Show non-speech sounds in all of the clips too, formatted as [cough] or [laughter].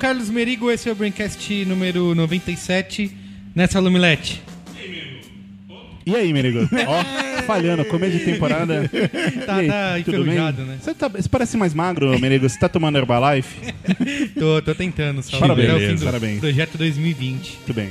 Carlos Merigo, esse é o Braincast número 97, nessa Lumilete. E aí, Merigo? [laughs] Ó, falhando, começo de temporada. [laughs] Tá, aí, tá tudo bem? enferrujado, né? Você, tá- você parece mais magro, Merigo. Você tá tomando Herbalife? [laughs] Tô, tô tentando, só Parabéns, até o fim do parabéns. projeto 2020. Muito bem.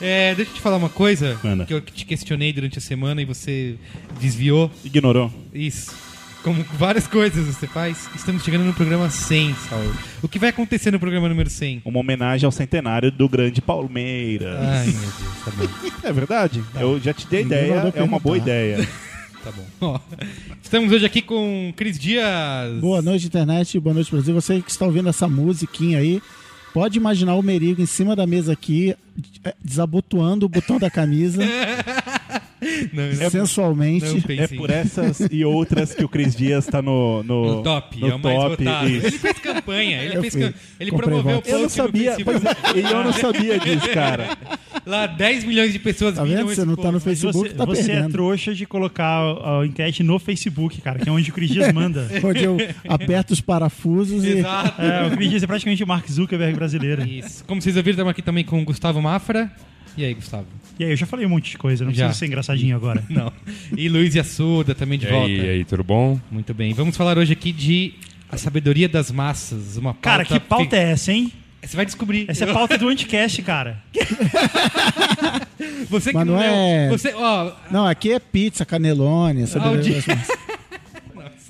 É, deixa eu te falar uma coisa Manda. que eu te questionei durante a semana e você desviou. Ignorou. Isso. Como várias coisas você faz, estamos chegando no programa 100, Saulo. O que vai acontecer no programa número 100? Uma homenagem ao centenário do grande Palmeiras. Ai, meu Deus, tá bom. [laughs] É verdade. Eu já te dei Ninguém ideia. É uma boa ideia. [laughs] Tá bom. Ó, estamos hoje aqui com Cris Dias. Boa noite, internet. Boa noite, Brasil. Você que está ouvindo essa musiquinha aí, pode imaginar o Merigo em cima da mesa aqui, eh, desabotoando o botão da camisa, [laughs] Não, não, sensualmente. não É por em- essa e outras que o Cris Dias tá no, no, No top, no é o mais top, votado. isso. Ele fez campanha, ele, Eu fez cam- ele promoveu o. Eu não sabia, pois é, e eu não sabia disso, cara. Lá 10 milhões de pessoas Tá viram Você não tá post. no Facebook, Você, tá você é trouxa de colocar a, a enquete no Facebook, cara, que é onde o Cris Dias manda. [laughs] Onde eu aperto os parafusos e. Exato. É, o Cris Dias é praticamente o Mark Zuckerberg brasileiro. Isso. Como vocês ouviram, estamos aqui também com o Gustavo Mafra. E aí, Gustavo? E aí, eu já falei um monte de coisa, não Já. preciso ser engraçadinho agora. [laughs] Não. E Luiz Assuda também de E volta. e aí, tudo bom? Muito bem. Vamos falar hoje aqui de a sabedoria das massas. Uma pauta Cara, que pauta é essa, hein? Você vai descobrir. Essa é a pauta do Anticast, cara. [laughs] Você que Mas não leu- é- Você, ó, Não, aqui é pizza, canelone, Audi- sabedoria.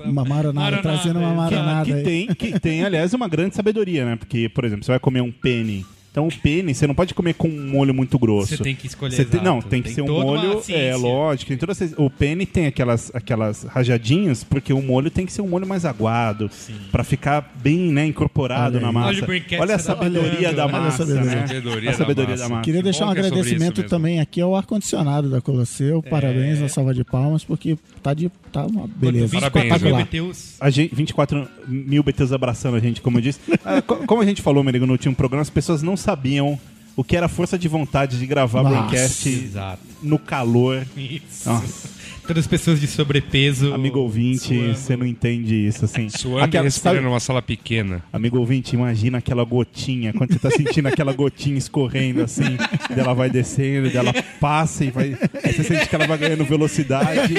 [laughs] Uma maronada, trazendo uma Maronada, maronada Que aí. tem, que tem, aliás, uma grande sabedoria, né? Porque, por exemplo, você vai comer um pene. Então, o pene, você não pode comer com um molho muito grosso. Você tem que escolher, exato. não, tem que Tem ser um molho. É, lógico. Tem toda essa- o pene tem aquelas, aquelas rajadinhas, porque o molho tem que ser um molho mais aguado. Pra ficar bem né, incorporado Olha na massa. Olha Olha a que tá sabedoria da Olha a massa. né? Sabedoria a sabedoria da da massa. Queria deixar um que é agradecimento também aqui ao ar-condicionado da Colosseu. Parabéns, uma salva de palmas, porque tá, de, tá uma beleza. 24 Parabéns, mil. BTUs. A gente, 24 mil BTs abraçando a gente, como eu disse. Ah, co- como a gente falou, Merigo, no último programa, as pessoas não sabiam o que era força de vontade de gravar Nossa. Braincast Exato. no calor. Isso. Nossa. Todas as pessoas de sobrepeso. Amigo ouvinte, suando. você não entende isso, assim. Suando Aquela- e respirando sabe- numa sala pequena. Amigo ouvinte, imagina aquela gotinha, quando você tá sentindo aquela gotinha escorrendo assim, dela vai descendo, dela passa e vai. Aí você sente que ela vai ganhando velocidade.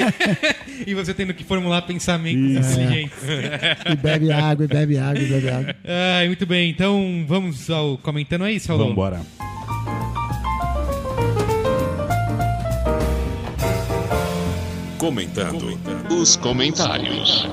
E você tendo que formular pensamentos Isso. inteligentes. E bebe água, e bebe água, e bebe água. Ai, muito bem. Então, vamos ao comentando aí, Saulão. Vambora. Comentando os comentários.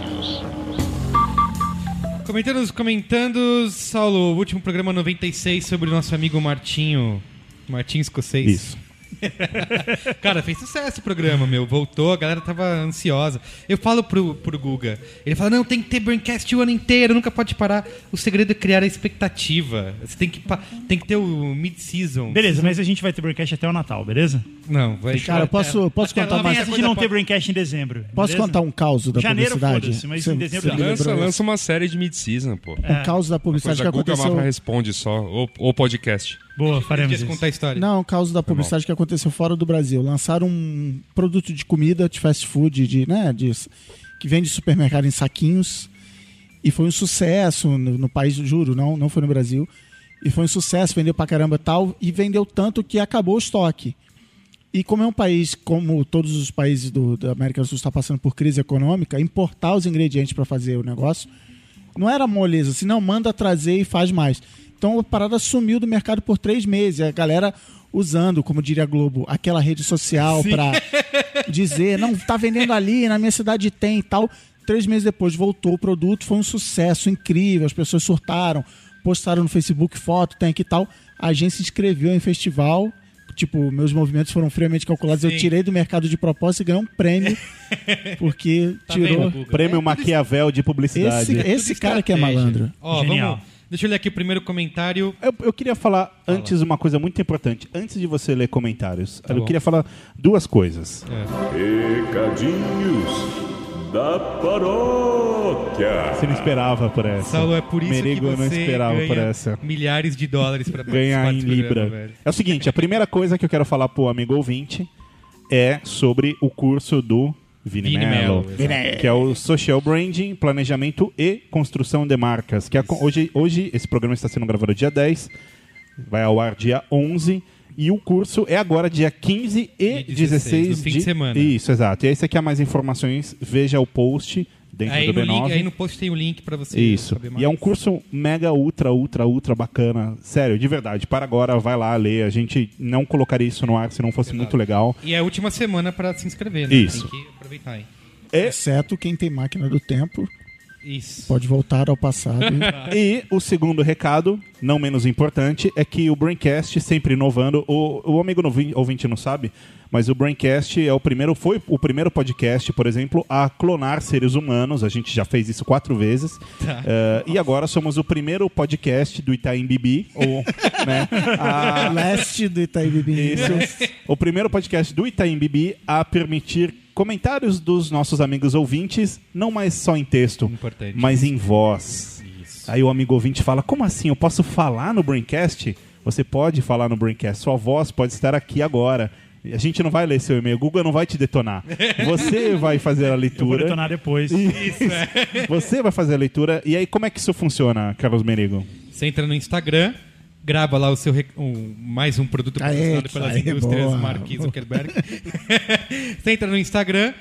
Comentando os comentandos, Saulo, o último programa 96 sobre o nosso amigo Martinho. Martinho Escocês. Isso. [laughs] Cara, fez sucesso o programa, meu. Voltou, a galera tava ansiosa. Eu falo pro, pro Guga. Ele fala: não, tem que ter Braincast o ano inteiro, nunca pode parar. O segredo é criar a expectativa. Você tem que, tem que ter o mid-season. Beleza, mas a gente vai ter Braincast até o Natal, beleza? Não, vai. Cara, eu posso- posso até contar muita Essa de não pode- ter Braincast em dezembro. Posso beleza? contar um caos da Janeiro, publicidade? foda-se, mas Você- em dezembro me Lança, lança uma série de mid-season, pô. Um caos da publicidade Coisa que Guga aconteceu. Mafra responde só, ou, ou podcast. Boa, faremos isso. contar a história. Não, caos da publicidade que aconteceu fora do Brasil. Lançaram um produto de comida, de fast food, de, né, de, que vende supermercado em saquinhos. E foi um sucesso no, no país, juro, não, não foi no Brasil. E foi um sucesso, vendeu pra caramba e tal. E vendeu tanto que acabou o estoque. E como é um país, como todos os países do, da América do Sul está passando por crise econômica, importar os ingredientes para fazer o negócio não era moleza, assim, não, manda trazer e faz mais. Então a parada sumiu do mercado por três meses. A galera usando, como diria a Globo, aquela rede social para [laughs] dizer, não, tá vendendo ali, na minha cidade tem e tal. Três meses depois voltou o produto, foi um sucesso incrível, as pessoas surtaram, postaram no Facebook foto, tem aqui e tal. A agência se inscreveu em festival. Tipo, meus movimentos foram friamente calculados. Sim. Eu tirei do mercado de propósito e ganhei um prêmio. [laughs] porque Tá tirou. Guga? Prêmio É, Maquiavel de publicidade. Esse, esse cara que é malandro. Ó, Genial. vamos. Deixa eu ler aqui o primeiro comentário. Eu, eu queria falar antes uma coisa muito importante. Antes de você ler comentários, eu bom. queria falar duas coisas. Recadinhos da paróquia. Você não esperava por essa. Saulo, é por isso Merigo que eu não você esperava ganha por essa. milhares de dólares pra Ganhar em Libra. velho. É o seguinte, a primeira coisa que eu quero falar pro amigo ouvinte é sobre o curso do Vini, Vini Mello, que é o Social Branding, Planejamento e Construção de Marcas. Que é, hoje, hoje esse programa está sendo gravado dia 10, vai ao ar dia 11, e o curso é agora dia 15 e, E 16, 16, no fim de semana. Isso, exato. E aí você quer mais informações, veja o post dentro Aí do no, B9. link, aí no post tem o link pra você Isso. saber mais. E é um curso mega, ultra, ultra, ultra bacana. Sério, de verdade. Para agora, vai lá ler. A gente não colocaria isso no ar se não fosse muito legal. E é a última semana pra se inscrever, né? Isso. Tem que aproveitar aí. Exceto quem tem máquina do tempo, Isso. pode voltar ao passado. [laughs] E o segundo recado, não menos importante, é que o Braincast, sempre inovando, o, o amigo ouvinte não sabe, mas o Braincast é o primeiro, foi o primeiro podcast, por exemplo, a clonar seres humanos. A gente já fez isso quatro vezes. Tá. Eh, e agora somos o primeiro podcast do Itaim Bibi, ou, [laughs] né, a- Leste do Itaim Bibi. Isso. o primeiro podcast do Itaim Bibi a permitir comentários dos nossos amigos ouvintes, não mais só em texto, Importante. mas em voz. Aí o amigo ouvinte fala: Como assim? Eu posso falar no Braincast? Você pode falar no Braincast. Sua voz pode estar aqui agora. A gente não vai ler seu e-mail. O Google não vai te detonar. [laughs] Você vai fazer a Eu vou leitura. detonar depois. Você vai fazer a leitura. E aí, como é que isso funciona, Carlos Merigo? Você entra no Instagram, grava lá o seu um- mais um produto Aê, patrocinado pelas aê, indústrias boa. Mark Zuckerberg. [laughs] Você entra no Instagram,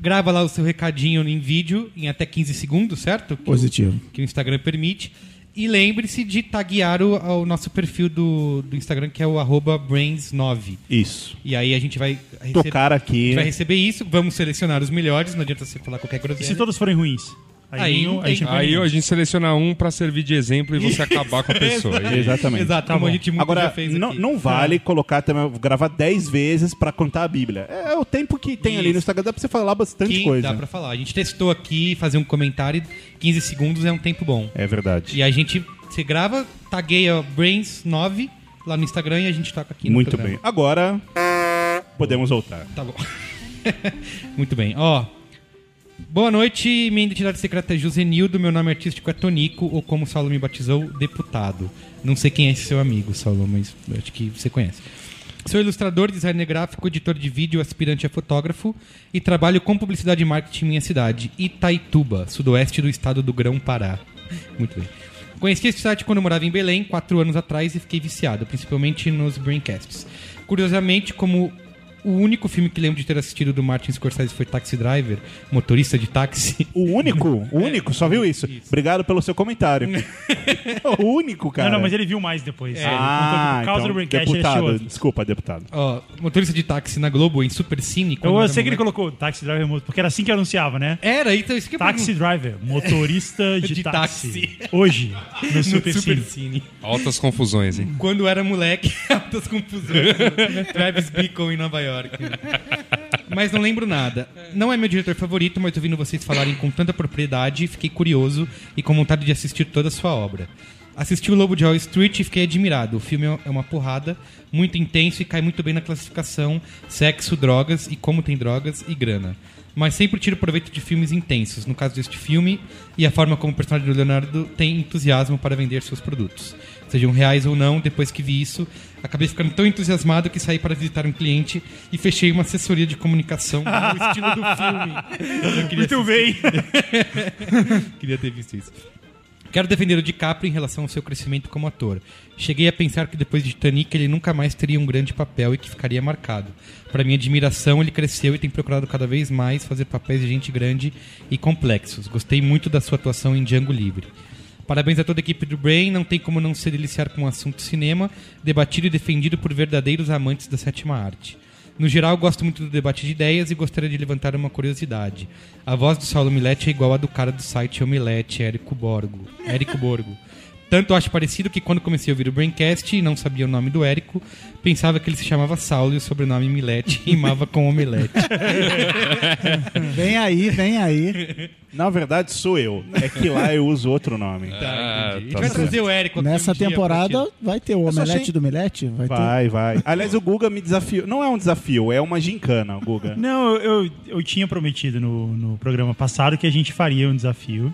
grava lá o seu recadinho em vídeo em até 15 segundos, certo? Que o- Positivo. que o Instagram permite. E lembre-se de taguear o, o nosso perfil do, do Instagram, que é o arroba brains9. Isso. E aí a gente vai receber, Tocar a aqui. gente vai receber isso, vamos selecionar os melhores, não adianta você falar qualquer E groselha. se todos forem ruins? Aí, Aí Aí nenhum. a gente seleciona um pra servir de exemplo e você [laughs] acabar com a pessoa. Exatamente. Exato, Tá como bom. a gente muito Agora, já fez não, aqui. não vale colocar também, gravar 10 vezes pra contar a Bíblia. É o tempo que tem ali no Isso. Instagram, dá pra você falar bastante que coisa. dá pra falar. A gente testou aqui, fazer um comentário, 15 segundos é um tempo bom. É verdade. E a gente, você grava, tagueia Brains9 lá no Instagram e a gente toca aqui no Muito bem. Agora, podemos voltar. Tá bom. [laughs] Muito bem. Ó. Boa noite, minha identidade secreta é Josenildo, meu nome artístico é Tonico, ou como o Saulo me batizou, deputado. Não sei quem é esse seu amigo, Saulo, mas acho que você conhece. Sou ilustrador, designer gráfico, editor de vídeo, aspirante a fotógrafo e trabalho com publicidade e marketing em minha cidade, Itaituba, sudoeste do estado do Grão-Pará. [laughs] Muito bem. Conheci esse site quando morava em Belém, quatro anos atrás, e fiquei viciado, principalmente nos Braincasts. Curiosamente, como o único filme que lembro de ter assistido do Martin Scorsese foi Taxi Driver, motorista de táxi. O único, [laughs] o único, só viu isso. Obrigado pelo seu comentário. [laughs] o único, cara. Não, não, mas ele viu mais depois. Ele Ah, por causa então, do deputado. Desculpa, deputado. Ó, motorista de táxi na Globo, em Supercine. quando Eu era sei que ele colocou Taxi Driver Moto, porque era assim que anunciava, né? Era, então isso que eu Taxi Driver, motorista [laughs] de, De táxi. táxi. Hoje, no no Super Cine. Supercine. Altas confusões, hein? Quando eu era moleque, altas confusões. Travis Bickle em Nova York. [laughs] Mas não lembro nada. Não é meu diretor favorito, mas ouvindo vocês falarem com tanta propriedade, fiquei curioso e com vontade de assistir toda a sua obra. Assisti o Lobo de Wall Street e fiquei admirado. O filme é uma porrada, muito intenso e cai muito bem na classificação sexo, drogas e como tem drogas e grana. Mas sempre tiro proveito de filmes intensos, no caso deste filme, e a forma como o personagem do Leonardo tem entusiasmo para vender seus produtos. Sejam reais ou não, depois que vi isso, acabei ficando tão entusiasmado que saí para visitar um cliente e fechei uma assessoria de comunicação no estilo do filme. Muito bem. [laughs] Queria ter visto isso. Quero defender o DiCaprio em relação ao seu crescimento como ator. Cheguei a pensar que depois de Titanic ele nunca mais teria um grande papel e que ficaria marcado. Para minha admiração, ele cresceu e tem procurado cada vez mais fazer papéis de gente grande e complexos. Gostei muito da sua atuação em Django Livre. Parabéns a toda a equipe do Brain, não tem como não se deliciar com o assunto cinema, debatido e defendido por verdadeiros amantes da sétima arte. No geral, gosto muito do debate de ideias e gostaria de levantar uma curiosidade. A voz do Saulo Milete é igual à do cara do site Omelete, Érico Borgo. Érico Borgo. Tanto acho parecido que quando comecei a ouvir o Braincast e não sabia o nome do Érico, pensava que ele se chamava Saulo e o sobrenome Milete [laughs] rimava com Omelete. [laughs] Vem aí, vem aí. Na verdade, sou eu. É que lá eu uso outro nome. Ah, A gente tá vai trazer o Érico aqui Nessa um temporada vai ter o Omelete achei- do Milete? Vai, ter. Vai, vai. Aliás, o Guga me desafiou. Não é um desafio, é uma gincana, Guga. Não, eu, eu, eu tinha prometido no, no programa passado que a gente faria um desafio.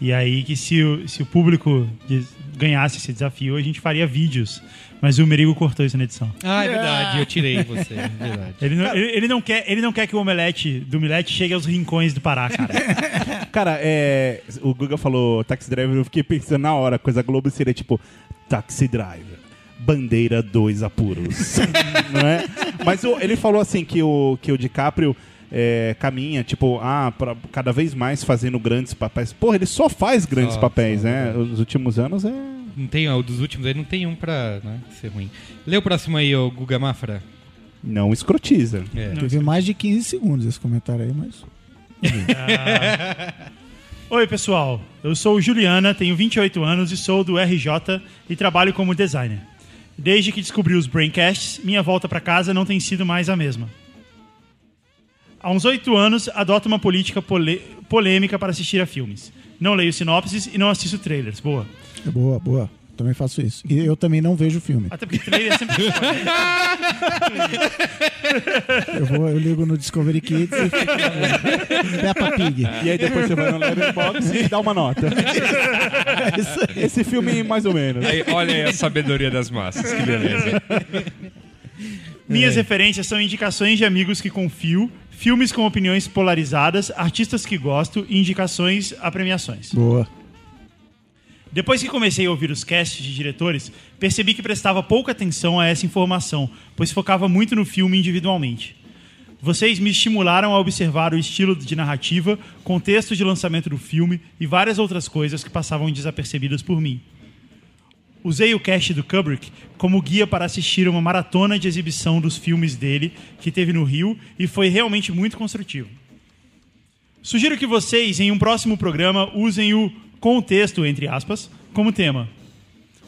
E aí que se o, se o público ganhasse esse desafio, a gente faria vídeos. Mas o Merigo cortou isso na edição. Ah, é verdade, eu tirei você, é verdade. Ele não, ele, ele não quer, ele não quer que o Omelete do Milete chegue aos rincões do Pará, cara. [laughs] Cara, é. O Guga falou Taxi Driver, eu fiquei pensando na hora, coisa Globo seria tipo Taxi Driver. Bandeira dois apuros. [laughs] não é? Mas o- ele falou assim que o, que o DiCaprio é, caminha, tipo, ah, pra, cada vez mais fazendo grandes papéis. Porra, ele só faz grandes Só, papéis, só, né? Os últimos anos é. Não tem, ó, dos últimos aí não tem um pra né, ser ruim. Lê o próximo aí, ô Guga Mafra. Não escrotiza. É. Teve mais de 15 segundos esse comentário aí, mas. [laughs] Oi, pessoal. Eu sou Juliana, tenho 28 anos e sou do RJ e trabalho como designer. Desde que descobri os Braincasts, minha volta para casa não tem sido mais a mesma. Há uns oito anos, adoto uma política pole- polêmica para assistir a filmes. Não leio sinopses e não assisto trailers. Boa. É boa, boa. Também faço isso. E eu também não vejo o filme. Até porque trailer é sempre. [laughs] Eu, vou, eu ligo no Discovery Kids e fico. [laughs] Peppa Pig. E aí depois você vai no Letterboxd [laughs] e dá uma nota. É aí. Esse filme, mais ou menos. Aí, olha aí a sabedoria das massas, que beleza. Minhas referências são indicações de amigos que confio, filmes com opiniões polarizadas, artistas que gosto e indicações a premiações. Boa. Depois que comecei a ouvir os casts de diretores, percebi que prestava pouca atenção a essa informação, pois focava muito no filme individualmente. Vocês me estimularam a observar o estilo de narrativa, contexto de lançamento do filme e várias outras coisas que passavam desapercebidas por mim. Usei o cast do Kubrick como guia para assistir uma maratona de exibição dos filmes dele que teve no Rio e foi realmente muito construtivo. Sugiro que vocês, em um próximo programa, usem o contexto, entre aspas, como tema.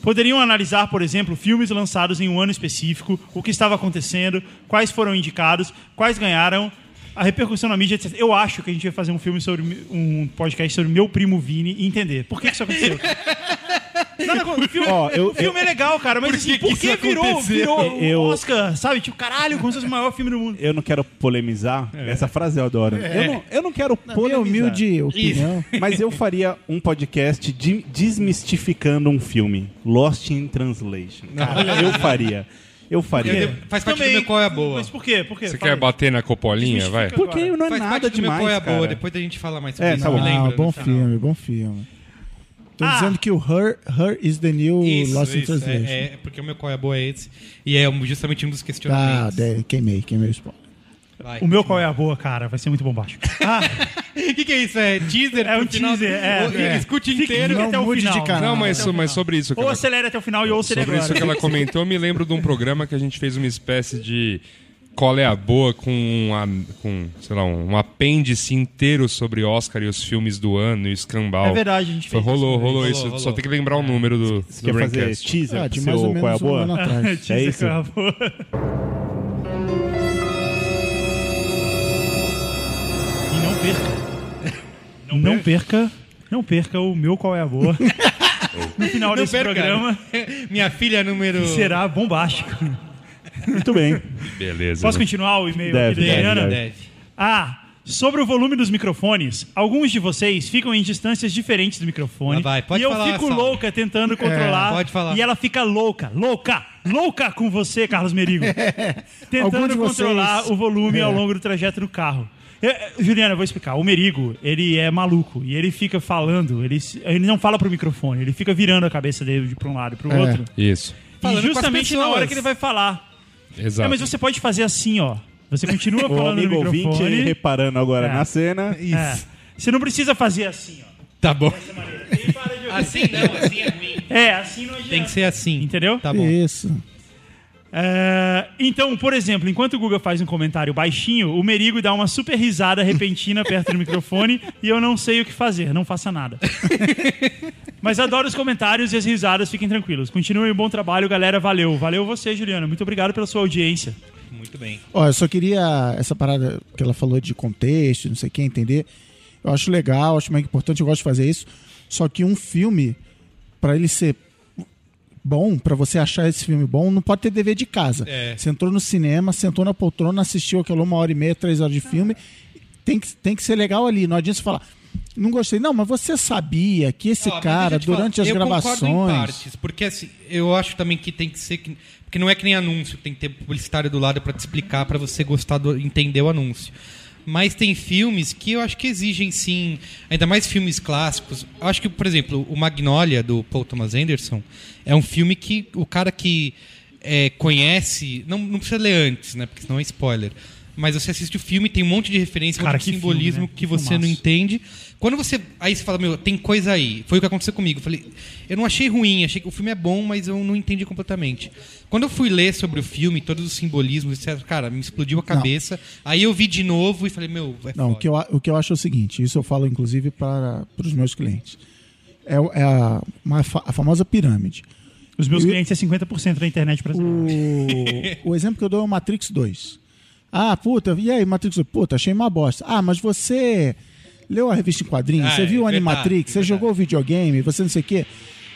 Poderiam analisar, por exemplo, filmes lançados em um ano específico, o que estava acontecendo, quais foram indicados, quais ganharam, a repercussão na mídia, etc. Eu acho que a gente vai fazer um filme sobre um podcast sobre meu primo Vini e entender por que, isso aconteceu. [laughs] Nada contra- o filme, Ó, eu- o filme é legal, cara, mas Por assim, que por que que isso virou, aconteceu? virou Eu- Oscar, sabe? Tipo, caralho, como se fosse o maior filme do mundo. Eu não quero polemizar. Essa frase eu adoro. Eu, não, eu não quero Minha polemizar. humilde opinião. Mas eu faria um podcast de desmistificando um filme. Lost in Translation. Cara, eu faria. Eu faria. Faz parte Também- do meu qual é a boa. Mas por quê? Por quê? Você Fala quer aí. bater na copolinha, vai? Porque não é Faz nada parte do meu demais, qual é a cara. boa. Depois a gente fala mais sobre É, isso. tá bom. lembra Ah, no bom filme, bom filme. Tô Ah. dizendo que o Her, Her is the New Isso, Lost in isso, Translation. é, é, porque o meu qual é a boa é esse. E é justamente um dos questionamentos. de- queimei, queimei o spoiler. Vai. O meu qual é a boa, cara? Vai ser muito bombástico. [laughs] Ah, O que, que é isso? É teaser? É um teaser, é, é. Escute inteiro. fique Não até o final. canal. Não, mas, mas sobre isso ou ela, acelere até o final e ouça ele sobre isso agora. que ela comentou, eu me lembro de um programa que a gente fez uma espécie de qual é a boa com, um a- com sei lá, um apêndice inteiro sobre Oscar e os filmes do ano e o escambau. É verdade, a gente Foi, fez rolou, isso. rolou Rolou, isso. rolou. Só tem que lembrar o número do, Você do quer fazer teaser Ah, de mais ou qual [laughs] é a menos um ano boa? atrás. É isso? qual é a boa. E não perca. Não, perca. Não perca o meu qual é a boa. [laughs] no final Não desse perca. programa Minha filha número... que será bombástico. Muito bem. Beleza. Posso né? continuar o e-mail Deve, aqui da deve, Adriana? deve. Deve. Ah, sobre o volume dos microfones, alguns de vocês ficam em distâncias diferentes do microfone. Ah, vai, pode e eu falar, fico Saulo. louca tentando controlar. pode falar. E ela fica louca, louca, louca com você, Carlos Merigo. Algum [laughs] tentando de vocês- controlar o volume É. ao longo do trajeto no carro. Eu- Juliana, eu vou explicar. O Merigo, ele é maluco e ele fica falando, ele, ele não fala pro microfone, ele fica virando a cabeça dele de pra um lado e pro É. outro. Isso. E justamente na hora que ele vai falar. Exato. É, mas você pode fazer assim, ó. Você continua [laughs] O falando amigo no ouvinte microfone. reparando agora É. na cena. É. Você não precisa fazer assim, ó. Tá bom. Ele para de ouvir. Assim não, assim é ruim. É, assim não adianta. Tem que ser assim. Entendeu? Tá bom. Isso. É, então, por exemplo, enquanto o Guga faz um comentário baixinho, o Merigo dá uma super risada repentina perto do microfone e eu não sei o que fazer, não faça nada. [laughs] Mas adoro os comentários e as risadas, fiquem tranquilos. Continuem um bom trabalho, galera. Valeu. Valeu você, Juliana. Muito obrigado pela sua audiência. Muito bem. Ó, eu só queria essa parada que ela falou de contexto, não sei o que, entender. Eu acho legal, acho mega importante, eu gosto de fazer isso. Só que um filme, pra ele ser bom, pra você achar esse filme bom, não pode ter dever de casa. É. Você entrou no cinema, sentou na poltrona, assistiu aquela uma hora e meia, três horas de filme. Tem que, tem que ser legal ali. Não adianta você falar, não gostei. Não, mas você sabia que esse cara, durante as eu concordo em gravações. partes, porque assim, eu acho também que tem que ser. que- Porque não é que nem anúncio, tem que ter publicitário do lado pra te explicar, pra você gostar do, entender o anúncio. Mas tem filmes que eu acho que exigem sim, ainda mais filmes clássicos. Eu acho que, por exemplo, o Magnolia do Paul Thomas Anderson é um filme que o cara que é, conhece, não, não precisa ler antes, né? Porque senão é spoiler. Mas você assiste o filme, tem um monte de referência, um monte de que filme, simbolismo né? que você não entende. Quando você. Aí você fala, meu, tem coisa aí. Foi o que aconteceu comigo. Eu falei, eu não achei ruim, achei que o filme é bom, mas eu não entendi completamente. Quando eu fui ler sobre o filme, todos os simbolismos, etc., cara, me explodiu a cabeça. Aí eu vi de novo e falei, meu, é Não, o que, eu, o que eu acho é o seguinte, isso eu falo inclusive para, para os meus clientes. É, é a, uma a famosa pirâmide. Os meus Eu- clientes é 50% da internet brasileira. O, [laughs] o exemplo que eu dou é o Matrix 2. Ah, puta, e aí, Matrix 2? Puta, achei uma bosta. Ah, mas você leu a revista em quadrinhos, Ah, você é viu o verdade, Animatrix, você verdade. jogou o videogame, você não sei o quê.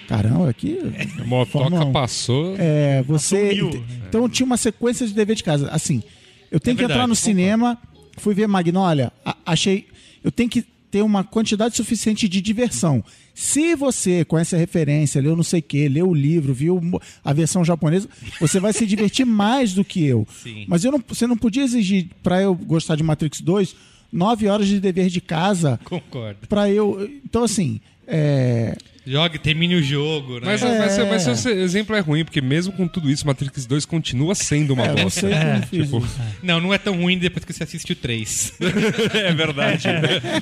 Caramba, aqui. A motoca passou. É, você. Assumiu. Então tinha uma sequência de dever de casa. Assim, eu tenho É que entrar no cinema, fui ver Magnolia, a- achei. Eu tenho que ter uma quantidade suficiente de diversão. Se você conhece a referência, leu não sei o quê, leu o livro, viu a versão japonesa, você vai se divertir [laughs] mais do que eu. Sim. Mas eu não, você não podia exigir, pra eu gostar de Matrix 2, nove horas de dever de casa Concordo. pra eu. Então, assim. É, Jogue, termine o jogo, né? Mas, mas, mas esse exemplo é ruim, porque mesmo com tudo isso, Matrix 2 continua sendo uma é, bosta. fiz tipo. [laughs] Não, não é tão ruim depois que você assiste o 3. [laughs] é verdade.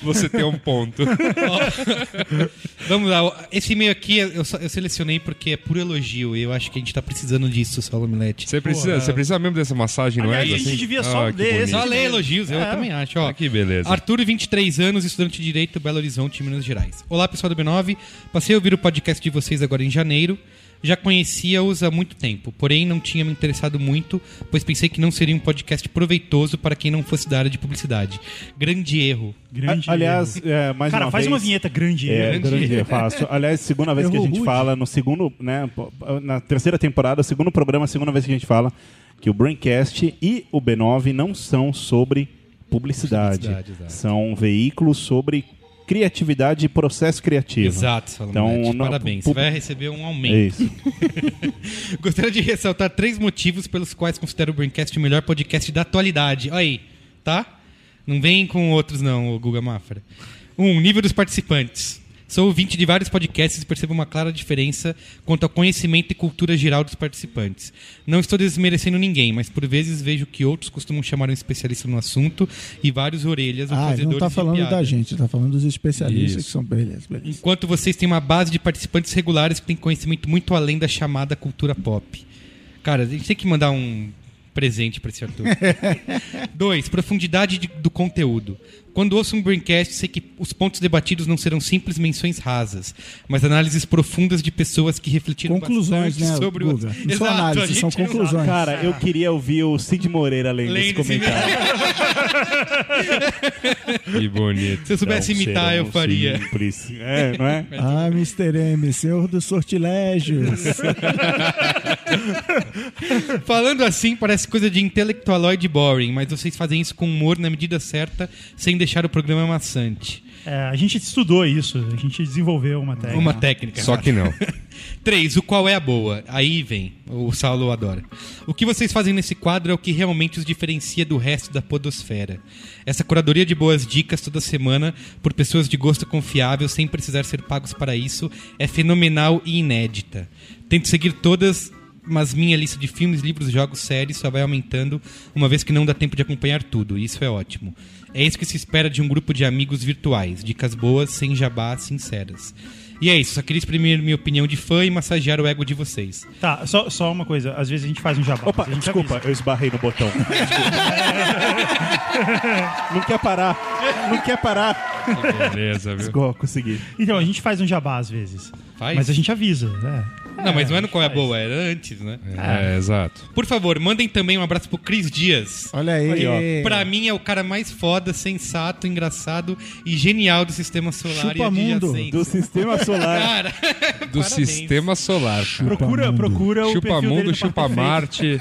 Você tem um ponto. [laughs] Vamos lá. Esse e-mail aqui eu, eu selecionei porque é puro elogio e eu acho que a gente tá precisando disso, Saulo Milete. Você precisa, você precisa mesmo dessa massagem, não é? A gente assim? devia só Ah, ler. Só lê elogios, eu É. também acho. Ó. Ah, que beleza. Arthur, 23 anos, estudante de Direito, Belo Horizonte, Minas Gerais. Olá, pessoal do B9. Passei a ouvir o podcast de vocês agora em janeiro. Já conhecia-os há muito tempo, porém não tinha me interessado muito, pois pensei que não seria um podcast proveitoso para quem não fosse da área de publicidade. Grande erro. Grande A- Aliás, erro. é, mais Cara, uma faz vez... uma vinheta grande. É, erro. grande erro, fácil. Aliás, segunda vez que a gente rude. fala, no segundo, né, na terceira temporada, segundo programa, segunda vez que a gente fala que o Braincast e o B9 não são sobre publicidade. Publicidade, são veículos sobre criatividade e processo criativo. Exato, Saulo Então, não- Parabéns. Você vai receber um É aumento. isso. [laughs] Gostaria de ressaltar três motivos pelos quais considero o Braincast o melhor podcast da atualidade. Olha aí, tá? Não vem com outros não, o Guga Mafra. Um, nível dos participantes. Sou ouvinte de vários podcasts e percebo uma clara diferença quanto ao conhecimento e cultura geral dos participantes. Não estou desmerecendo ninguém, mas por vezes vejo que outros costumam chamar um especialista no assunto e vários orelhas ou Ah, fazedores não tá de falando da gente, tá falando dos especialistas Isso. que são beleza, beleza. Enquanto vocês têm uma base de participantes regulares que têm conhecimento muito além da chamada cultura pop. Cara, a gente tem que mandar um presente pra esse Arthur. [laughs] Dois, profundidade de- do conteúdo. Quando ouço um Braincast, sei que os pontos debatidos não serão simples menções rasas, mas análises profundas de pessoas que refletiram Conclusões, bastante né, sobre Guga? o... Não são análises, são gente- conclusões. Cara, eu queria ouvir o Cid Moreira lendo esse Lendo comentário. [laughs] Que bonito. Se eu soubesse Então, imitar, eu faria. simples. É, não é? [laughs] Ah, Mr. M, senhor dos sortilégios. [laughs] Falando assim, parece coisa de intelectualoide boring, mas vocês fazem isso com humor na medida certa, sem deixar o programa maçante. É, a gente estudou isso, a gente desenvolveu uma técnica. Uma técnica. Só que não. [laughs] 3. O qual é a boa? Aí vem. O Saulo adora. O que vocês fazem nesse quadro é o que realmente os diferencia do resto da podosfera. Essa curadoria de boas dicas toda semana por pessoas de gosto confiável sem precisar ser pagos para isso é fenomenal e inédita. Tento seguir todas, mas minha lista de filmes, livros, jogos, séries só vai aumentando uma vez que não dá tempo de acompanhar tudo. e Isso é ótimo. É isso que se espera de um grupo de amigos virtuais. Dicas boas, sem jabá, sinceras. E é isso, só queria exprimir minha opinião de fã e massagear o ego de vocês. Tá, só, só uma coisa. Às vezes a gente faz um jabá. Opa, a gente desculpa, avisa. eu esbarrei no botão. Desculpa. [laughs] não quer parar. Não quer parar. Que beleza, viu? Go- Consegui. Então, a gente faz um jabá às vezes. Faz? Mas a gente avisa, né? Não, mas não é no Qual é a faz. Boa, era antes, né? É, exato. Por favor, mandem também um abraço pro Cris Dias. Olha aí. Aí, ó. Pra mim é o cara mais foda, sensato, engraçado e genial do sistema solar Chupa e mundo. adjacentes. Do sistema solar. Cara, [laughs] Do parabéns. sistema solar. cara. Procura, procura o Chupa perfil dele Mundo, no Chupa. Marte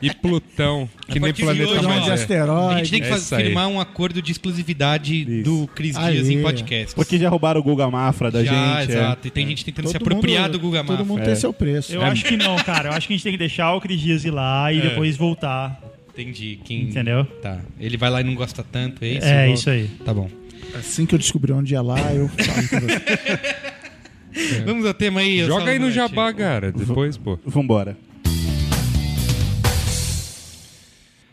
e Plutão. Que A nem partir de planeta hoje, de mais é. asteroides. A gente tem que É faz- isso aí. firmar um acordo de exclusividade Isso. do Cris Dias em podcast. Porque já roubaram o Guga Mafra da Já, gente. é. exato. E tem gente tentando se Todo apropriar mundo- do Guga Todo Mafra. mundo É. tem seu preço. Eu acho que não, cara. Eu acho que a gente tem que deixar o Cris Dias ir lá e É. depois voltar. Entendi. Quem... Entendeu? Tá. Ele vai lá e não gosta tanto, é isso? É, isso aí. Tá bom. Assim que eu descobrir onde ia lá, eu falo você. [laughs] Vamos ao tema aí. Joga aí no Jabá, cara. Depois, pô. Vambora.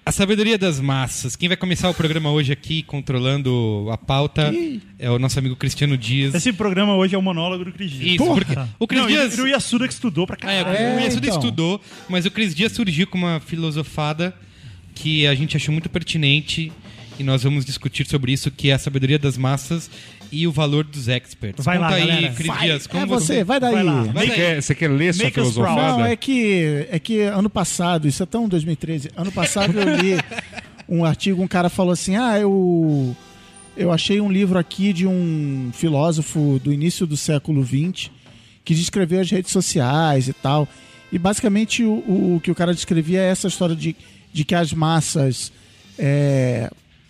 A sabedoria das massas. Quem vai começar o programa hoje aqui, controlando a pauta, é o nosso amigo Cristiano Dias. Esse programa hoje é o monólogo do Cris Dias. Isso, porque o Cris não, Dias... E o Yasuda que estudou pra Ah, é, caralho. o Yasuda então. estudou, mas o Cris Dias surgiu com uma filosofada que a gente achou muito pertinente e nós vamos discutir sobre isso, que é a sabedoria das massas e o valor dos experts. Vai Conta lá, aí, galera. Vai. Como é você, vai daí. Vai lá. Vai Você daí. quer, você quer ler sua Make us proud. filosofada? Não, é que, é que ano passado, isso é tão 2013, ano passado eu li um artigo, um cara falou assim, ah, eu, eu achei um livro aqui de um filósofo do início do século XX que descreveu as redes sociais e tal. E basicamente o, o, o que o cara descrevia é essa história de, de que as massas, é,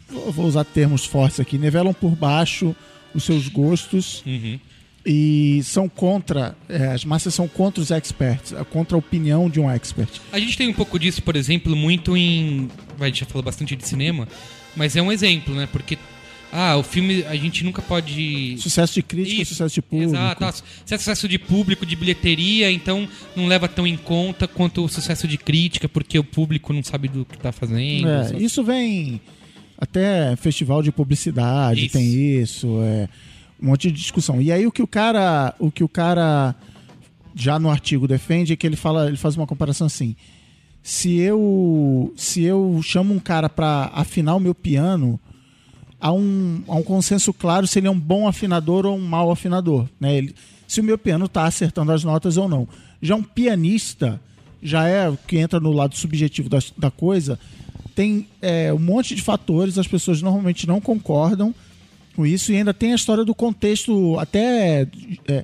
vou vou usar termos fortes aqui, nivelam por baixo os seus gostos Uhum. e são contra, é, as massas são contra os experts, é contra a opinião de um expert. A gente tem um pouco disso, por exemplo, muito em. A gente já falou bastante de cinema, mas é um exemplo, né? Porque. Ah, o filme a gente nunca pode. Sucesso de crítica, Isso, sucesso de público. Exato. ah, Se é sucesso de público, de bilheteria, então não leva tão em conta quanto o sucesso de crítica, porque o público não sabe do que tá fazendo. É, Só- isso vem até festival de publicidade, Isso. tem isso, é um monte de discussão. E aí o que o cara, o que o cara já no artigo defende é que ele fala, ele faz uma comparação assim: se eu se eu chamo um cara para afinar o meu piano, há um, há um consenso claro se ele é um bom afinador ou um mau afinador. Né? Ele- se o meu piano está acertando as notas ou não. Já um pianista, já é o que entra no lado subjetivo da, da coisa, tem é, um monte de fatores, as pessoas normalmente não concordam com isso, e ainda tem a história do contexto, até é,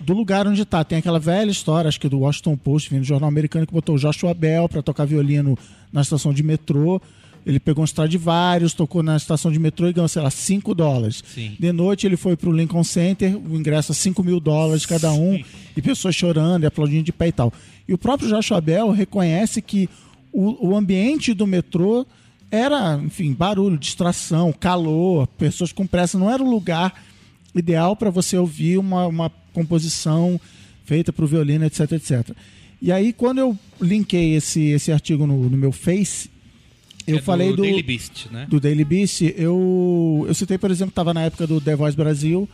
do lugar onde está. Tem aquela velha história, acho que do Washington Post, vindo do jornal americano, que botou o Joshua Bell para tocar violino na estação de metrô. Ele pegou um Stradivarius, tocou na estação de metrô e ganhou, sei lá, 5 dólares. Sim. De noite ele foi pro Lincoln Center, o ingresso a 5 mil dólares cada um, e pessoas chorando e aplaudindo de pé e tal. E o próprio Joshua Bell reconhece que o, o ambiente do metrô era, enfim, barulho, distração, calor, pessoas com pressa. Não era o lugar ideal para você ouvir uma, uma composição feita para o violino, etc, etc. E aí, quando eu linkei esse, esse artigo no, no meu Face, eu É falei do, Daily Beast, né? do Daily Beast, eu, eu citei, por exemplo, estava na época do The Voice Brasil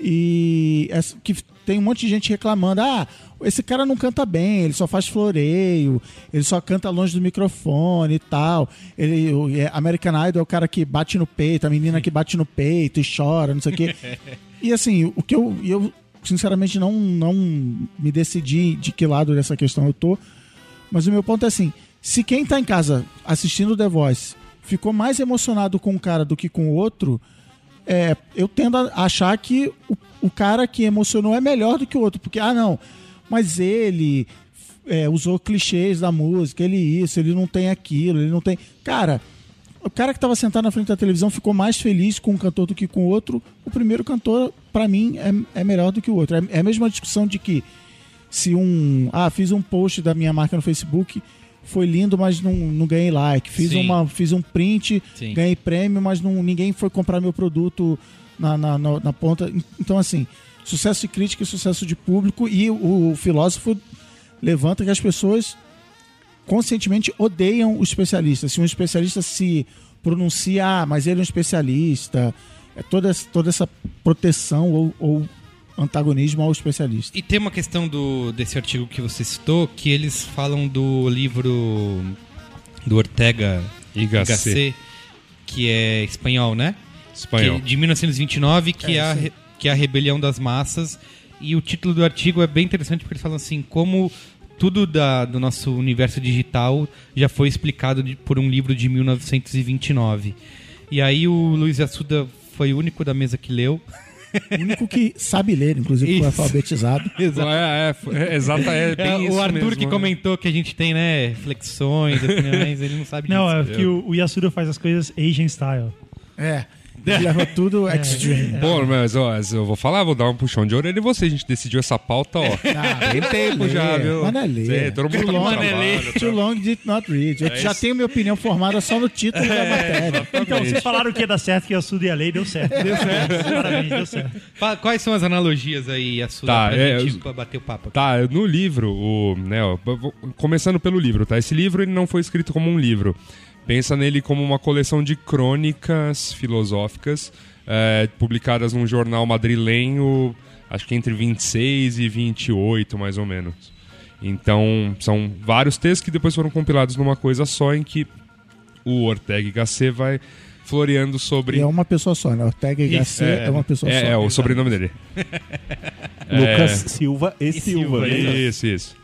e essa- que tem um monte de gente reclamando: ah, esse cara não canta bem, ele só faz floreio, ele só canta longe do microfone e tal. Ele, o é, American Idol é o cara que bate no peito, a menina que bate no peito e chora, não sei o quê. [laughs] e assim, o que eu, eu sinceramente não, não me decidi de que lado dessa questão eu tô, mas o meu ponto é assim: se quem tá em casa assistindo The Voice ficou mais emocionado com um cara do que com o outro, é, eu tendo a achar que o, o cara que emocionou é melhor do que o outro, porque, ah, não, mas ele é, usou clichês da música, ele isso, ele não tem aquilo, ele não tem. Cara. O cara que estava sentado na frente da televisão ficou mais feliz com um cantor do que com o outro. O primeiro cantor, pra mim, é, é melhor do que o outro. É, é a mesma discussão de que se um. Ah, fiz um post da minha marca no Facebook, foi lindo, mas não, não ganhei like. Fiz, Sim. uma, fiz um print, Sim. ganhei prêmio, mas não, ninguém foi comprar meu produto na, na, na- na ponta. Então, assim, sucesso de crítica e sucesso de público. E o, o filósofo levanta que as pessoas conscientemente odeiam o especialista. Se um especialista se pronuncia, ah, mas ele é um especialista, é toda, essa- toda essa proteção ou, ou antagonismo ao especialista. E tem uma questão do, desse artigo que você citou, que eles falam do livro do Ortega Y Gasset. Que é espanhol, né? Espanhol. Que- de 1929, que é, É, a, re- que é a rebelião das massas. E o título do artigo é bem interessante porque eles falam assim, como tudo da- do nosso universo digital já foi explicado de- por um livro de 1929. E aí o Luiz Assuda foi o único da mesa que leu. [laughs] O único que sabe ler, inclusive foi Isso. alfabetizado. [laughs] É, é, é, exata, é bem É, isso o Arthur mesmo, que né? comentou que a gente tem, né, flexões, opiniões, [laughs] ele não sabe Não, disso. é que o, o Yasuda faz as coisas Asian style. É. [laughs] Ele leva tudo extreme. Pô, mas ó, eu vou falar, vou dar um puxão de orelha em você. A gente decidiu essa pauta, ó. Ah, [laughs] Tem tempo já, viu? É ler. Sei, todo mundo Too tá long, trabalho, Too long did not read. Eu já tenho minha opinião formada só no título da matéria. Então, vocês falaram que ia dar certo, que Yasuda e a lei deu certo. Deu certo. Parabéns, deu certo. [laughs] Quais são as analogias aí, Assuda, Tá, pra é, gente os- bater o papo? Tá, no livro, o, né, ó, eu começando pelo livro, tá? Esse livro ele não foi escrito como um livro. Pensa nele como uma coleção de crônicas filosóficas é, publicadas num jornal madrilenho, acho que entre 26 e 28, mais ou menos. Então, são vários textos que depois foram compilados numa coisa só, em que o Ortega y Gasset vai floreando sobre... E é uma pessoa só, né? Ortega e Isso, Gasset é, uma pessoa é, só. é, o sobrenome dele. [laughs] Lucas Silva e, Silva. Silva, né? Isso, isso.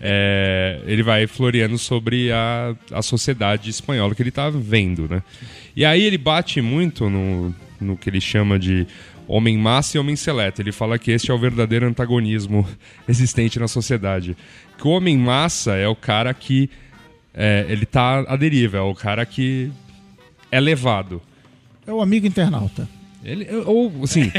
É, ele vai floreando sobre a, a sociedade espanhola que ele tá vendo, né? E aí ele bate muito no, no que ele chama de homem massa e homem seleto. Ele fala que este é o verdadeiro antagonismo [laughs] existente na sociedade. Que o homem massa é o cara que é, ele tá à deriva, é o cara que é levado. É o amigo internauta. Ele, ou, assim,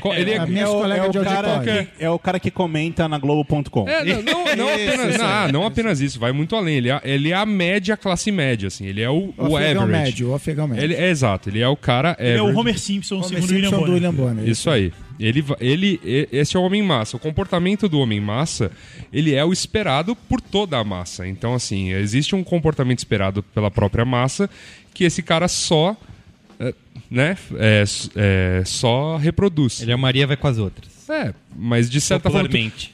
co- [laughs] ele é, É o, é, o cara que, é o cara que comenta na Globo.com. É, não, não, não apenas, não, ah, não apenas isso, vai muito além. Ele é, ele é a média, classe média, assim. Ele é o, O, o average. médio, o afegão médio. Ele é exato, ele é o cara Ele é o. Homer Simpson, Homer segundo Simpson William do. William Bonner. Isso aí. Ele, ele, esse é o homem massa. O comportamento do homem massa, ele é o esperado por toda a massa. Então, assim, existe um comportamento esperado pela própria massa que esse cara só, né, é, é, só reproduz. Ele é Maria vai com as outras. É, mas de certa forma.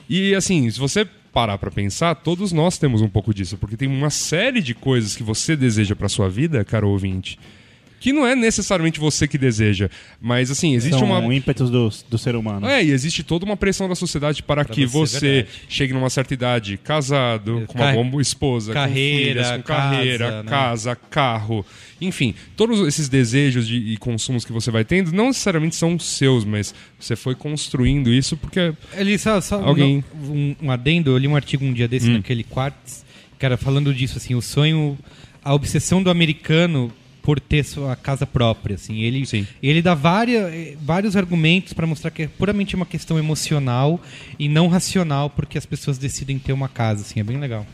E assim, se você parar pra pensar, todos nós temos um pouco disso, porque tem uma série de coisas que você deseja pra sua vida, caro ouvinte, que não é necessariamente você que deseja, mas assim, existe São uma ímpetos do, do ser humano. é, e existe toda uma pressão da sociedade para que você, chegue numa certa idade, casado, com uma boa esposa, carreira, com filhas, com casa, carreira, né? casa, carro, enfim, todos esses desejos de, e consumos que você vai tendo não necessariamente são seus, mas você foi construindo isso porque Ele só, só Alguém. Um, um adendo, eu li um artigo um dia desse naquele Quartz, cara, falando disso, assim, o sonho, a obsessão do americano por ter sua casa própria, assim, ele, Sim. ele dá várias, eh, vários argumentos para mostrar que é puramente uma questão emocional e não racional porque as pessoas decidem ter uma casa, assim, é bem legal.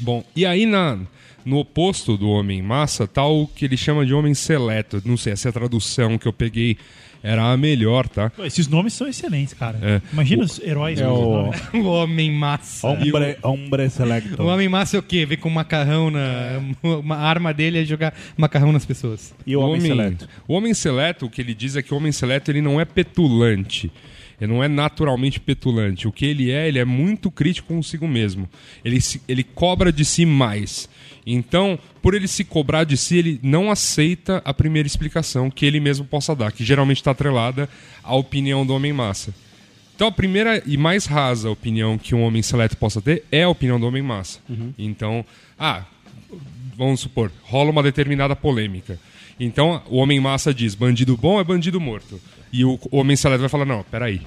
Bom, e aí na, no oposto do homem massa, tá o que ele chama de homem seleto. Não sei, essa é a tradução que eu peguei era a melhor, tá? Pô, Esses nomes são excelentes, cara. É. Imagina os heróis. É o-. [laughs] O homem massa. Hombre, hombre selecto. O homem massa é o quê? Vem com macarrão na. Uma arma dele é jogar macarrão nas pessoas. E o homem, seleto. O homem seleto, o que ele diz é que o homem seleto ele não é petulante. Ele não é naturalmente petulante. O que ele é, ele é muito crítico consigo mesmo. Ele, se- ele cobra de si mais. Então, por ele se cobrar de si, ele não aceita a primeira explicação que ele mesmo possa dar, que geralmente está atrelada à opinião do homem massa. Então, a primeira e mais rasa opinião que um homem seleto possa ter é a opinião do homem massa. Então, ah, vamos supor, rola uma determinada polêmica. Então, o homem massa diz: bandido bom é bandido morto. E o homem seleto vai falar: não, peraí.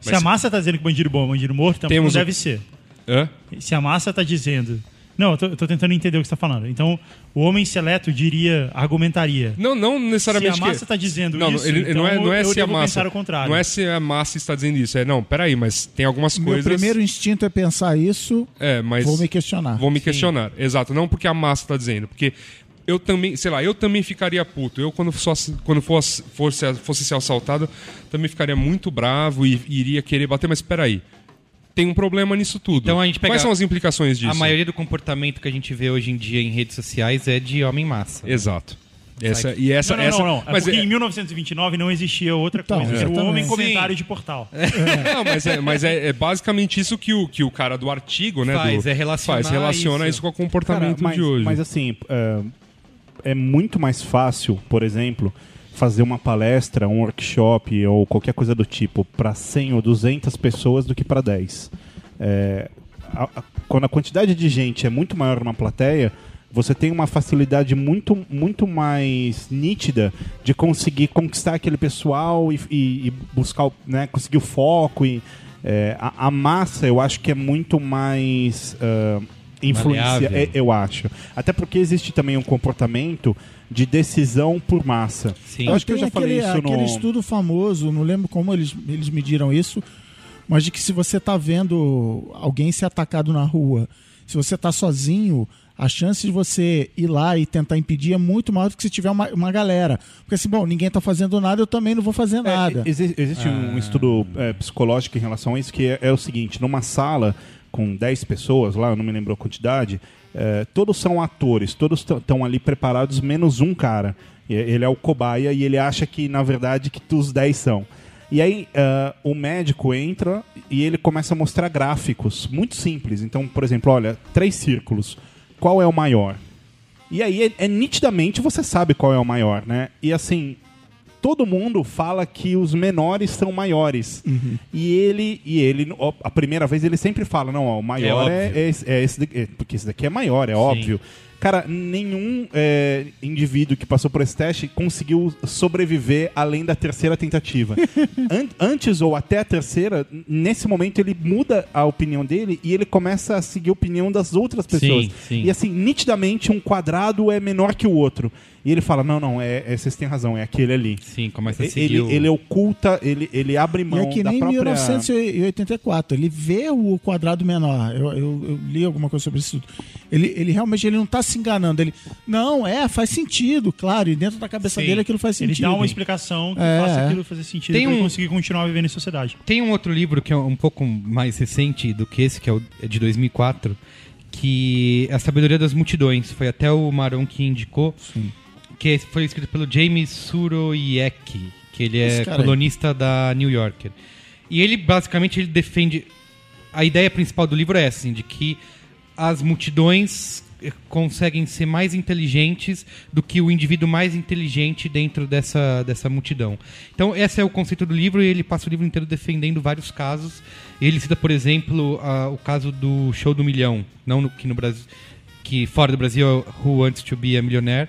Se Mas- a massa tá dizendo que bandido bom é bandido morto, então Temos não o- deve ser. Hã? Se a massa tá dizendo. Não, eu tô, eu tô tentando entender o que você tá falando. Então, o homem seleto diria, argumentaria. Não, não necessariamente. Se a massa que... tá dizendo não, isso, ele, então não é, não é eu se a massa. pensar o contrário. Não é se a massa está dizendo isso. É, não, peraí, mas tem algumas Meu coisas. primeiro instinto é pensar isso, É, mas. vou me questionar. Vou me questionar. Exato. Não porque a massa está dizendo. Porque eu também, sei lá, eu também ficaria puto. Eu, quando, fosse, quando fosse, fosse, fosse ser assaltado, também ficaria muito bravo e iria querer bater. Mas peraí. Tem um problema nisso tudo. Então a gente pega Quais são as implicações disso? A maioria do comportamento que a gente vê hoje em dia em redes sociais é de homem massa. Exato. Essa, e essa, Não, não, essa, não, não. É mas porque é- em 1929 não existia outra Então, coisa. Era o homem Sim. comentário de portal. [laughs] Não, mas é, mas é, é basicamente isso que o, que o cara do artigo, né? Faz, do, é relacionar faz, relaciona isso. isso, com o Cara, comportamento mas, de hoje. mas assim, é, é muito mais fácil, por exemplo, fazer uma palestra, um workshop ou qualquer coisa do tipo para 100 ou 200 pessoas do que para 10. É, a- a- quando a quantidade de gente é muito maior numa plateia, você tem uma facilidade muito, muito mais nítida de conseguir conquistar aquele pessoal e, e- e buscar, o- né, conseguir o foco. E, é, a, a massa, eu acho que é muito mais influencia, é- eu acho. Até porque existe também um comportamento de decisão por massa. Sim. Eu acho que eu já falei aquele, isso aquele no... estudo famoso, não lembro como eles, eles mediram isso, mas de que se você está vendo alguém ser atacado na rua, se você está sozinho, a chance de você ir lá e tentar impedir é muito maior do que se tiver uma, uma galera. Porque assim, bom, ninguém está fazendo nada, eu também não vou fazer nada. É, exi- existe um estudo é, psicológico em relação a isso que é, é o seguinte: numa sala com 10 pessoas, lá, eu não me lembro a quantidade, é, todos são atores, todos estão ali preparados, menos um cara. E- Ele é o cobaia e ele acha que, na verdade, que os 10 são. E aí é, o médico entra e ele começa a mostrar gráficos muito simples. Então, por exemplo, olha, três círculos. Qual é o maior? E aí, é, é nitidamente você sabe qual é o maior, né? E assim, todo mundo fala que os menores são maiores. E ele, e ele, ó, a primeira vez, ele sempre fala: não, ó, o maior é, é esse, é esse daqui, é, porque esse daqui é maior, é óbvio. Cara, nenhum é, indivíduo que passou por esse teste conseguiu sobreviver além da terceira tentativa. [laughs] An- antes ou até a terceira, nesse momento ele muda a opinião dele e ele começa a seguir a opinião das outras pessoas. Sim, sim. E assim, nitidamente um quadrado é menor que o outro. E ele fala: não, não, é, é- vocês têm razão, é aquele ali. Sim, começa a Ele, seguir o- ele oculta, ele, ele abre E mão é que nem em própria... 1984. Ele vê o quadrado menor. Eu, eu- eu li alguma coisa sobre isso tudo. Ele, ele realmente ele não está se enganando. Ele, não, é, faz sentido, claro. E dentro da cabeça Sim. dele aquilo faz Ele sentido. dá uma explicação que É, faça aquilo fazer sentido Tem pra ele um- conseguir continuar vivendo em sociedade. Tem um outro livro que é um pouco mais recente do que esse, que é o é de 2004, que é A Sabedoria das Multidões. Foi até o Maron que indicou, que foi escrito pelo James Surowiecki, que ele é colunista da New Yorker. E ele, basicamente, ele defende... A ideia principal do livro é essa, assim, de que as multidões eh, conseguem ser mais inteligentes do que o indivíduo mais inteligente dentro dessa, dessa multidão. Então, esse é o conceito do livro e ele passa o livro inteiro defendendo vários casos. Ele cita, por exemplo, a- o caso do show do milhão, não no, que no Brasil, que fora do Brasil é Who Wants to Be a Millionaire,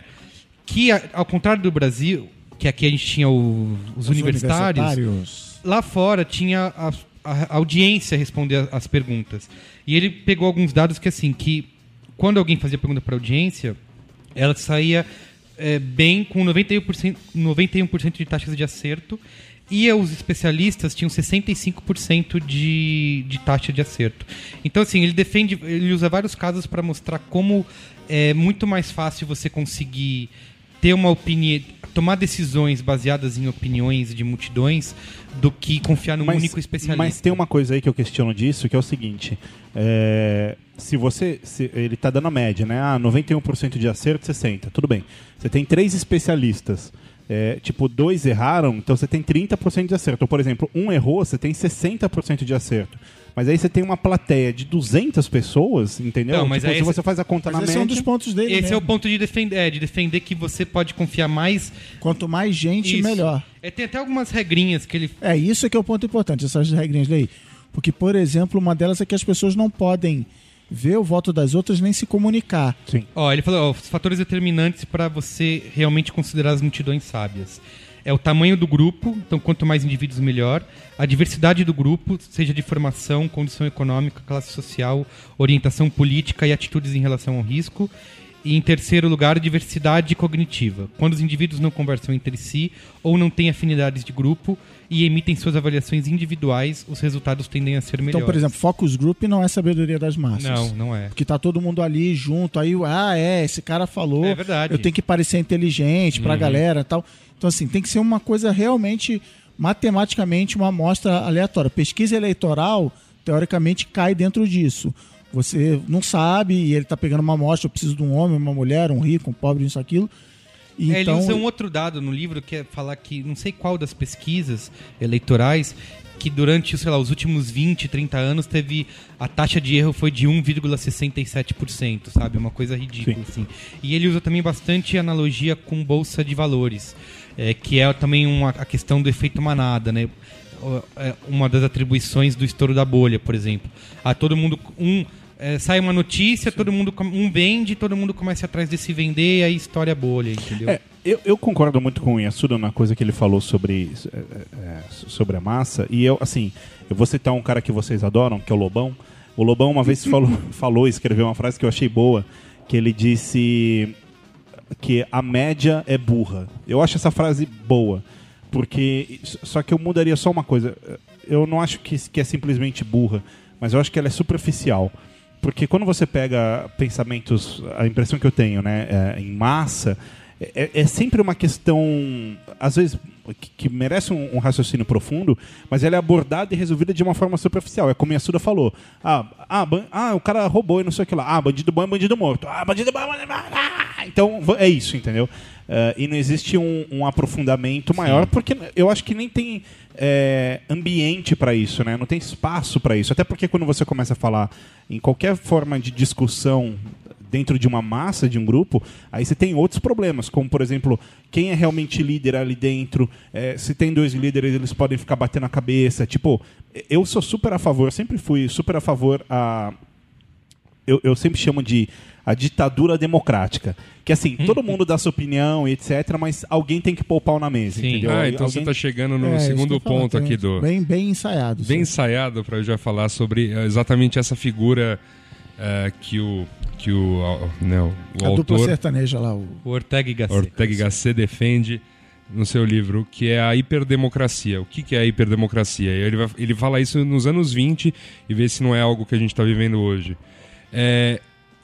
que a- ao contrário do Brasil, que aqui a gente tinha o- os, Os universitários, universitários. lá fora tinha a, a audiência responder a- as perguntas. E ele pegou alguns dados que assim, que quando alguém fazia pergunta para audiência, ela saía é, bem com 91%, 91% de taxas de acerto e os especialistas tinham 65% de, de taxa de acerto. Então, assim, ele defende, ele usa vários casos para mostrar como é muito mais fácil você conseguir ter uma opinião, tomar decisões baseadas em opiniões de multidões do que confiar num único especialista. Mas tem uma coisa aí que eu questiono disso, que é o seguinte: é, se você. se- ele tá dando a média, né? Ah, 91% de acerto, 60%. Tudo bem. Você tem três especialistas. é, tipo, dois erraram, então você tem 30% de acerto. Ou, por exemplo, um errou, você tem 60% de acerto. Mas aí você tem uma plateia de 200 pessoas, entendeu? Não, mas tipo, aí se esse- você faz a conta Mas na esse é um média... dos pontos dele. Esse é o mesmo. ponto de defender, é, de defender que você pode confiar mais. Quanto mais gente, Isso. melhor. É, tem até algumas regrinhas que ele. É, isso é que é o ponto importante, essas regrinhas daí. Porque, por exemplo, uma delas é que as pessoas não podem ver o voto das outras nem se comunicar. Sim. Ó, ele falou, ó, os fatores determinantes para você realmente considerar as multidões sábias. É o tamanho do grupo, então quanto mais indivíduos melhor. A diversidade do grupo, seja de formação, condição econômica, classe social, orientação política e atitudes em relação ao risco. E em terceiro lugar, diversidade cognitiva. Quando os indivíduos não conversam entre si ou não têm afinidades de grupo e emitem suas avaliações individuais, os resultados tendem a ser melhores. Então, por exemplo, focus group não é sabedoria das massas. Não, não é. Porque tá todo mundo ali junto, aí, ah, é, esse cara falou. É verdade. Eu tenho que parecer inteligente pra galera e tal. Então, assim, tem que ser uma coisa realmente, matematicamente, uma amostra aleatória. Pesquisa eleitoral, teoricamente, cai dentro disso. Você não sabe e ele tá pegando uma amostra, eu preciso de um homem, uma mulher, um rico, um pobre, isso, aquilo. É, então, ele usa um outro dado no livro que é falar que não sei qual das pesquisas eleitorais que durante, sei lá, os últimos 20, 30 anos teve a taxa de erro foi de 1,67%, sabe? Uma coisa ridícula assim. E ele usa também bastante analogia com bolsa de valores. É, que é também uma, a questão do efeito manada, né? É Uma das atribuições do estouro da bolha, por exemplo. Ah, todo mundo um é, sai uma notícia, todo mundo um vende, todo mundo começa atrás de se vender, aí estoura a bolha, entendeu? É, eu, eu concordo muito com o Yasuda na coisa que ele falou sobre, é, é, sobre a massa. E eu, assim, eu vou citar um cara que vocês adoram, que é o Lobão. O Lobão uma vez falou, [laughs] falou escreveu uma frase que eu achei boa, que ele disse que a média é burra. Eu acho essa frase boa, porque só que eu mudaria só uma coisa. Eu não acho que, que é simplesmente burra, mas eu acho que ela é superficial. Porque quando você pega pensamentos, a impressão que eu tenho, né, é, em massa, é, é sempre uma questão, às vezes, que, que merece um, um raciocínio profundo, mas ela é abordada e resolvida de uma forma superficial. É como a Yasuda falou. Ah, ah, ah, o cara roubou e não sei o que lá. Ah, bandido bom é bandido morto. Ah, bandido bom é bandido morto. Ah! Então, é isso, entendeu? Eh, e não existe um, um aprofundamento maior, porque eu acho que nem tem é, ambiente para isso, né? Não tem espaço para isso. Até porque quando você começa a falar em qualquer forma de discussão dentro de uma massa, de um grupo, aí você tem outros problemas, como por exemplo, quem é realmente líder ali dentro, eh, se tem dois líderes, eles podem ficar batendo a cabeça. Tipo, eu sou super a favor, sempre fui super a favor a eu, eu sempre chamo de a ditadura democrática. Que assim, todo mundo dá sua opinião e etc, mas alguém tem que pôr o pau na mesa, Sim. entendeu? Ah, então Alguém- você tá chegando no É, isso que eu segundo ponto aqui do. Bem, bem ensaiado. bem ensaiado para eu já falar sobre eh, exatamente essa figura eh, que o que o, né, o A dupla autor sertaneja lá, o... O Ortega y Gasset. Ortega y Gasset defende no seu livro, que é a hiperdemocracia. O que, que é a hiperdemocracia? Ele, vai- ele fala isso nos anos 20 e vê se não é algo que a gente está vivendo hoje. É,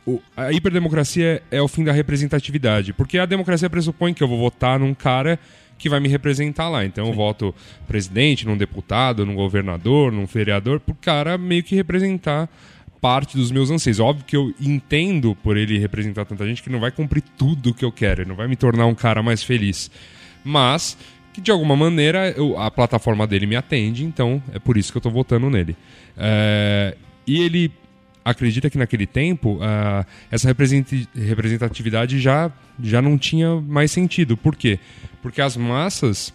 o- a hiperdemocracia é o fim da representatividade, porque a democracia pressupõe que eu vou votar num cara que vai me representar lá. Então eu voto presidente, num deputado, num governador, num vereador, pro cara meio que representar parte dos meus anseios. Óbvio que eu entendo por ele representar tanta gente que não vai cumprir tudo que eu quero, ele não vai me tornar um cara mais feliz. Mas que de alguma maneira eu- a plataforma dele me atende, então é por isso que eu tô votando nele. É, e ele acredita que naquele tempo ah, essa representatividade já, já não tinha mais sentido. Por quê? Porque as massas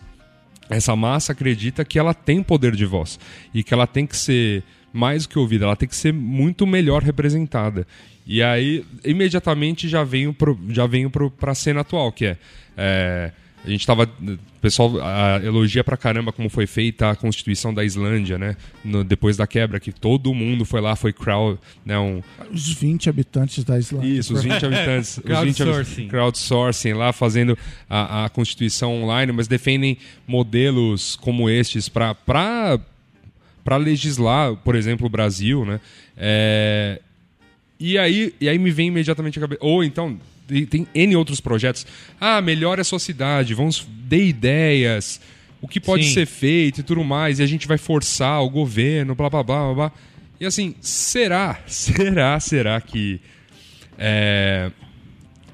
essa massa acredita que ela tem poder de voz e que ela tem que ser mais do que ouvida, ela tem que ser muito melhor representada. E aí, imediatamente já venho pro, já venho pro, pra cena atual, que é, é, a gente tava. O pessoal elogia pra caramba como foi feita a Constituição da Islândia, né? No- depois da quebra, que todo mundo foi lá, foi crowd, né? Um, os 20 habitantes da Islândia. isso, os 20 habitantes. [laughs] os 20 Crowdsourcing. crowdsourcing lá, fazendo a, a Constituição online, mas defendem modelos como estes para para legislar, por exemplo, o Brasil, né? É, e aí, e aí me vem imediatamente a cabeça. Ou então, tem, N outros projetos. Ah, melhore a sua cidade, vamos dê ideias, o que pode Sim. ser feito e tudo mais, e a gente vai forçar o governo, blá blá blá blá. blá. E assim, será, [laughs] será, será que é,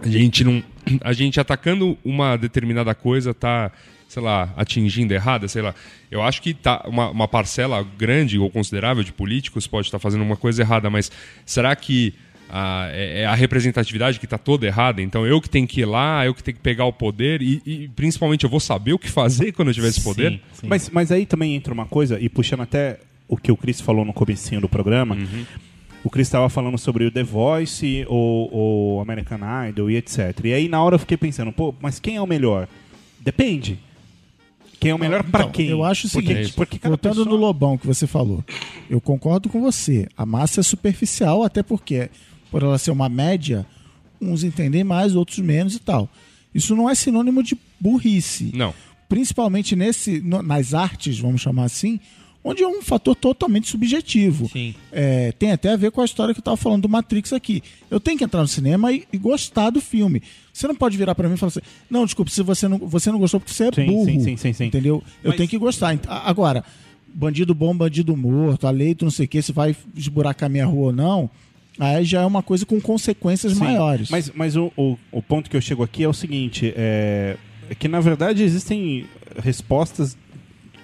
a gente não. A gente atacando uma determinada coisa tá, sei lá, atingindo errada, sei lá. Eu acho que tá uma, uma parcela grande ou considerável de políticos pode estar fazendo uma coisa errada, mas será que a, é é a representatividade que está toda errada? Então eu que tenho que ir lá, eu que tenho que pegar o poder e, e, principalmente eu vou saber o que fazer quando eu tiver esse poder? Sim, sim. Mas, mas aí também entra uma coisa, e puxando até o que o Chris falou no comecinho do programa, o Chris estava falando sobre o The Voice, o, o American Idol e etc. E aí na hora eu fiquei pensando, pô, mas quem é o melhor? Depende. Quem é o melhor pra Então, quem? Eu acho o Porque- seguinte, porque cada voltando pessoa- no Lobão que você falou, eu concordo com você. A massa é superficial, até porque, por ela ser uma média, uns entendem mais, outros menos e tal. Isso não é sinônimo de burrice. Não. Principalmente nesse, no- nas artes, vamos chamar assim, onde é um fator totalmente subjetivo. É, tem até a ver com a história que eu estava falando do Matrix aqui. Eu tenho que entrar no cinema e, e gostar do filme. Você não pode virar para mim e falar assim: não, desculpe, se você não, você não gostou porque você é Sim, burro. sim, sim, sim, sim. Entendeu? Eu Mas- tenho que gostar. Agora, bandido bom, bandido morto, a lei, tu não sei o que, se vai esburacar minha rua ou não, aí já é uma coisa com consequências Sim, maiores. Mas, mas o, o, o ponto que eu chego aqui é o seguinte: é, é que na verdade existem respostas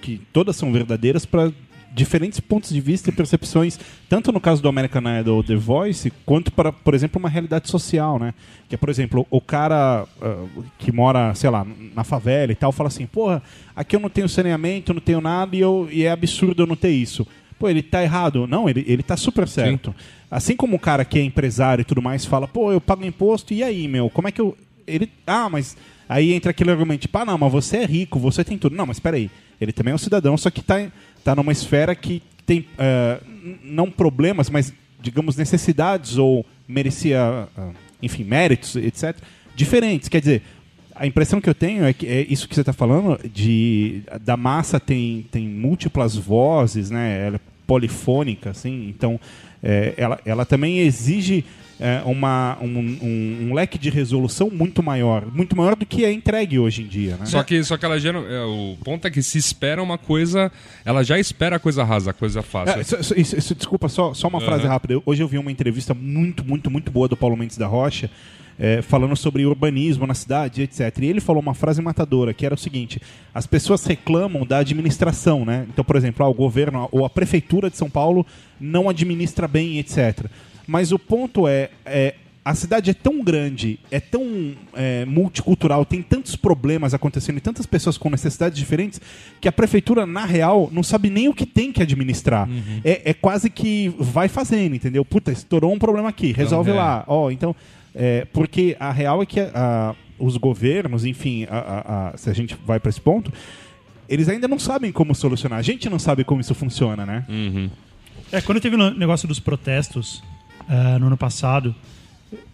que todas são verdadeiras para diferentes pontos de vista e percepções, tanto no caso do American Idol The Voice, quanto para, por exemplo, uma realidade social, né? Que é, por exemplo, o cara ah, que mora, sei lá, na favela e tal, fala assim, porra, aqui eu não tenho saneamento, não tenho nada e, eu, e é absurdo eu não ter isso. Pô, ele tá errado. Não, ele, ele tá super certo. Assim como o cara que é empresário e tudo mais fala, pô, eu pago imposto, e aí, meu, como é que eu. Ele. Ah, mas. Aí entra aquele argumento, tipo, ah, não, mas você é rico, você tem tudo. Não, mas peraí. Ele também é um cidadão, só que tá, tá numa esfera que tem. n- não problemas, mas, digamos, necessidades ou merecia. ah, enfim, méritos, etc. Diferentes. Quer dizer, a impressão que eu tenho é que é isso que você está falando de da massa tem, tem múltiplas vozes, né? Ela é polifônica, assim. Então, é, ela, ela também exige é, uma, um, um- um leque de resolução muito maior, muito maior do que é entregue hoje em dia, né? Só que, só que ela gera. é, o ponto é que se espera uma coisa. Ela já espera a coisa rasa, a coisa fácil. É, desculpa, só, só uma Aham. frase rápida. Hoje eu vi uma entrevista muito, muito, muito boa do Paulo Mendes da Rocha, é, falando sobre urbanismo na cidade, etc. E ele falou uma frase matadora, que era o seguinte: as pessoas reclamam da administração, né? Então, por exemplo, ah, o governo ou a prefeitura de São Paulo não administra bem, etc. Mas o ponto é, é, a cidade é tão grande, é tão é, multicultural, tem tantos problemas acontecendo e tantas pessoas com necessidades diferentes que a prefeitura, na real, não sabe nem o que tem que administrar. É, é quase que vai fazendo, entendeu? Puta, estourou um problema aqui, resolve é. lá. Ó, então, é, porque a real é que a- os governos, enfim, a- a- a- se a gente vai para esse ponto, eles ainda não sabem como solucionar. A gente não sabe como isso funciona, né? É, quando teve o negócio dos protestos ah, no ano passado,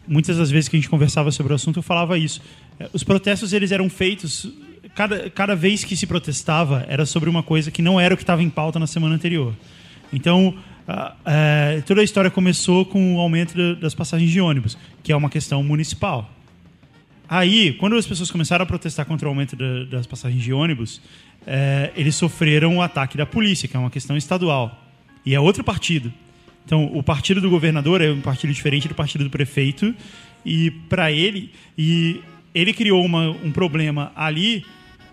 muitas das vezes que a gente conversava sobre o assunto, eu falava isso. É, Os protestos eles eram feitos cada, cada vez que se protestava era sobre uma coisa que não era o que estava em pauta na semana anterior. Então é, toda a história começou com o aumento da- das passagens de ônibus, que é uma questão municipal. Aí, quando as pessoas começaram a protestar contra o aumento da- das passagens de ônibus, eh, eles sofreram o ataque da polícia, que é uma questão estadual. E é outro partido. Então, o partido do governador é um partido diferente do partido do prefeito. E para ele, e ele criou uma- um problema ali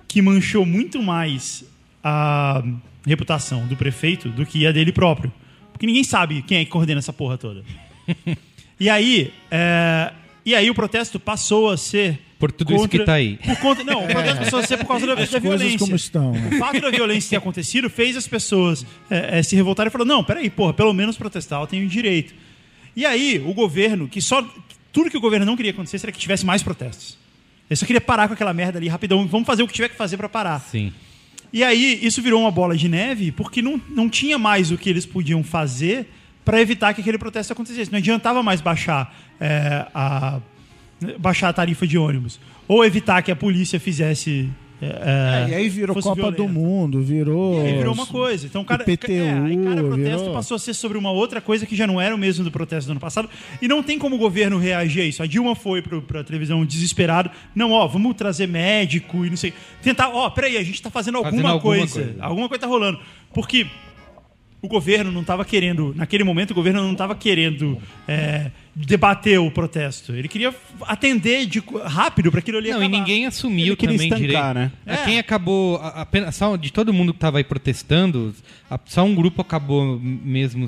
que manchou muito mais a reputação do prefeito do que a dele próprio. Porque ninguém sabe quem é que coordena essa porra toda. [laughs] E aí, é, e aí o protesto passou a ser Por tudo isso que tá aí. Por conta, não, o [laughs] protesto passou a ser por causa da, da violência. como estão. né? O fato da violência ter acontecido fez as pessoas é, é, se revoltarem e falar: não, peraí, porra, pelo menos protestar eu tenho direito. E aí, o governo, que só. Tudo que o governo não queria acontecer era que tivesse mais protestos. Ele só queria parar com aquela merda ali rapidão. Vamos fazer o que tiver que fazer para parar. Sim. E aí, isso virou uma bola de neve porque não, não tinha mais o que eles podiam fazer para evitar que aquele protesto acontecesse. Não adiantava mais baixar, é, a, baixar a tarifa de ônibus. Ou evitar que a polícia fizesse. É, É, e aí virou Copa do violenta. Mundo, virou. E aí virou uma coisa. Então, cada, IPTU, é, aí cada protesto virou- passou a ser sobre uma outra coisa que já não era o mesmo do protesto do ano passado. E não tem como o governo reagir a isso. A Dilma foi pro, pra televisão desesperado. Não, ó, vamos trazer médico e não sei. Tentar, ó, peraí, a gente tá fazendo alguma, Fazendo alguma coisa. coisa. Alguma coisa tá rolando. Porque o governo não estava querendo, naquele momento, o governo não estava querendo é, debater o protesto. Ele queria atender de, rápido para aquilo ali Não, e acabar. ninguém assumiu Ele também estancar, direito. né? É, É. Quem acabou, apenas, só de todo mundo que estava aí protestando, só um grupo acabou mesmo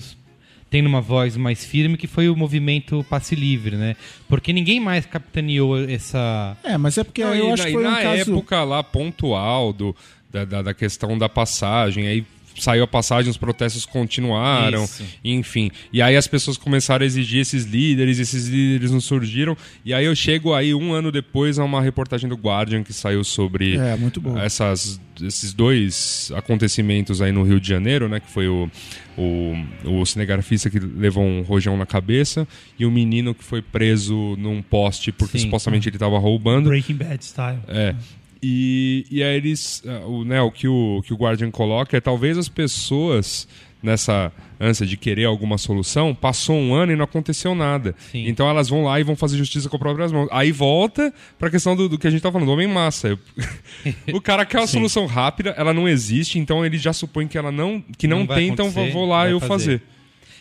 tendo uma voz mais firme, que foi o movimento Passe Livre, né? Porque ninguém mais capitaneou essa... É, mas é porque Não, eu e acho na, que e foi um na caso. época lá pontual do, da, da, da questão da passagem, aí saiu a passagem, os protestos continuaram, Isso. enfim. E aí as pessoas começaram a exigir esses líderes, esses líderes não surgiram. E aí eu chego aí um ano depois a uma reportagem do Guardian que saiu sobre É, essas, esses dois acontecimentos aí no Rio de Janeiro, né? Que foi o, o, o cinegrafista que levou um rojão na cabeça e o menino que foi preso num poste porque Sim. supostamente ele estava roubando. Breaking Bad style. É. E, e aí eles. ah, O, né, o, que o que o Guardian coloca é talvez as pessoas, nessa ânsia de querer alguma solução, passou um ano e não aconteceu nada. Sim. Então elas vão lá e vão fazer justiça com as próprias mãos. Aí volta pra questão do, do que a gente tá falando, do homem massa. [laughs] O cara quer uma solução rápida, ela não existe, então ele já supõe que ela não, que não, Não tem, então vou lá eu fazer. fazer.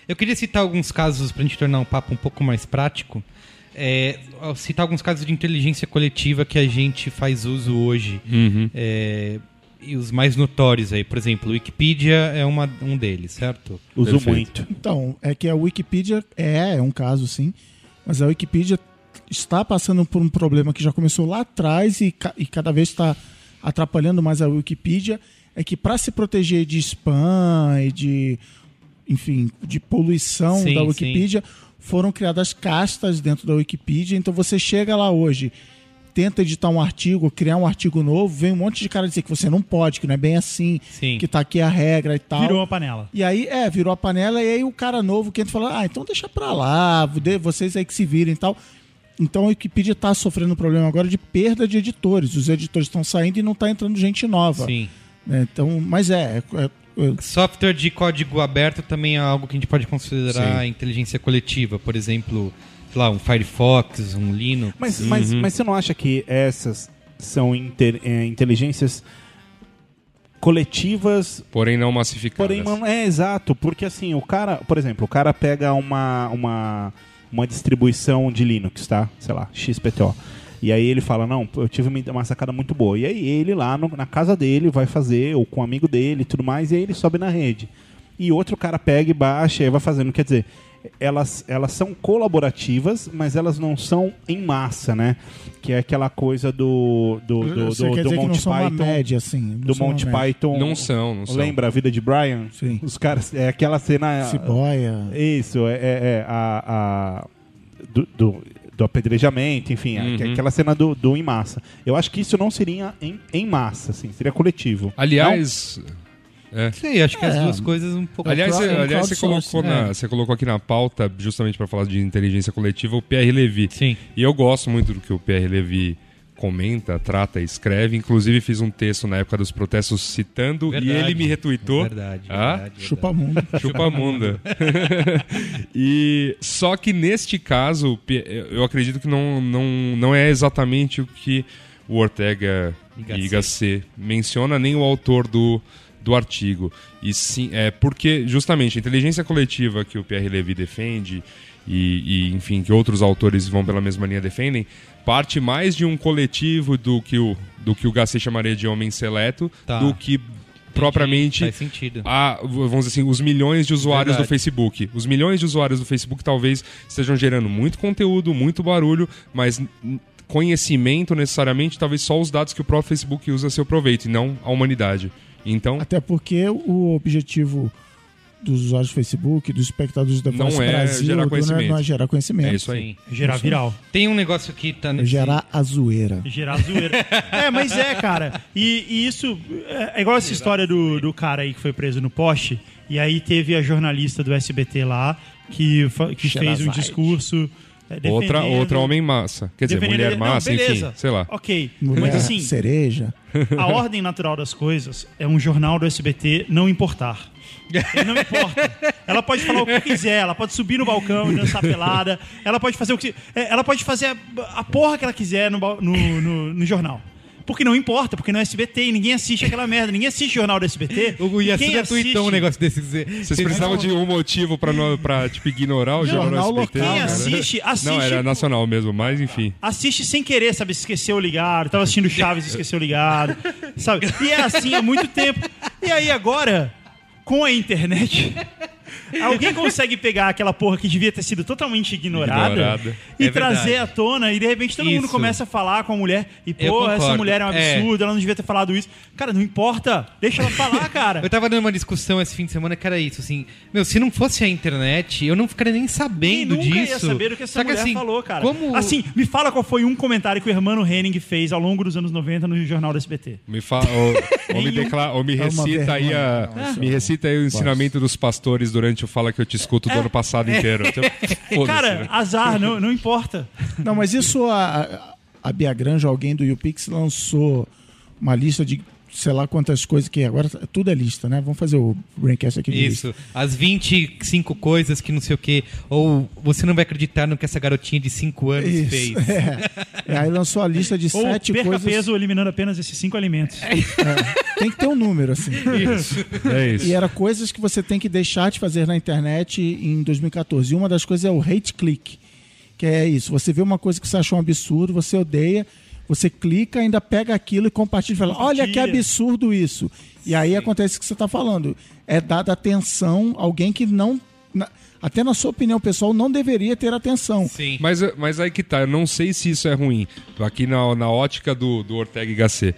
Eu queria citar alguns casos para a gente tornar um papo um pouco mais prático. É, citar alguns casos de inteligência coletiva que a gente faz uso hoje. Uhum. É, e os mais notórios aí, por exemplo, Wikipedia é uma, um deles, certo? Uso Perfeito. muito. Então, é que a Wikipedia é, é um caso sim, mas a Wikipedia está passando por um problema que já começou lá atrás e, ca- e cada vez está atrapalhando mais a Wikipedia, é que para se proteger de spam e de, enfim, de poluição Sim, da sim. Foram criadas castas dentro da Wikipedia, então você chega lá hoje, tenta editar um artigo, criar um artigo novo, vem um monte de cara dizer que você não pode, que não é bem assim, Sim. que tá aqui a regra e tal. Virou uma panela. E aí, é, virou a panela e aí o cara novo que entra fala, ah, então deixa pra lá, vocês aí que se virem e tal. Então a Wikipedia tá sofrendo um problema agora de perda de editores. Os editores estão saindo e não tá entrando gente nova. Sim. né? Então, mas é, é- é- Software de código aberto também é algo que a gente pode considerar Sim. inteligência coletiva. Por exemplo, sei lá, um Firefox, um Linux. Mas, mas, mas você não acha que essas são inte- é, inteligências coletivas Porém não massificadas. Porém, mano, é exato, porque assim, o cara, por exemplo, o cara pega uma, uma, uma distribuição de Linux, tá? Sei lá, XPTO. E aí ele fala, não, eu tive uma- sacada muito boa. E aí ele lá no- na casa dele vai fazer, ou com um amigo dele e tudo mais, e aí ele sobe na rede. E outro cara pega e baixa e vai fazendo. Quer dizer, elas, elas são colaborativas, mas elas não são em massa, né? Que é aquela coisa do, do, do, você do, quer do dizer que não Monty são uma Python média, assim. não do Monty. Python. Não são, não são. Lembra a vida de Brian? Sim. Os caras. É aquela cena. Ciboia. Isso, é, é- é a. a- do, do, do apedrejamento, enfim, Uhum. aqu- aquela cena do, do em massa. Eu acho que isso não seria em, em massa, assim, seria coletivo. Aliás, é. Sei, acho que as É. duas coisas um pouco. Aliás, aliás você, colocou na- é. você colocou aqui na pauta, justamente para falar de inteligência coletiva, o PR Levy. Sim. E eu gosto muito do que o PR Levy comenta, trata, escreve. Inclusive fiz um texto na época dos protestos citando Verdade. e ele me retuitou. Verdade, Ah? verdade. Chupa mundo. Chupa munda. [laughs] e só que neste caso, eu acredito que não, não, não é exatamente o que o Ortega Igacê. e Igacê menciona, nem o autor do, do artigo. E sim, é porque justamente a inteligência coletiva que o Pierre Levy defende e, e, enfim, que outros autores vão pela mesma linha defendem, parte mais de um coletivo do que o, do que o Gacê chamaria de homem seleto, Tá. do que propriamente Faz sentido. a, vamos dizer assim, os milhões de usuários Verdade. do Facebook. Os milhões de usuários do Facebook talvez estejam gerando muito conteúdo, muito barulho, mas conhecimento necessariamente, talvez só os dados que o próprio Facebook usa a seu proveito e não a humanidade. Então, Até porque o objetivo dos usuários do Facebook, dos espectadores da Não Voz é Brasil, gerar do- conhecimento. não é gerar conhecimento. é isso aí. Sim. Gerar viral. Tem um negócio que tá É nesse... gerar a zoeira. Gerar zoeira. [laughs] é, mas é, cara. E, e isso é, é igual essa história do, do cara aí que foi preso no poste. E aí teve a jornalista do SBT lá que, que fez um discurso. é, Outra, outra homem massa. Quer dizer, defendendo- mulher Não, massa, enfim, beleza. sei lá. Ok. Mulher, Mas assim, cereja. a ordem natural das coisas é um jornal do SBT não importar. Ele não importa. Ela pode falar o que quiser, ela pode subir no balcão e dançar pelada, ela pode fazer o que. é, Ela pode fazer a, a porra que ela quiser no, no, no, no jornal. Porque não importa, porque não é SBT e ninguém assiste aquela merda. Ninguém assiste jornal do SBT. O quem Yasuda tweetou um assiste- negócio desse. Vocês Vocês precisavam de um motivo pra, não- pra tipo, ignorar o jornal, jornal SBT? local, Quem cara. assiste, assiste. Não, era nacional mesmo, mas enfim. assiste sem querer, sabe? Esqueceu ligado, tava assistindo Chaves e esqueceu ligado, sabe? E é assim há muito tempo. E aí agora, com a internet, [laughs] alguém consegue pegar aquela porra que devia ter sido totalmente ignorada, Ignorada. e É trazer verdade. à tona, e de repente todo mundo Isso. começa a falar com a mulher, e pô, essa mulher é um É. absurdo, ela não devia ter falado isso. Cara, não importa, deixa ela falar, [laughs] cara. Eu tava dando uma discussão esse fim de semana que era isso, assim, meu, se não fosse a internet, eu não ficaria nem Quem sabendo nunca disso. ia saber o que essa Só mulher assim, falou, cara. Como... Assim, me fala qual foi um comentário que o Hermano Henning fez ao longo dos anos 90 no jornal do SBT. Me fala, ou, ou me, declara, ou me É recita aí a, não, me recita aí o ensinamento dos pastores durante o Fala que eu te escuto do ano passado inteiro. Então, [laughs] foda-se, Cara, né? azar, não, não importa. Não, mas isso a, a, a Bia Granja, alguém do YouPix, lançou uma lista de sei lá quantas coisas que agora tudo é lista, né? Vamos fazer o Braincast aqui de lista. Isso, as 25 coisas que não sei o que, ou você não vai acreditar no que essa garotinha de 5 anos Isso, fez. [laughs] é. E aí lançou a lista de Ou sete perca coisas. peso eliminando apenas esses cinco alimentos. Tem que ter um número, assim. [laughs] É isso. E era coisas que você tem que deixar de fazer na internet em 2014. E uma das coisas é o hate click. Que é isso. Você vê uma coisa que você achou um absurdo, você odeia, você clica, ainda pega aquilo e compartilha e fala, olha que absurdo isso. E aí acontece o que você está falando. É dada atenção a alguém que não. na- até na sua opinião pessoal, não deveria ter atenção. Sim. Mas, mas aí que tá, eu não sei se isso é ruim. Aqui na, na ótica do, do Ortega y Gasset.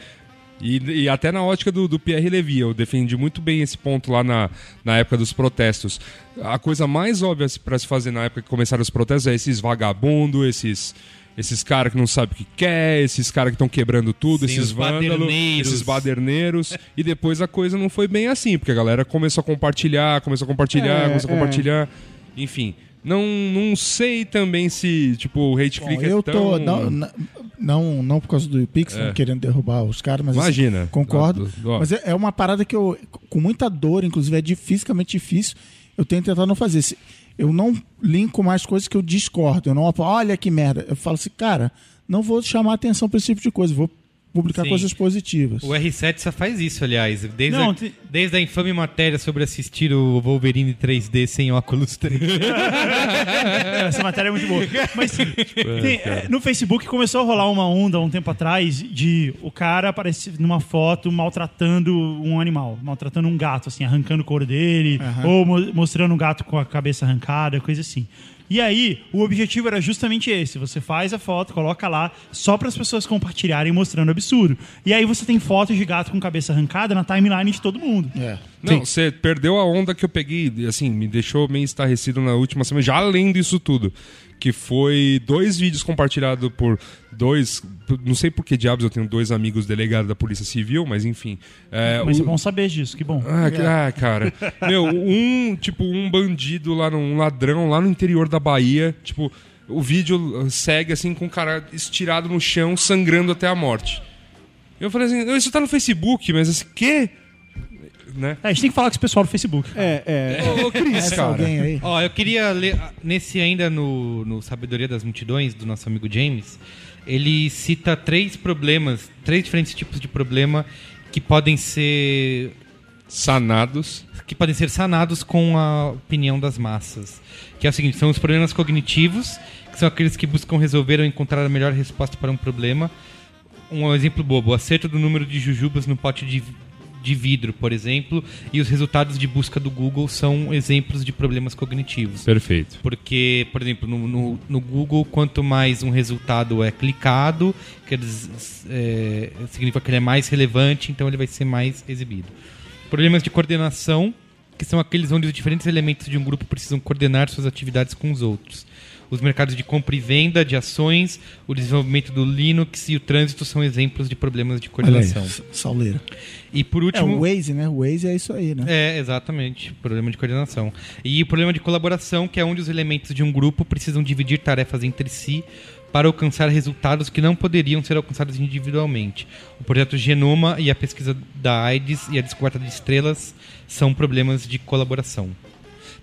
E, e até na ótica do, do Pierre Levy, eu defendi muito bem esse ponto lá na, na época dos protestos. A coisa mais óbvia para se fazer na época que começaram os protestos é esses vagabundos, esses, esses caras que não sabem o que quer, esses caras que estão quebrando tudo, Sim, esses os vândalos, esses baderneiros. e depois a coisa não foi bem assim, porque a galera começou a compartilhar, começou a compartilhar, É, começou a é. compartilhar. Enfim, não, não sei também se, tipo, o hate Bom, click é eu tão... tô. Não, não- não, não por causa do Pix, É. não querendo derrubar os caras, mas. assim, Imagina. concordo. Ah, ó. Mas é, é uma parada que eu, com muita dor, inclusive, é difícil, fisicamente difícil, eu tenho tentado não fazer. Se- Eu não linko mais coisas que eu discordo. Eu não, olha que merda. Eu falo assim, cara, não vou chamar atenção para esse tipo de coisa, vou publicar Sim. coisas positivas. O R7 só faz isso, aliás. Desde, Não, a, te- desde a infame matéria sobre assistir o Wolverine 3D sem óculos 3. [laughs] Essa matéria é muito boa. Mas [laughs] tem- é, no Facebook começou a rolar uma onda há um tempo atrás de o cara aparecer numa foto maltratando um animal, maltratando um gato, assim, arrancando o couro dele, ou mo- mostrando um gato com a cabeça arrancada, coisa assim. E aí, o objetivo era justamente esse: você faz a foto, coloca lá, só para as pessoas compartilharem mostrando absurdo. E aí você tem fotos de gato com cabeça arrancada na timeline de todo mundo. É. Não, você perdeu a onda que eu peguei, assim, me deixou meio estarrecido na última semana, já além disso tudo. Que foi dois vídeos compartilhados por dois. Não sei por que diabos eu tenho dois amigos delegados da Polícia Civil, mas enfim. É, Mas o- é bom saber disso, que bom. Ah, que- ah, cara. Meu, um, tipo, um bandido lá, no, um ladrão lá no interior da Bahia, tipo, o vídeo segue assim com o cara estirado no chão, sangrando até a morte. Eu falei assim, isso tá no Facebook, mas assim, quê? Né? É, a gente tem que falar com esse pessoal do Facebook. É, é. Ô, ô, Cris, cara. alguém aí. Ó, eu queria ler, nesse ainda no, no Sabedoria das Multidões, do nosso amigo James, ele cita três problemas, três diferentes tipos de problema que podem ser Sanados. que podem ser sanados com a opinião das massas. Que é o seguinte, são os problemas cognitivos, que são aqueles que buscam resolver ou encontrar a melhor resposta para um problema. Um exemplo bobo, o acerto do número de jujubas no pote de, de vidro, por exemplo, e os resultados de busca do Google são exemplos de problemas cognitivos. Perfeito. Porque, por exemplo, no, no- no Google, quanto mais um resultado é clicado, quer é, significa que ele é mais relevante, então ele vai ser mais exibido. Problemas de coordenação, que são aqueles onde os diferentes elementos de um grupo precisam coordenar suas atividades com os outros. Os mercados de compra e venda de ações, o desenvolvimento do Linux e o trânsito são exemplos de problemas de Olha aí, coordenação. s- Sauleira. E por É último. o Waze, né? O Waze é isso aí, né? É, exatamente. Problema de coordenação. E o problema de colaboração, que é onde os elementos de um grupo precisam dividir tarefas entre si para alcançar resultados que não poderiam ser alcançados individualmente. O projeto Genoma e a pesquisa da AIDS e a descoberta de estrelas são problemas de colaboração.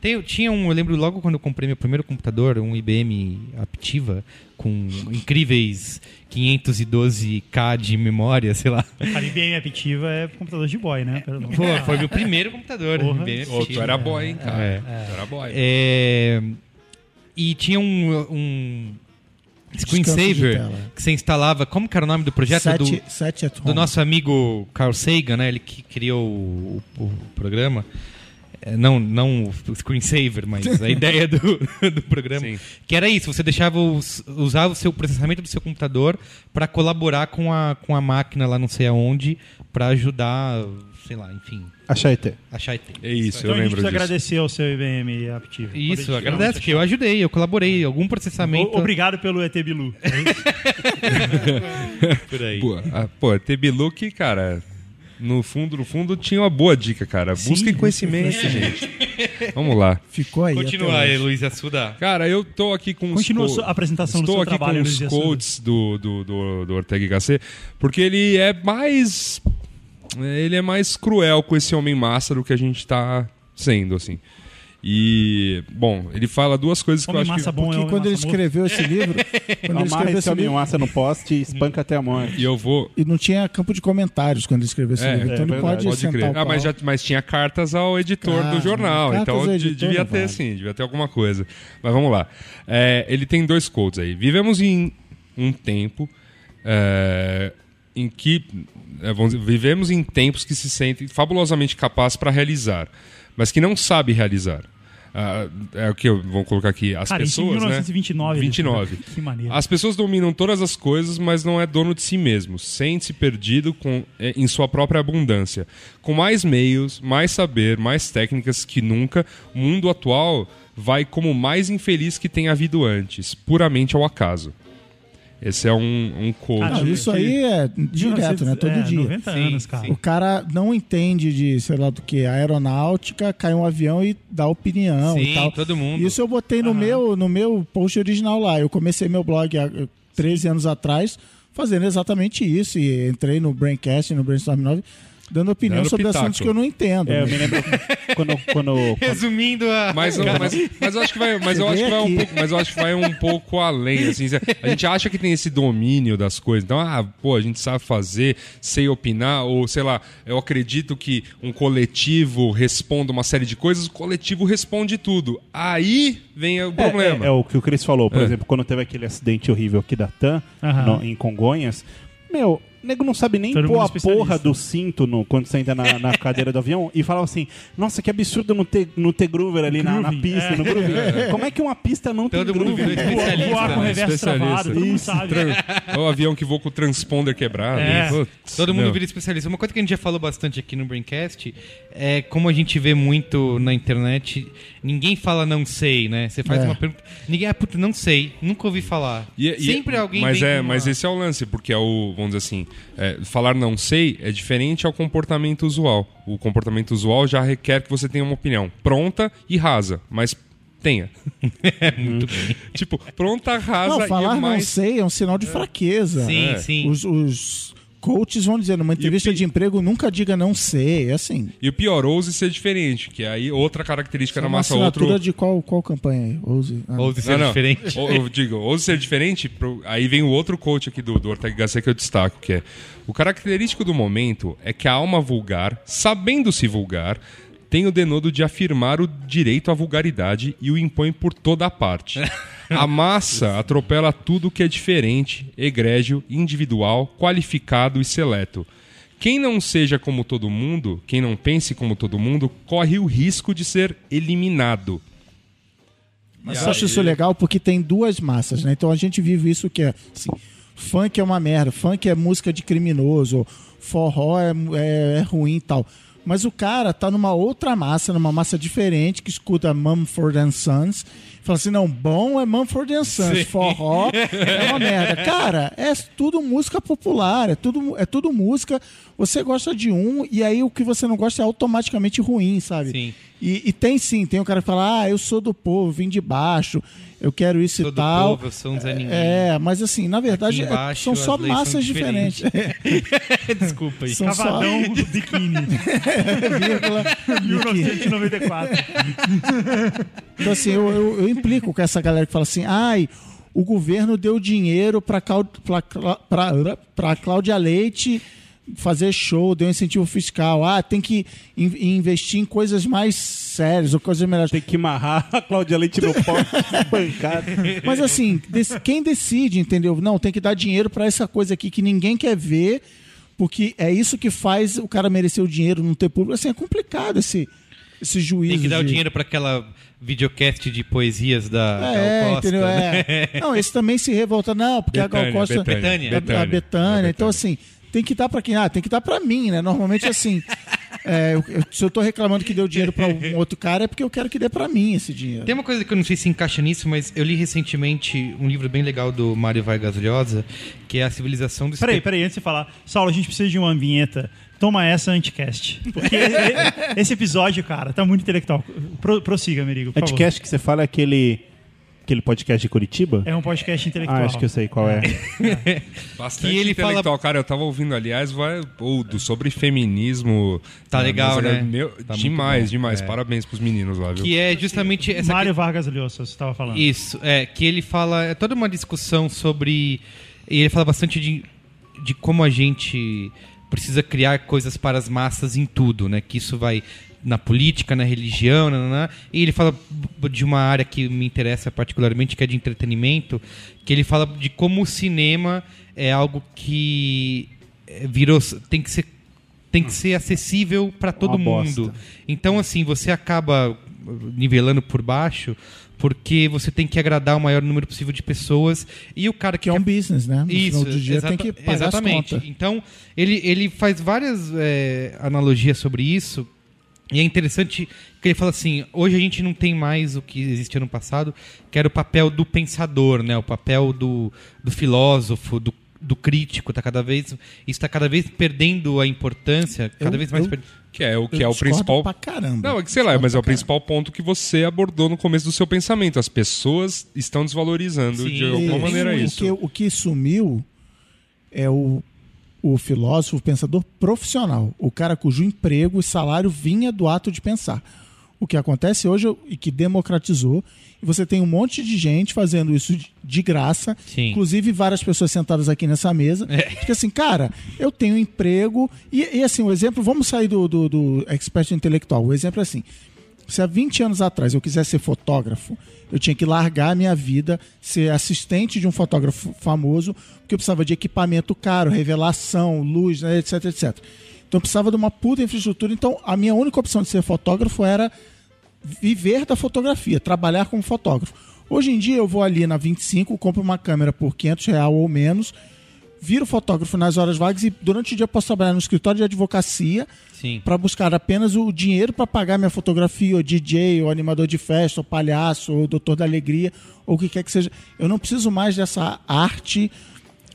Tem, tinha um, eu lembro logo quando eu comprei meu primeiro computador, um IBM Aptiva, com incríveis 512K de memória, sei lá. A IBM Aptiva é computador de boy, né? Pô, foi meu primeiro computador. Porra. IBM tu era boy, hein, cara. É. Tu era boy. É, e tinha um, um screensaver que você instalava. Como que era o nome do projeto? Sete, do, sete at do nosso amigo Carl Sagan, né? Ele que criou o, o programa. É, Não, não o screensaver, mas a [laughs] ideia do, do programa. Sim. Que era isso, você deixava os, usava o seu processamento do seu computador para colaborar com a, com a máquina lá não sei aonde, para ajudar, sei lá, enfim, Achaite. achar IT. É isso, Então eu lembro disso. agradecer ao seu IBM Aptiva. Isso, Pode- agradece, que eu ajudei, eu colaborei, algum processamento O- Obrigado pelo ET Bilu. [laughs] por aí. Pô, a, pô, Tebiluc, cara, no fundo, no fundo tinha uma boa dica, cara. Busquem conhecimento, gente. Vamos lá. Ficou aí. Continua aí. Luiz Assuda. Cara, eu tô aqui com Continua os a apresentação do Estou seu aqui trabalho, com os codes do, do, do, do Ortega y Gasset, porque ele é mais... Ele é mais cruel com esse homem massa do que a gente tá sendo, assim. E, bom, ele fala duas coisas que Homem eu acho massa que... bom é Porque quando ele massa morto. escreveu esse [laughs] livro, quando ele escreveu esse livro, massa no poste e [laughs] espanca até a morte. E eu vou... e não tinha campo de comentários quando ele escreveu esse É, livro. Então é ele pode, Pode sentar crer. Ah, mas, já, mas tinha cartas ao editor do jornal, cartas então editor devia ter vale. sim, devia ter alguma coisa. Mas vamos lá. É, ele tem dois codes aí. Vivemos em um tempo é, em que é, vamos dizer, vivemos em tempos que se sentem fabulosamente capazes para realizar, mas que não sabe realizar. Ah, é o que eu vou colocar aqui. As Cara, em pessoas, 1929. né? 29. Que maneiro. As pessoas dominam todas as coisas, mas não é dono de si mesmo. Sente-se perdido com, eh, em sua própria abundância. Com mais meios, mais saber, mais técnicas que nunca, o mundo atual vai como o mais infeliz que tenha havido antes, puramente ao acaso. Esse é um, um quote. Ah, Não, isso aí é direto, né? Todo é, dia. 90 Sim, anos, cara. sim. O cara não entende de, sei lá do que, aeronáutica, cai um avião e dá opinião Sim, e tal. todo mundo. Isso eu botei no, meu, no meu post original lá. Eu comecei meu blog há eh, 13 anos atrás fazendo exatamente isso. E entrei no Braincast, no Brainstorm 9, dando opinião Dando sobre pitaco. assuntos que eu não entendo. É, eu me lembro quando, quando, Resumindo a. Mas, mas, mas eu acho que vai, mas eu acho que vai um pouco, mas eu acho que vai um pouco além, assim, a gente acha que tem esse domínio das coisas. Então, ah, pô, a gente sabe fazer, sei opinar ou sei lá, eu acredito que um coletivo responda uma série de coisas, o coletivo responde tudo. Aí vem o problema. É, é o que o Chris falou, por É. exemplo, quando teve aquele acidente horrível aqui da TAM, no- em Congonhas, meu, o nego não sabe nem Todo pôr a especialista. porra do cinto no, quando você entra na, na [laughs] cadeira do avião e falava assim, nossa, que absurdo não ter, não ter groover ali na, na pista, é. no groove. [laughs] Como é que uma pista não Todo tem mundo groove? virou especialista. Voar com né? reverso Especialista. travado, todo mundo sabe. É o avião que voa com o transponder quebrado. É. Putz, Todo mundo meu. vira especialista. Uma coisa que a gente já falou bastante aqui no Braincast é como a gente vê muito na internet, ninguém fala não sei, né? Você faz É. uma pergunta, ninguém, ah, puta, não sei, nunca ouvi falar. E- e- Sempre alguém mas vem é, com uma- mas esse é o lance, porque é o, vamos dizer assim, é, falar não sei é diferente ao comportamento usual. O comportamento usual já requer que você tenha uma opinião pronta e rasa, mas tenha. [laughs] Muito bem. tipo, pronta, rasa não, falar e é não mais sei é um sinal de fraqueza. Sim, É. sim. Os, os coaches vão dizer, numa entrevista pi- de emprego, nunca diga não sei. É assim. E o pior, ouse ser diferente, que é aí outra característica É da uma massa, assinatura outro... de qual, qual campanha aí? Ouse. Ah, Ou de ser diferente. Ou, eu digo, ouse ser diferente, pro- aí vem o outro coach aqui do, do Ortega Gasset que eu destaco, que é o característico do momento é que a alma vulgar, sabendo-se vulgar, tem o denodo de afirmar o direito à vulgaridade e o impõe por toda a parte. [laughs] A massa atropela tudo que é diferente, egrégio, individual, qualificado e seleto. Quem não seja como todo mundo, quem não pense como todo mundo, corre o risco de ser eliminado. Mas eu acho isso legal porque tem duas massas, né? Então a gente vive isso que é assim, funk é uma merda, funk é música de criminoso, forró é, é, é ruim e tal. Mas o cara tá numa outra massa, numa massa diferente, que escuta Mumford and Sons, fala assim, não, bom é Mumford and Sons, forró é uma merda. [laughs] Cara, é tudo música popular, é tudo, é tudo música, você gosta de um, e aí o que você não gosta é automaticamente ruim, sabe? Sim. E, e tem sim, tem o cara que fala, ah, eu sou do povo, vim de baixo, eu quero isso Sou e do tal. povo, eu sou um Zé Ninguém. É, mas assim, na verdade, é- embaixo, são só massas diferentes. [laughs] [laughs] Desculpa aí. São só Cavadão do biquíni. vírgula, biquíni. 1994. Então, assim, eu, eu, eu implico com essa galera que fala assim, ai, o governo deu dinheiro para para Cláudia Leite fazer show, deu incentivo fiscal. Ah, tem que in- investir em coisas mais sérias ou coisas melhores. Tem que amarrar a Cláudia Leite no pau [laughs] bancada. Mas assim, dec- quem decide, entendeu? Não, tem que dar dinheiro pra essa coisa aqui que ninguém quer ver, porque é isso que faz o cara merecer o dinheiro, não ter público. Assim, é complicado esse, esse juízo. Tem que dar o de- dinheiro pra aquela videocast de poesias da Gal É, Costa. entendeu? né? É. Não, esse também se revolta, não, porque a Gal Betânia, Costa. Betânia, a- a Betânia. Betânia. É, Então, Betânia. assim, tem que dar pra quem? Ah, tem que dar pra mim, né? Normalmente, assim. [laughs] é, eu- se eu tô reclamando que deu dinheiro pra um outro cara, é porque eu quero que dê pra mim esse dinheiro. Tem uma coisa que eu não sei se encaixa nisso, mas eu li recentemente um livro bem legal do Mário Vargas Llosa, que é A Civilização do Peraí, Espe- peraí, antes de falar. Saulo, a gente precisa de uma vinheta. Toma essa anticast. Porque esse episódio, cara, tá muito intelectual. Pro, prossiga, Merigo, por favor. Podcast que você fala é aquele, aquele podcast de Curitiba? É um podcast intelectual. Ah, acho que eu sei qual é. [laughs] Bastante Que ele intelectual, fala- cara. Eu tava ouvindo, aliás, vai, ou do, sobre feminismo. Tá Ah, legal, mas, né? Meu, Tá demais, demais. É. Parabéns pros meninos lá, viu? Que é justamente essa Mário Vargas Llosa, você estava falando. Isso, é, que ele fala, é toda uma discussão sobre, e ele fala bastante de, de como a gente precisa criar coisas para as massas em tudo, né? Que isso vai na política, na religião, nananã. e ele fala de uma área que me interessa particularmente, que é de entretenimento, que ele fala de como o cinema é algo que é, virou tem que ser tem que ser acessível para todo Uma mundo. bosta. Então assim, você acaba nivelando por baixo porque você tem que agradar o maior número possível de pessoas e o cara que, Que é um quer business, né? No isso, final do dia tem que pagar exatamente. Então, ele, ele faz várias é, analogias sobre isso. E é interessante que ele fala assim: hoje a gente não tem mais o que existia no passado, que era o papel do pensador, né? o papel do, do filósofo, do, do crítico. Tá cada vez, isso está cada vez perdendo a importância, cada Eu- vez mais eu- per- Que é o que Eu é o principal. Pra caramba. Não, é que sei lá, mas é o principal ponto que você abordou no começo do seu pensamento. As pessoas estão desvalorizando Sim. de alguma maneira o isso. Que, o que sumiu é o, o filósofo, o pensador profissional. O cara cujo emprego e salário vinha do ato de pensar. O que acontece hoje e que democratizou, e você tem um monte de gente fazendo isso de- graça, Sim. inclusive várias pessoas sentadas aqui nessa mesa. Que assim, cara, eu tenho um emprego. E, e, assim, o exemplo, vamos sair do, do, do expert intelectual. O exemplo é assim: se há 20 anos atrás eu quisesse ser fotógrafo, eu tinha que largar a minha vida, ser assistente de um fotógrafo famoso, porque eu precisava de equipamento caro, revelação, luz, né, etc, etc. Então eu precisava de uma puta infraestrutura. Então a minha única opção de ser fotógrafo era viver da fotografia, trabalhar como fotógrafo. Hoje em dia eu vou ali na 25, compro uma câmera por 500 real ou menos, viro fotógrafo nas horas vagas e durante o dia posso trabalhar no escritório de advocacia para buscar apenas o dinheiro para pagar minha fotografia, ou DJ, ou animador de festa, ou palhaço, ou doutor da alegria, ou o que quer que seja. Eu não preciso mais dessa arte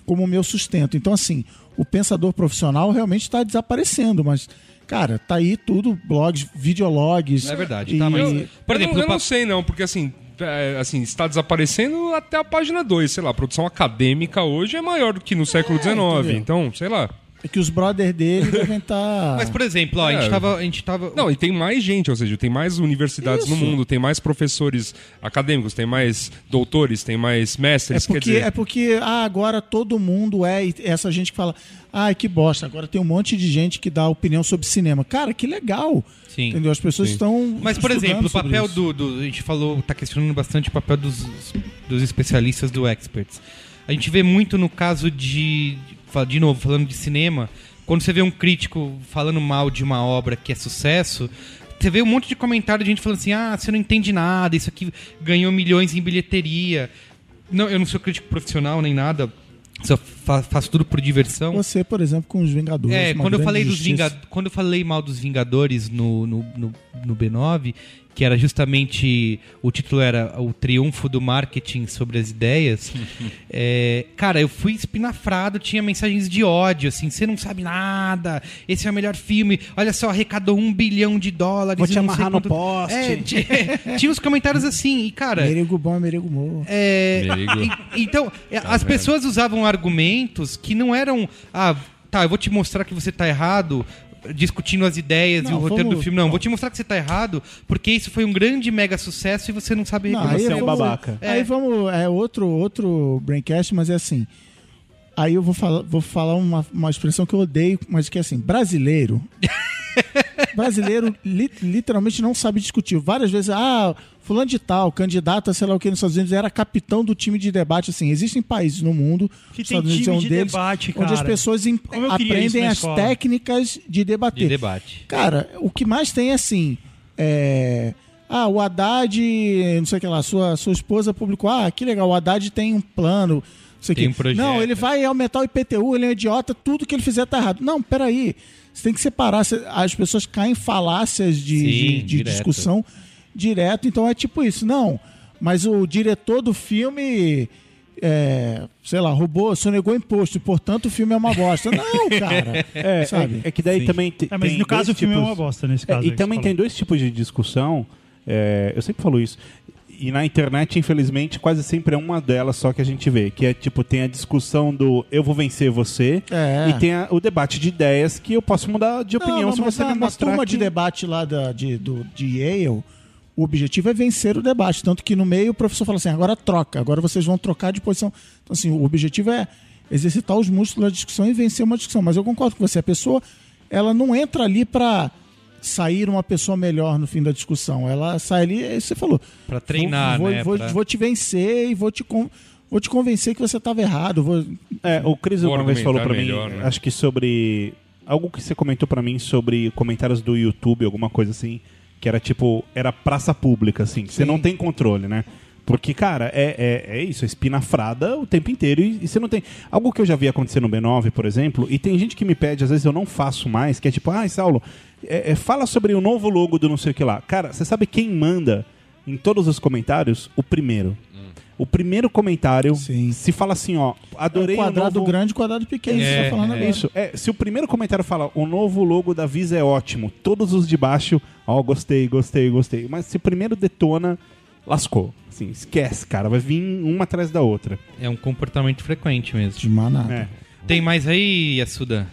como meu sustento. Então, assim, o pensador profissional realmente está desaparecendo, mas, cara, tá aí tudo, blogs, videologs. É verdade, e- tá, mas- Eu, Por eu exemplo, não, eu não sei não, porque assim, é, assim, está desaparecendo até a página 2, sei lá, a produção acadêmica hoje é maior do que no século XIX, entendeu? então, sei lá. É que os brothers dele [laughs] devem tá estar. Mas, por exemplo, ó, a, É. gente tava, a gente tava. Não, e tem mais gente, ou seja, tem mais universidades no Isso. mundo, tem mais professores acadêmicos, tem mais doutores, tem mais É mestres, quer porque, dizer... é porque ah, agora todo mundo é e essa gente que fala, ai que bosta, agora tem um monte de gente que dá opinião sobre cinema. Cara, que legal. Sim. Entendeu? As pessoas estão. Mas, por exemplo, o papel do, do- A gente falou, tá questionando bastante o papel dos, dos especialistas do experts. A gente vê muito no caso de. de- novo, falando de cinema, quando você vê um crítico falando mal de uma obra que é sucesso. Você vê um monte de comentário de gente falando assim: ah, você não entende nada, isso aqui ganhou milhões em bilheteria. Não, eu não sou crítico profissional nem nada, só fa- faço tudo por diversão. Você, por exemplo, com os Vingadores. É, quando eu falei dos justiça. Vinga... quando eu falei mal dos Vingadores no, no, no, no B9, que era justamente o título era o triunfo do marketing sobre as ideias. [laughs] é, cara, eu fui espinafrado, tinha mensagens de ódio, assim, você não sabe nada, esse é o melhor filme, olha só, arrecadou um bilhão de dólares. Vou te amarrar no quanto- poste. É, tinha, [laughs] tinha uns comentários assim, e cara, Merigo bom é merigo morto. é, Merigo. e- então, é, as pessoas usavam argumentos que não eram. Ah, tá, eu vou te mostrar que você tá errado. Discutindo as ideias e Não, o roteiro vamos- do filme. Não, vou te mostrar que você tá errado, porque isso foi um grande mega sucesso e você não sabe Não, reconhecer. você é um vamos- babaca. Aí É. vamos. É outro, outro braincast, mas é assim. Aí eu vou falar, vou falar uma, uma expressão que eu odeio, mas que é assim: brasileiro. [laughs] brasileiro li- literalmente não sabe discutir. Várias vezes, ah, fulano de tal, candidato a sei lá o que nos Estados Unidos, era capitão do time de debate. Assim, existem países no mundo, Que os tem Estados Unidos é time um de deles, debate, onde as cara. pessoas aprendem as escola. técnicas de debater. De debate. Cara, o que mais tem é assim. É... Ah, o Haddad, não sei o que lá, sua, sua esposa publicou. Ah, que legal, o Haddad tem um plano. Não, um projeto. não, ele vai aumentar o IPTU, ele é um idiota, tudo que ele fizer tá errado. Não, peraí. Você tem que separar. As pessoas caem em falácias de, Sim, de- de direto. discussão direto, então é tipo isso. Não, mas o diretor do filme. é, sei lá, roubou, sonegou imposto, e portanto o filme é uma bosta. [laughs] Não, cara. É, sabe? é, é que daí também te- É, mas tem no caso o filme é uma bosta nesse É, caso. e também tem dois tipos de discussão. é, eu sempre falo isso. E na internet, infelizmente, quase sempre é uma delas só que a gente vê. Que é tipo, tem a discussão do eu vou vencer você. É. E tem a- o debate de ideias que eu posso mudar de opinião Não, se mas você na, me na mostrar. turma que... de debate lá da, de, do, de Yale, o objetivo é vencer o debate. Tanto que no meio o professor fala assim: agora troca, agora vocês vão trocar de posição. Então, assim, o objetivo é exercitar os músculos da discussão e vencer uma discussão. Mas eu concordo com você, a pessoa ela não entra ali para sair uma pessoa melhor no fim da discussão. Ela sai ali, é que você falou. Pra treinar, vou, né? Vou, Pra- vou te vencer e vou te. con- vou te convencer que você estava errado. Vou... É, o Cris uma vez falou pra argumentar mim, né? acho que sobre. Algo que você comentou pra mim sobre comentários do YouTube, alguma coisa assim, que era tipo, era praça pública, assim, que você Sim. não tem controle, né? Porque, cara, é, é, é isso, é espinafrada o tempo inteiro e, e você não tem. Algo que eu já vi acontecer no B9, por exemplo, e tem gente que me pede, às vezes eu não faço mais, que é tipo, ai, Saulo, é, é, fala sobre o novo logo do não sei o que lá. Cara, você sabe quem manda em todos os comentários? O primeiro. O primeiro comentário, Sim. se fala assim, ó, adorei É o quadrado novo... grande e o quadrado pequeno. É, você tá falando é agora. Isso, é, se o primeiro comentário fala o novo logo da Visa é ótimo, todos os de baixo, ó, gostei, gostei, gostei. Mas se o primeiro detona, lascou. Assim, esquece, cara, vai vir uma atrás da outra. É um comportamento frequente mesmo. De manada. É. Tem mais aí, Yasuda?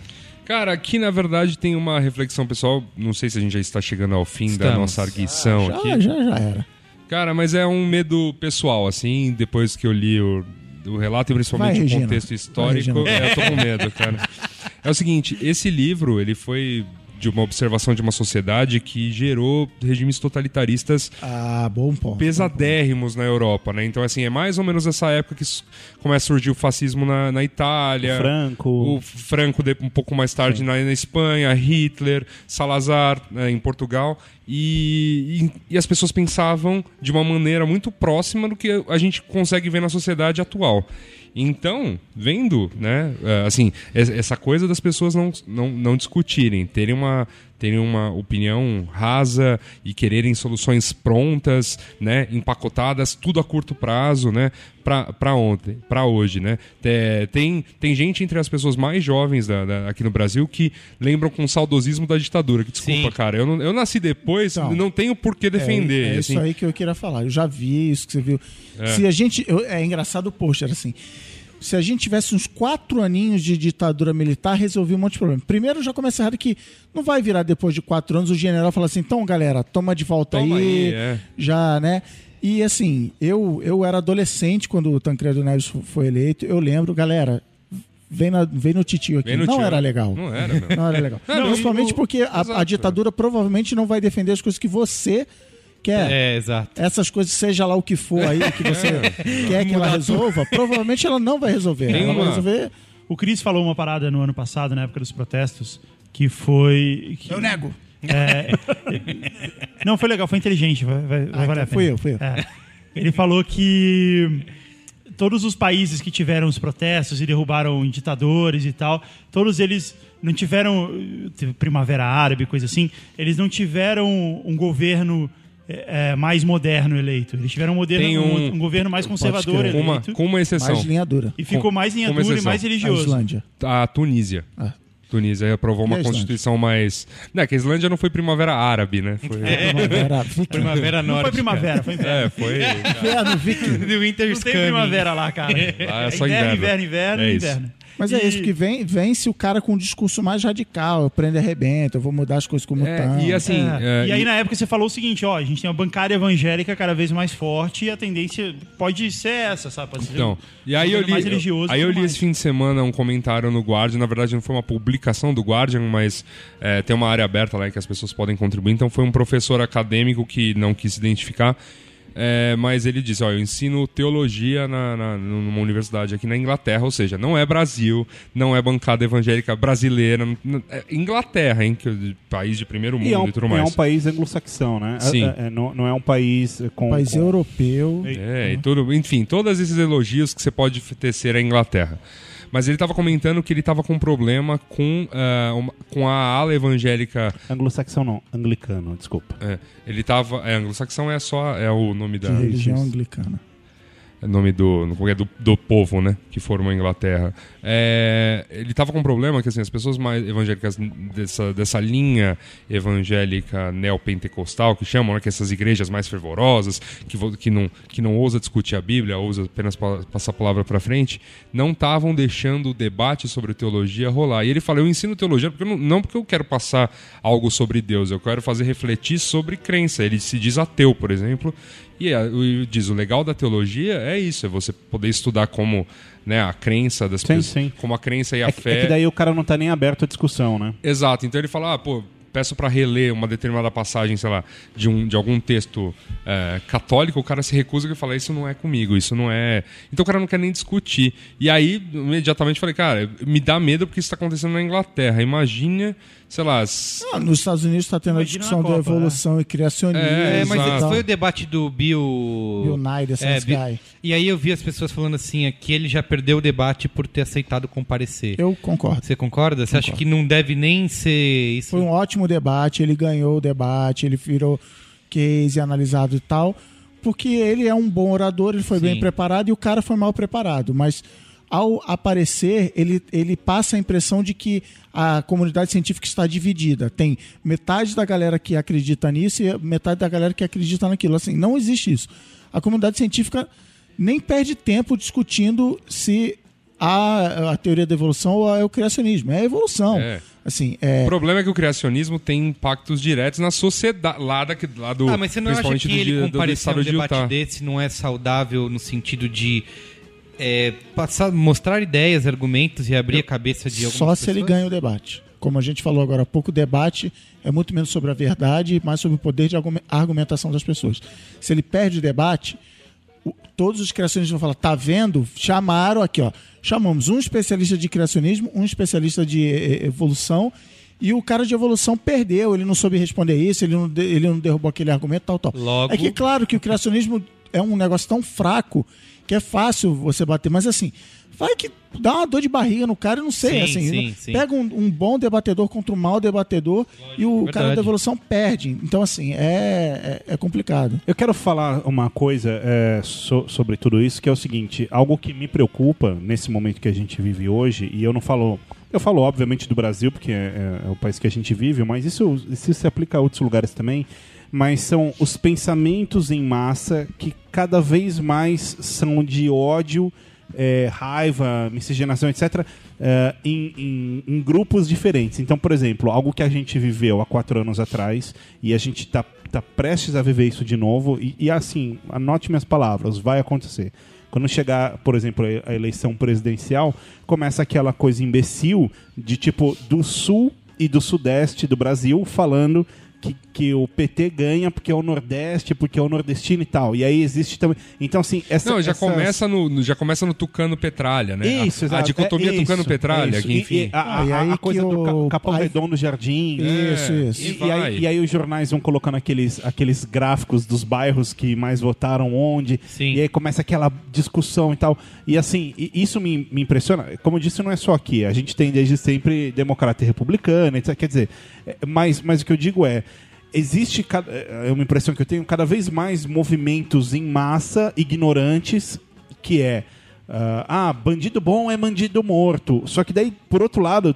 Cara, aqui na verdade tem uma reflexão pessoal. Não sei se a gente já está chegando ao fim da Estamos. nossa arguição aqui. Já, já, já era. Cara, mas é um medo pessoal, assim, depois que eu li o, o relato e principalmente Vai, o Regina. contexto histórico. Vai, é, eu tô com medo, cara. [laughs] É o seguinte, esse livro, ele foi de uma observação de uma sociedade que gerou regimes totalitaristas Ah, bom ponto. pesadérrimos na Europa, né? Então, assim, é mais ou menos essa época que começa a surgir o fascismo na, na Itália. Franco. O Franco um pouco mais tarde na, na Espanha, Hitler, Salazar né, em Portugal. E, e, e as pessoas pensavam de uma maneira muito próxima do que a gente consegue ver na sociedade atual. Então, vendo, né, eh, assim, es- essa coisa das pessoas não, não, não discutirem, terem uma, terem uma opinião rasa e quererem soluções prontas, né, empacotadas, tudo a curto prazo, né, para ontem, para hoje, né. Te- Tem, tem gente entre as pessoas mais jovens da- da- aqui no Brasil que lembram com saudosismo da ditadura. Que desculpa, Sim. cara, eu, não, eu nasci depois, Então, não tenho por que defender. É, é assim. isso aí que eu queria falar. Eu já vi isso que você viu. Se a gente. eu- é engraçado o post, era assim. Se a gente tivesse uns quatro aninhos de ditadura militar, resolvia um monte de problema. Primeiro, já começa errado que não vai virar depois de quatro anos o general fala assim: então, galera, toma de volta Toma aí. aí, é. Já, né? E assim, eu, eu era adolescente quando o Tancredo Neves fo- foi eleito. Eu lembro, galera, vem, na, vem no titio aqui. No não tio. era legal. Não era. Não era legal. Não, Principalmente porque a, a ditadura provavelmente não vai defender as coisas que você quer. É, exato. Essas coisas, seja lá o que for aí que você [laughs] quer que ela resolva, [laughs] provavelmente ela não vai resolver. Ela vai resolver. O Cris falou uma parada no ano passado, na época dos protestos, que foi. que- Eu nego. É, [laughs] não, foi legal, foi inteligente, vai, vai, vai então valer a pena. fui eu, fui eu. É. Ele falou que todos os países que tiveram os protestos e derrubaram ditadores e tal, todos eles não tiveram teve primavera árabe, coisa assim, eles não tiveram um governo é, é, mais moderno eleito. Eles tiveram um, moderno, Tem um- um, um governo mais conservador. Com uma, eleito com uma exceção. Mais linha dura. e ficou com- mais linha dura e mais A religioso. Islândia. A Tunísia. Ah. Tunísia aprovou uma a constituição mais. Não, é que a Islândia não foi primavera árabe, né? Foi... Primavera viking. Primavera Não Norte. foi primavera, foi inverno. É, foi. Inverno viking. Winter's Não tem primavera lá, cara. Lá é só inverno, inverno. inverno, inverno, É isso. inverno. Mas é E- isso que vem, vence o cara com um discurso mais radical. Eu prendo e arrebento, eu vou mudar as coisas como É, estão. e assim. É. é, e aí, e- na época, você falou o seguinte: ó, a gente tem uma bancária evangélica cada vez mais forte e a tendência pode ser essa, sabe? Pode ser Então, um e aí eu li, mais religioso aí eu li mais. esse fim de semana um comentário no Guardian, na verdade não foi uma publicação do Guardian, mas é, tem uma área aberta lá em que as pessoas podem contribuir, então foi um professor acadêmico que não quis se identificar, é, mas ele disse, ó, eu ensino teologia na, na- numa universidade aqui na Inglaterra, ou seja, não é Brasil, não é bancada evangélica brasileira, é Inglaterra, hein, que é país de primeiro mundo E e, é um, tudo é mais. um país anglo-saxão, né? Sim. É- é- não, não é um país com. país com- europeu. É, e tudo, enfim, todos esses elogios que você pode tecer à Inglaterra. Mas ele estava comentando que ele estava com um problema com, ah, uma- com a ala evangélica. Anglo-saxão não, anglicano, desculpa. é, ele estava. É, anglo-saxão é só. É o nome da. Religião anglicana. Nome do, do, do povo, né? Que formou a Inglaterra. É, ele estava com um problema que assim, as pessoas mais evangélicas dessa, dessa linha evangélica neopentecostal, que chamam, né? Que essas igrejas mais fervorosas, que, que, não, que não ousa discutir a Bíblia, ousa apenas pa- passar a palavra para frente, não estavam deixando o debate sobre teologia rolar. E ele fala: Eu ensino teologia porque eu não, não porque eu quero passar algo sobre Deus, eu quero fazer refletir sobre crença. Ele se diz ateu, por exemplo. E é, o- diz, o legal da teologia é isso, é você poder estudar como né, a crença das Sim, pessoas, sim. como a crença e a É, que- fé. é que daí o cara não tá nem aberto à discussão, né? Exato, então ele fala, ah, pô, peço para reler uma determinada passagem, sei lá, de, um, de algum texto é, católico, o cara se recusa e fala, isso não é comigo, isso não é... Então o cara não quer nem discutir. E aí, imediatamente, falei, cara, me dá medo porque isso está acontecendo na Inglaterra. Imagina, sei lá... s- Ah, nos Estados Unidos está tendo a Imagina discussão na da Copa, evolução e criacionismo. É, mas Exato. foi o debate do Bill. Bill Nye, Bi- Guy. E aí eu vi as pessoas falando assim, é que ele já perdeu o debate por ter aceitado comparecer. Eu concordo. Você concorda? Você acha que não deve nem ser isso? Foi um ótimo debate, ele ganhou o debate, ele virou case analisado e tal, porque ele é um bom orador, ele foi Sim. bem preparado e o cara foi mal preparado, mas ao aparecer, ele, ele passa a impressão de que a comunidade científica está dividida. Tem metade da galera que acredita nisso e metade da galera que acredita naquilo. Assim, não existe isso. A comunidade científica nem perde tempo discutindo se a, a teoria da evolução ou é o criacionismo. É a evolução. É. Assim, é, O problema é que o criacionismo tem impactos diretos na sociedade, lá, da, lá do... Ah, mas você não acha que ele comparecer um de debate Utah. desse não é saudável no sentido de é, passar, mostrar ideias, argumentos e abrir a cabeça de algumas Só se ele pessoas? ganha o debate. Como a gente falou agora há pouco, o debate é muito menos sobre a verdade mais sobre o poder de argume- argumentação das pessoas. Se ele perde o debate, todos os criacionistas vão falar: tá vendo? Chamaram aqui, ó. Chamamos um especialista de criacionismo, um especialista de evolução. E o cara de evolução perdeu, ele não soube responder isso, ele não, ele não derrubou aquele argumento, tal, tal. Logo- É que, claro, que o criacionismo é um negócio tão fraco que é fácil você bater, mas assim, vai que dá uma dor de barriga no cara, eu não sei. Sim, assim, sim, sim. Pega um, um bom debatedor contra um mau debatedor e o cara verdade. da evolução perde. Então, assim, é, é, é complicado. Eu quero falar uma coisa é, so- sobre tudo isso, que é o seguinte: algo que me preocupa nesse momento que a gente vive hoje, e eu não falo. Eu falo, obviamente, do Brasil, porque é, é o país que a gente vive, mas isso, isso se aplica a outros lugares também. Mas são os pensamentos em massa que cada vez mais são de ódio, é, raiva, miscigenação, etc., é, em, em- em grupos diferentes. Então, por exemplo, algo que a gente viveu há quatro anos atrás e a gente está tá prestes a viver isso de novo, e, e assim, anote minhas palavras, vai acontecer. Quando chegar, por exemplo, a eleição presidencial, começa aquela coisa imbecil de tipo do sul e do sudeste do Brasil falando que, que o PT ganha porque é o Nordeste, porque é o nordestino e tal. E aí existe também. Então, assim, essa. Não, já essas- começa, no, no- já começa no Tucano Petralha, né? Isso, a, a exato. dicotomia É isso, Tucano Petralha, é isso. que E- enfim. E, a, a- Ah, e aí a coisa do o- Capão aí- Redondo Jardim. Isso, É, isso. E E, e aí, e aí os jornais vão colocando aqueles, aqueles gráficos dos bairros que mais votaram onde. Sim. E aí começa aquela discussão e tal. E assim, e isso me, me impressiona. Como eu disse, não é só aqui. A gente tem desde sempre democrata e republicana, etc. Quer dizer, mas, mas o que eu digo é. Existe, é uma impressão que eu tenho, cada vez mais movimentos em massa ignorantes, que é ah, ah, bandido bom é bandido morto. Só que daí, por outro lado,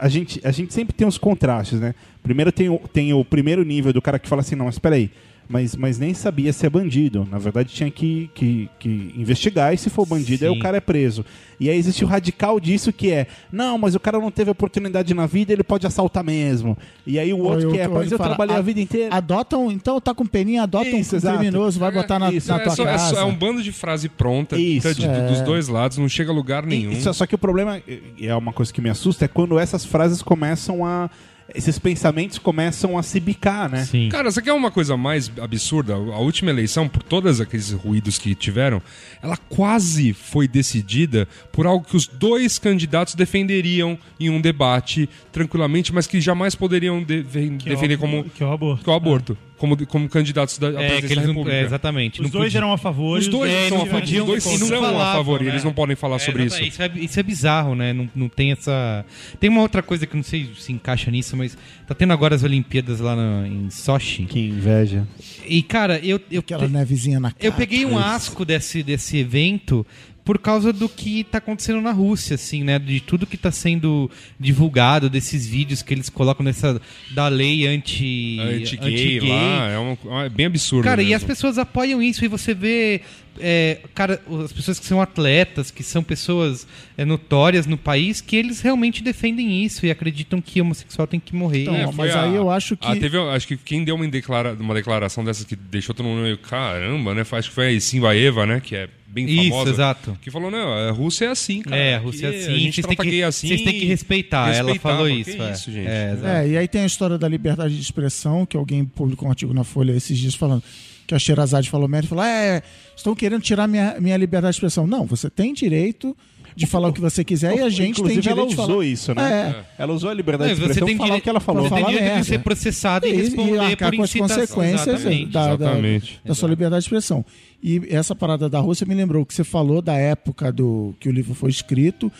a gente, a gente sempre tem os contrastes, né? Primeiro tem o, tem o primeiro nível do cara que fala assim, não, mas peraí, mas, mas nem sabia se é bandido. Na verdade, tinha que, que, que investigar e se for bandido, aí Sim. o cara é preso. E aí existe o radical disso que é, não, mas o cara não teve oportunidade na vida, ele pode assaltar mesmo. E aí o outro Ou que é, mas eu fala, trabalhei a "A- vida inteira. Adotam, então tá com peninha, adota Isso, um exato. criminoso, vai botar na, Isso, na É, tua só, é, casa. só- é um bando de frase pronta Isso. de- É. dos dois lados, não chega a lugar nenhum. E- só, só que o problema, e é uma coisa que me assusta, é quando essas frases começam a. Esses pensamentos começam a se bicar, né? Sim. Cara, você quer uma coisa mais absurda? A última eleição, por todos aqueles ruídos que tiveram, ela quase foi decidida por algo que os dois candidatos defenderiam em um debate tranquilamente, mas que jamais poderiam de- Que é o- defender como, que é o aborto. que é o aborto, como, como candidatos da à É, presidência da não, República. é, exatamente. Os não dois podia- eram a favor. Os dois É, são não a favor, os dois não são a favor né? eles não podem falar É, sobre isso. Isso é, isso é bizarro, né? Não, não tem essa. Tem uma outra coisa que não sei se encaixa nisso, mas tá tendo agora as Olimpíadas lá na- em Sochi. Que inveja. E, cara, eu. eu Aquela nevezinha na cara. Eu peguei um asco desse, desse evento por causa do que tá acontecendo na Rússia, assim, né? De tudo que tá sendo divulgado, desses vídeos que eles colocam nessa da lei anti Anti-gay lá, é, um- é bem absurdo. Cara, e mesmo. as pessoas apoiam isso e você vê, é, cara, as pessoas que são atletas, que são pessoas é, notórias no país, que eles realmente defendem isso e acreditam que homossexual tem que morrer. Então, É, mas a- aí eu acho que- a- teve, acho que quem deu uma, declara, uma declaração dessas que deixou todo mundo meio caramba, né? Acho que foi a Simbaeva, né? Que é bem Isso, famosa. exato. Que falou, não, a Rússia é assim, cara. É, a Rússia é assim, A gente vocês trata têm que- gay assim. vocês têm que respeitar. Ela Respeitar, falou mas isso, é. isso, gente. É. É, e aí tem a história da liberdade de expressão, que alguém publicou um artigo na Folha esses dias falando que a Sherazade falou merda e falou: é, estão querendo tirar minha, minha liberdade de expressão. Não, você tem direito de falar o que você quiser e a gente Inclusive, tem direito ela de usou falar. isso, né? É. Ela usou a liberdade Não, de você expressão tem falar o que ela falou. Você tem falar direito de ser processado e, E, e responder arcar por com as consequências Exatamente. da, da, exatamente. da sua liberdade de expressão. E essa parada da Rússia me lembrou o que você falou da época do que o livro foi escrito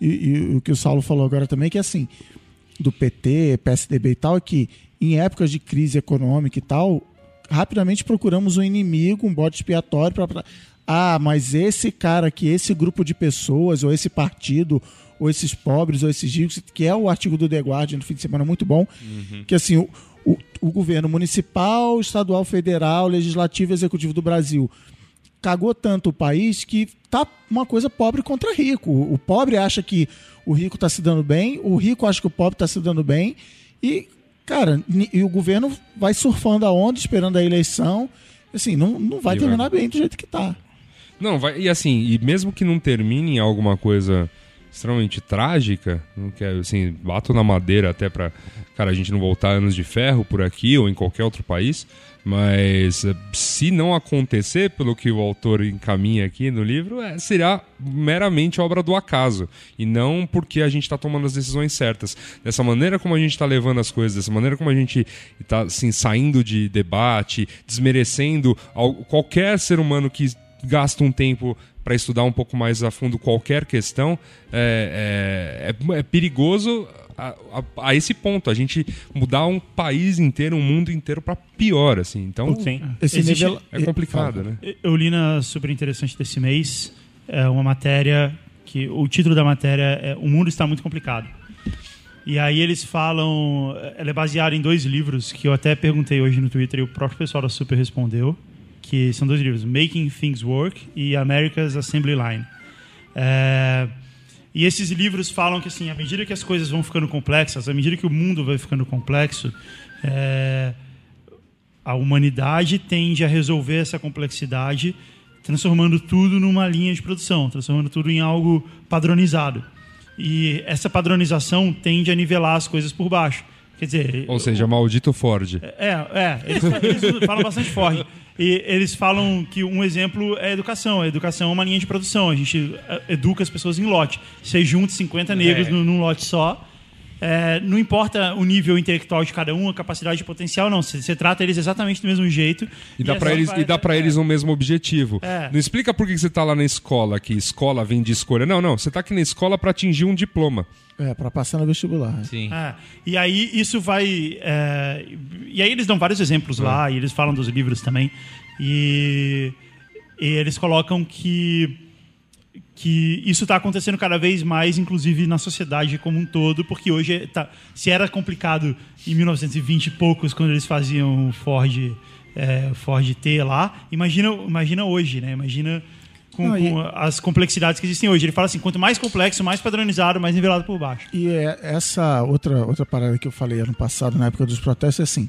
e, e o que o Saulo falou agora também, que é assim, do PT, PSDB e tal, é que em épocas de crise econômica e tal, rapidamente procuramos um inimigo, um bode expiatório para ah, mas esse cara aqui, esse grupo de pessoas, ou esse partido, ou esses pobres, ou esses ricos, que é o artigo do The Guardian no fim de semana muito bom, que assim, o, o, o governo municipal, estadual, federal, legislativo e executivo do Brasil cagou tanto o país que tá uma coisa pobre contra rico. O pobre acha que o rico tá se dando bem, o rico acha que o pobre tá se dando bem e, cara, e o governo vai surfando a onda, esperando a eleição. Assim, não, não vai terminar bem do jeito que tá. Não, vai, e assim, e mesmo que não termine em alguma coisa extremamente trágica, não quero, assim, bato na madeira até pra, cara, a gente não voltar anos de ferro por aqui ou em qualquer outro país, mas eh, se não acontecer, pelo que o autor encaminha aqui no livro, é, será meramente obra do acaso e não porque a gente está tomando as decisões certas. Dessa maneira como a gente está levando as coisas, dessa maneira como a gente está assim, saindo de debate, desmerecendo al- qualquer ser humano que gasta um tempo para estudar um pouco mais a fundo qualquer questão, é, é- é- é perigoso a, a- a esse ponto, a gente mudar um país inteiro, um mundo inteiro para pior, assim. Então, Sim. Esse Existe- nível é complicado, né? Eu li na super interessante desse mês é uma matéria que o título da matéria é O Mundo está muito complicado. E aí eles falam, ela é baseada em dois livros que eu até perguntei hoje no Twitter e o próprio pessoal da Super respondeu, que são dois livros, Making Things Work e America's Assembly Line. É, e esses livros falam que assim, à medida que as coisas vão ficando complexas, à medida que o mundo vai ficando complexo, é, a humanidade tende a resolver essa complexidade transformando tudo numa linha de produção, transformando tudo em algo padronizado. E essa padronização tende a nivelar as coisas por baixo. Quer dizer, Ou seja, maldito Ford. é, é, eles, eles falam bastante Ford. E eles falam que um exemplo é a educação. A educação é uma linha de produção. A gente educa as pessoas em lote. Você junta 50 negros É. num, num lote só. É, não importa o nível intelectual de cada um, a capacidade de potencial, não. Você, trata eles exatamente do mesmo jeito. E dá é pra só eles, vai- e dá pra é, eles o mesmo objetivo. É. Não explica por que você tá lá na escola, que escola vem de escolha. Não, não. Você tá aqui na escola pra atingir um diploma. É, pra passar no vestibular. Sim. É, e aí isso vai. é, e aí eles dão vários exemplos lá, e eles falam dos livros também. E, e eles colocam que, que isso está acontecendo cada vez mais, inclusive na sociedade como um todo, porque hoje tá, se era complicado em 1920 e poucos, quando eles faziam Ford, é, Ford T lá, imagina, imagina hoje, né? Imagina. Com, Não, e- com as complexidades que existem hoje. Ele fala assim: quanto mais complexo, mais padronizado, mais nivelado por baixo. E é, essa outra, outra parada que eu falei ano passado, na época dos protestos, é assim.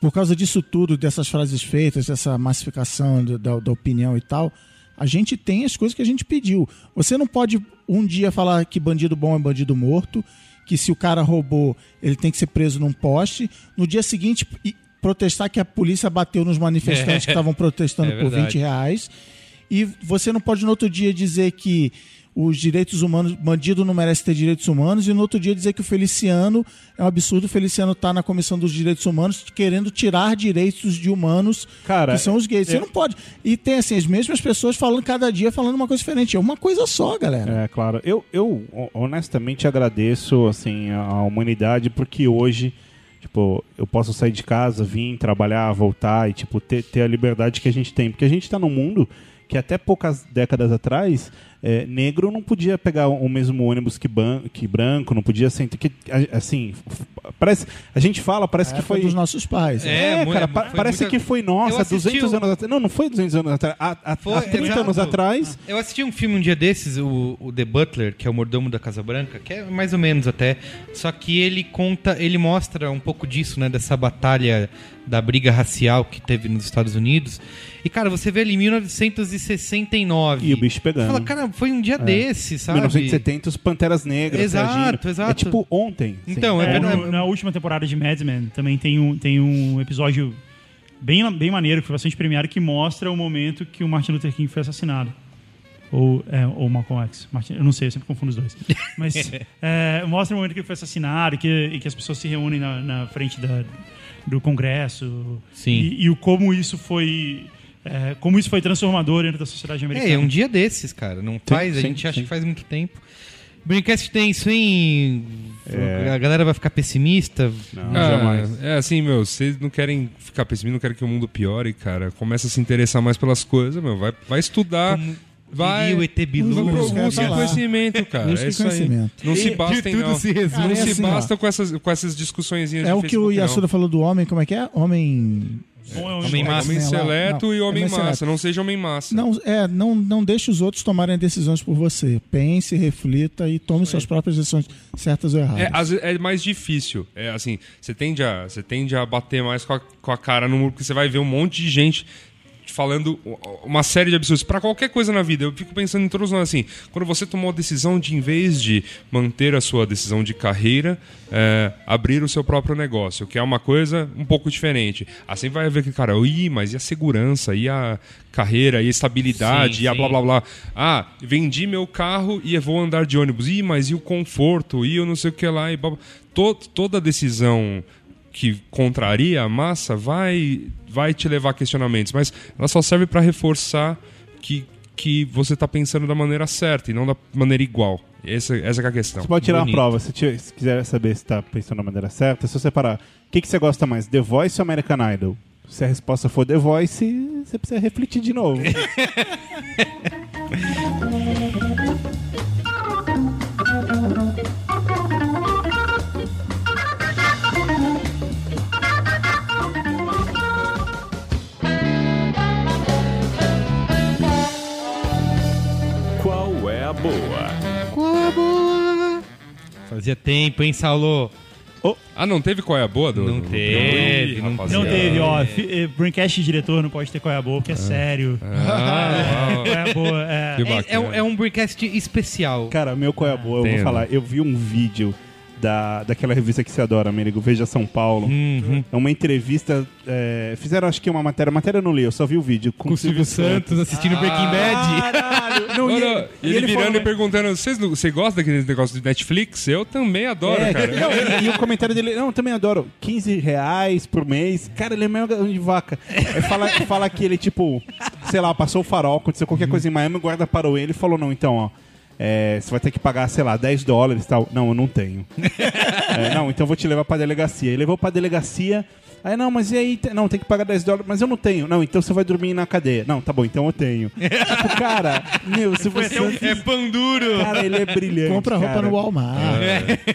Por causa disso tudo, dessas frases feitas, dessa massificação da, da opinião e tal, a gente tem as coisas que a gente pediu. Você não pode um dia falar que bandido bom é bandido morto, que se o cara roubou, ele tem que ser preso num poste. No dia seguinte, protestar que a polícia bateu nos manifestantes que estavam protestando É por verdade. 20 reais. E você não pode no outro dia dizer que os direitos humanos, bandido não merece ter direitos humanos, e no outro dia dizer que o Feliciano é um absurdo, o Feliciano tá na Comissão dos Direitos Humanos querendo tirar direitos de humanos Cara, que são os gays. Você eu- não pode. E tem assim, as mesmas pessoas falando cada dia, falando uma coisa diferente. É uma coisa só, galera. É, claro. Eu, eu ho- honestamente agradeço assim a humanidade porque hoje, tipo, eu posso sair de casa, vir trabalhar, voltar e tipo ter, ter a liberdade que a gente tem, porque a gente tá num mundo que até poucas décadas atrás é, negro não podia pegar o mesmo ônibus que, ban que branco, não podia sentar. Que, assim, parece, a gente fala, parece que foi. dos nossos pais. É, É, cara, é, pa- foi parece muita- que foi, nossa, assisti 200 o- anos atrás. Não, não foi 200 anos atrás. Há, há, Foi, há 30 exato. anos atrás. Eu assisti um filme um dia desses, o, o The Butler, que é o mordomo da Casa Branca, que é mais ou menos até. Só que ele conta, ele mostra um pouco disso, né? Dessa batalha da briga racial que teve nos Estados Unidos. E, cara, você vê ali 1969. E o bicho pegando. Você fala, cara, foi um dia desse, sabe? 1970, os Panteras Negras. Exato, reagindo. exato. É tipo ontem. Então, é É, no- na última temporada de Mad Men também tem um, tem um episódio bem, bem maneiro, que foi bastante premiado, que mostra o momento que o Martin Luther King foi assassinado. Ou, é, ou Malcolm X. Martin, eu não sei, eu sempre confundo os dois. Mas [laughs] é, mostra o momento que ele foi assassinado e que, e que as pessoas se reúnem na, na frente da, do Congresso. Sim. E, e o como isso foi. É, como isso foi transformador dentro da sociedade americana. É, é um dia desses, cara. Não faz, a sim, gente acha sim. que faz muito tempo. Brincast tem isso, hein? É. A galera vai ficar pessimista. Não, Ah, jamais. É assim, meu, vocês não querem ficar pessimistas, não querem que o mundo piore, cara. Começa a se interessar mais pelas coisas, meu. Vai, vai estudar. Como vai. diria o ET Bilu. Busca conhecimento, cara. Busca é isso aí. conhecimento. Não se E- tudo não. se resume. não é se assim, ó. basta com essas, com essas discussõezinhas É o que o. Yasuda falou do homem, como é que é? Homem. Bom, é um- Homem massa. Homem lá, seleto não, e homem homem massa. seleto. Não seja homem massa. Não, é, não, não deixe os outros tomarem decisões por você. Pense, reflita e tome suas próprias decisões, certas ou erradas. É, às vezes é mais difícil. É assim, você tende a, você tende a bater mais com a, com a cara no muro, porque você vai ver um monte de gente falando uma série de absurdos para qualquer coisa na vida. Eu fico pensando em todos nós assim, quando você tomou a decisão de em vez de manter a sua decisão de carreira, é, abrir o seu próprio negócio, que é uma coisa um pouco diferente. Assim vai ver que cara, ih, mas e a segurança, e a carreira, e a estabilidade, Sim, e a sim. blá blá blá. Ah, vendi meu carro e eu vou andar de ônibus. Ih, mas e o conforto? E eu não sei o que lá. E blá, blá. To- toda decisão que contraria a massa vai, vai te levar a questionamentos. Mas ela só serve para reforçar que, que você está pensando da maneira certa e não da maneira igual. Essa, essa que é a questão. Você pode tirar Bonito. uma prova, se, tiver- se quiser saber se está pensando da maneira certa, se você parar, o que, que você gosta mais, The Voice ou American Idol? Se a resposta for The Voice, você precisa refletir de novo. [laughs] Qual é a boa? Fazia tempo, hein, Saulo? Ah, não teve qual é a boa? Do, Não do- teve, Ih, não. Não teve, ó. eh, Braincast diretor não pode ter qual é a boa, porque é sério. Ah, Qual é a boa? É. É, é um, é um Brincast especial. Cara, meu qual é a boa, eu vou falar. Eu vi um vídeo da, daquela revista que você adora, Américo, Veja São Paulo. Uhum. É uma entrevista. é, fizeram, acho que uma matéria. Matéria eu não li, eu só vi o vídeo. Com, Com o Silvio Santos assistindo Breaking Bad. Caralho! Não, Não, e, não, e ele, ele virando falou- e perguntando: "Vocês não- você gosta daquele negócio de Netflix? Eu também adoro, É, cara. não, e, e o comentário dele, não, eu também adoro. 15 reais por mês. Cara, ele é meio de vaca. Aí fala, fala que ele, tipo, sei lá, passou o farol, aconteceu qualquer coisa em Miami, o guarda parou ele e falou, não, então, ó. É, você vai ter que pagar, sei lá, 10 dólares e tal. Não, eu não tenho. [laughs] É, não, então eu vou te levar pra delegacia. Ele levou pra delegacia. Aí, não, mas e aí? Te- Não, tem que pagar 10 dólares, mas eu não tenho. Não, então você vai dormir na cadeia. Não, tá bom, então eu tenho. [laughs] tipo, cara, meu, se você. É pão duro. Cara, ele é brilhante. Compra roupa cara. no Walmart.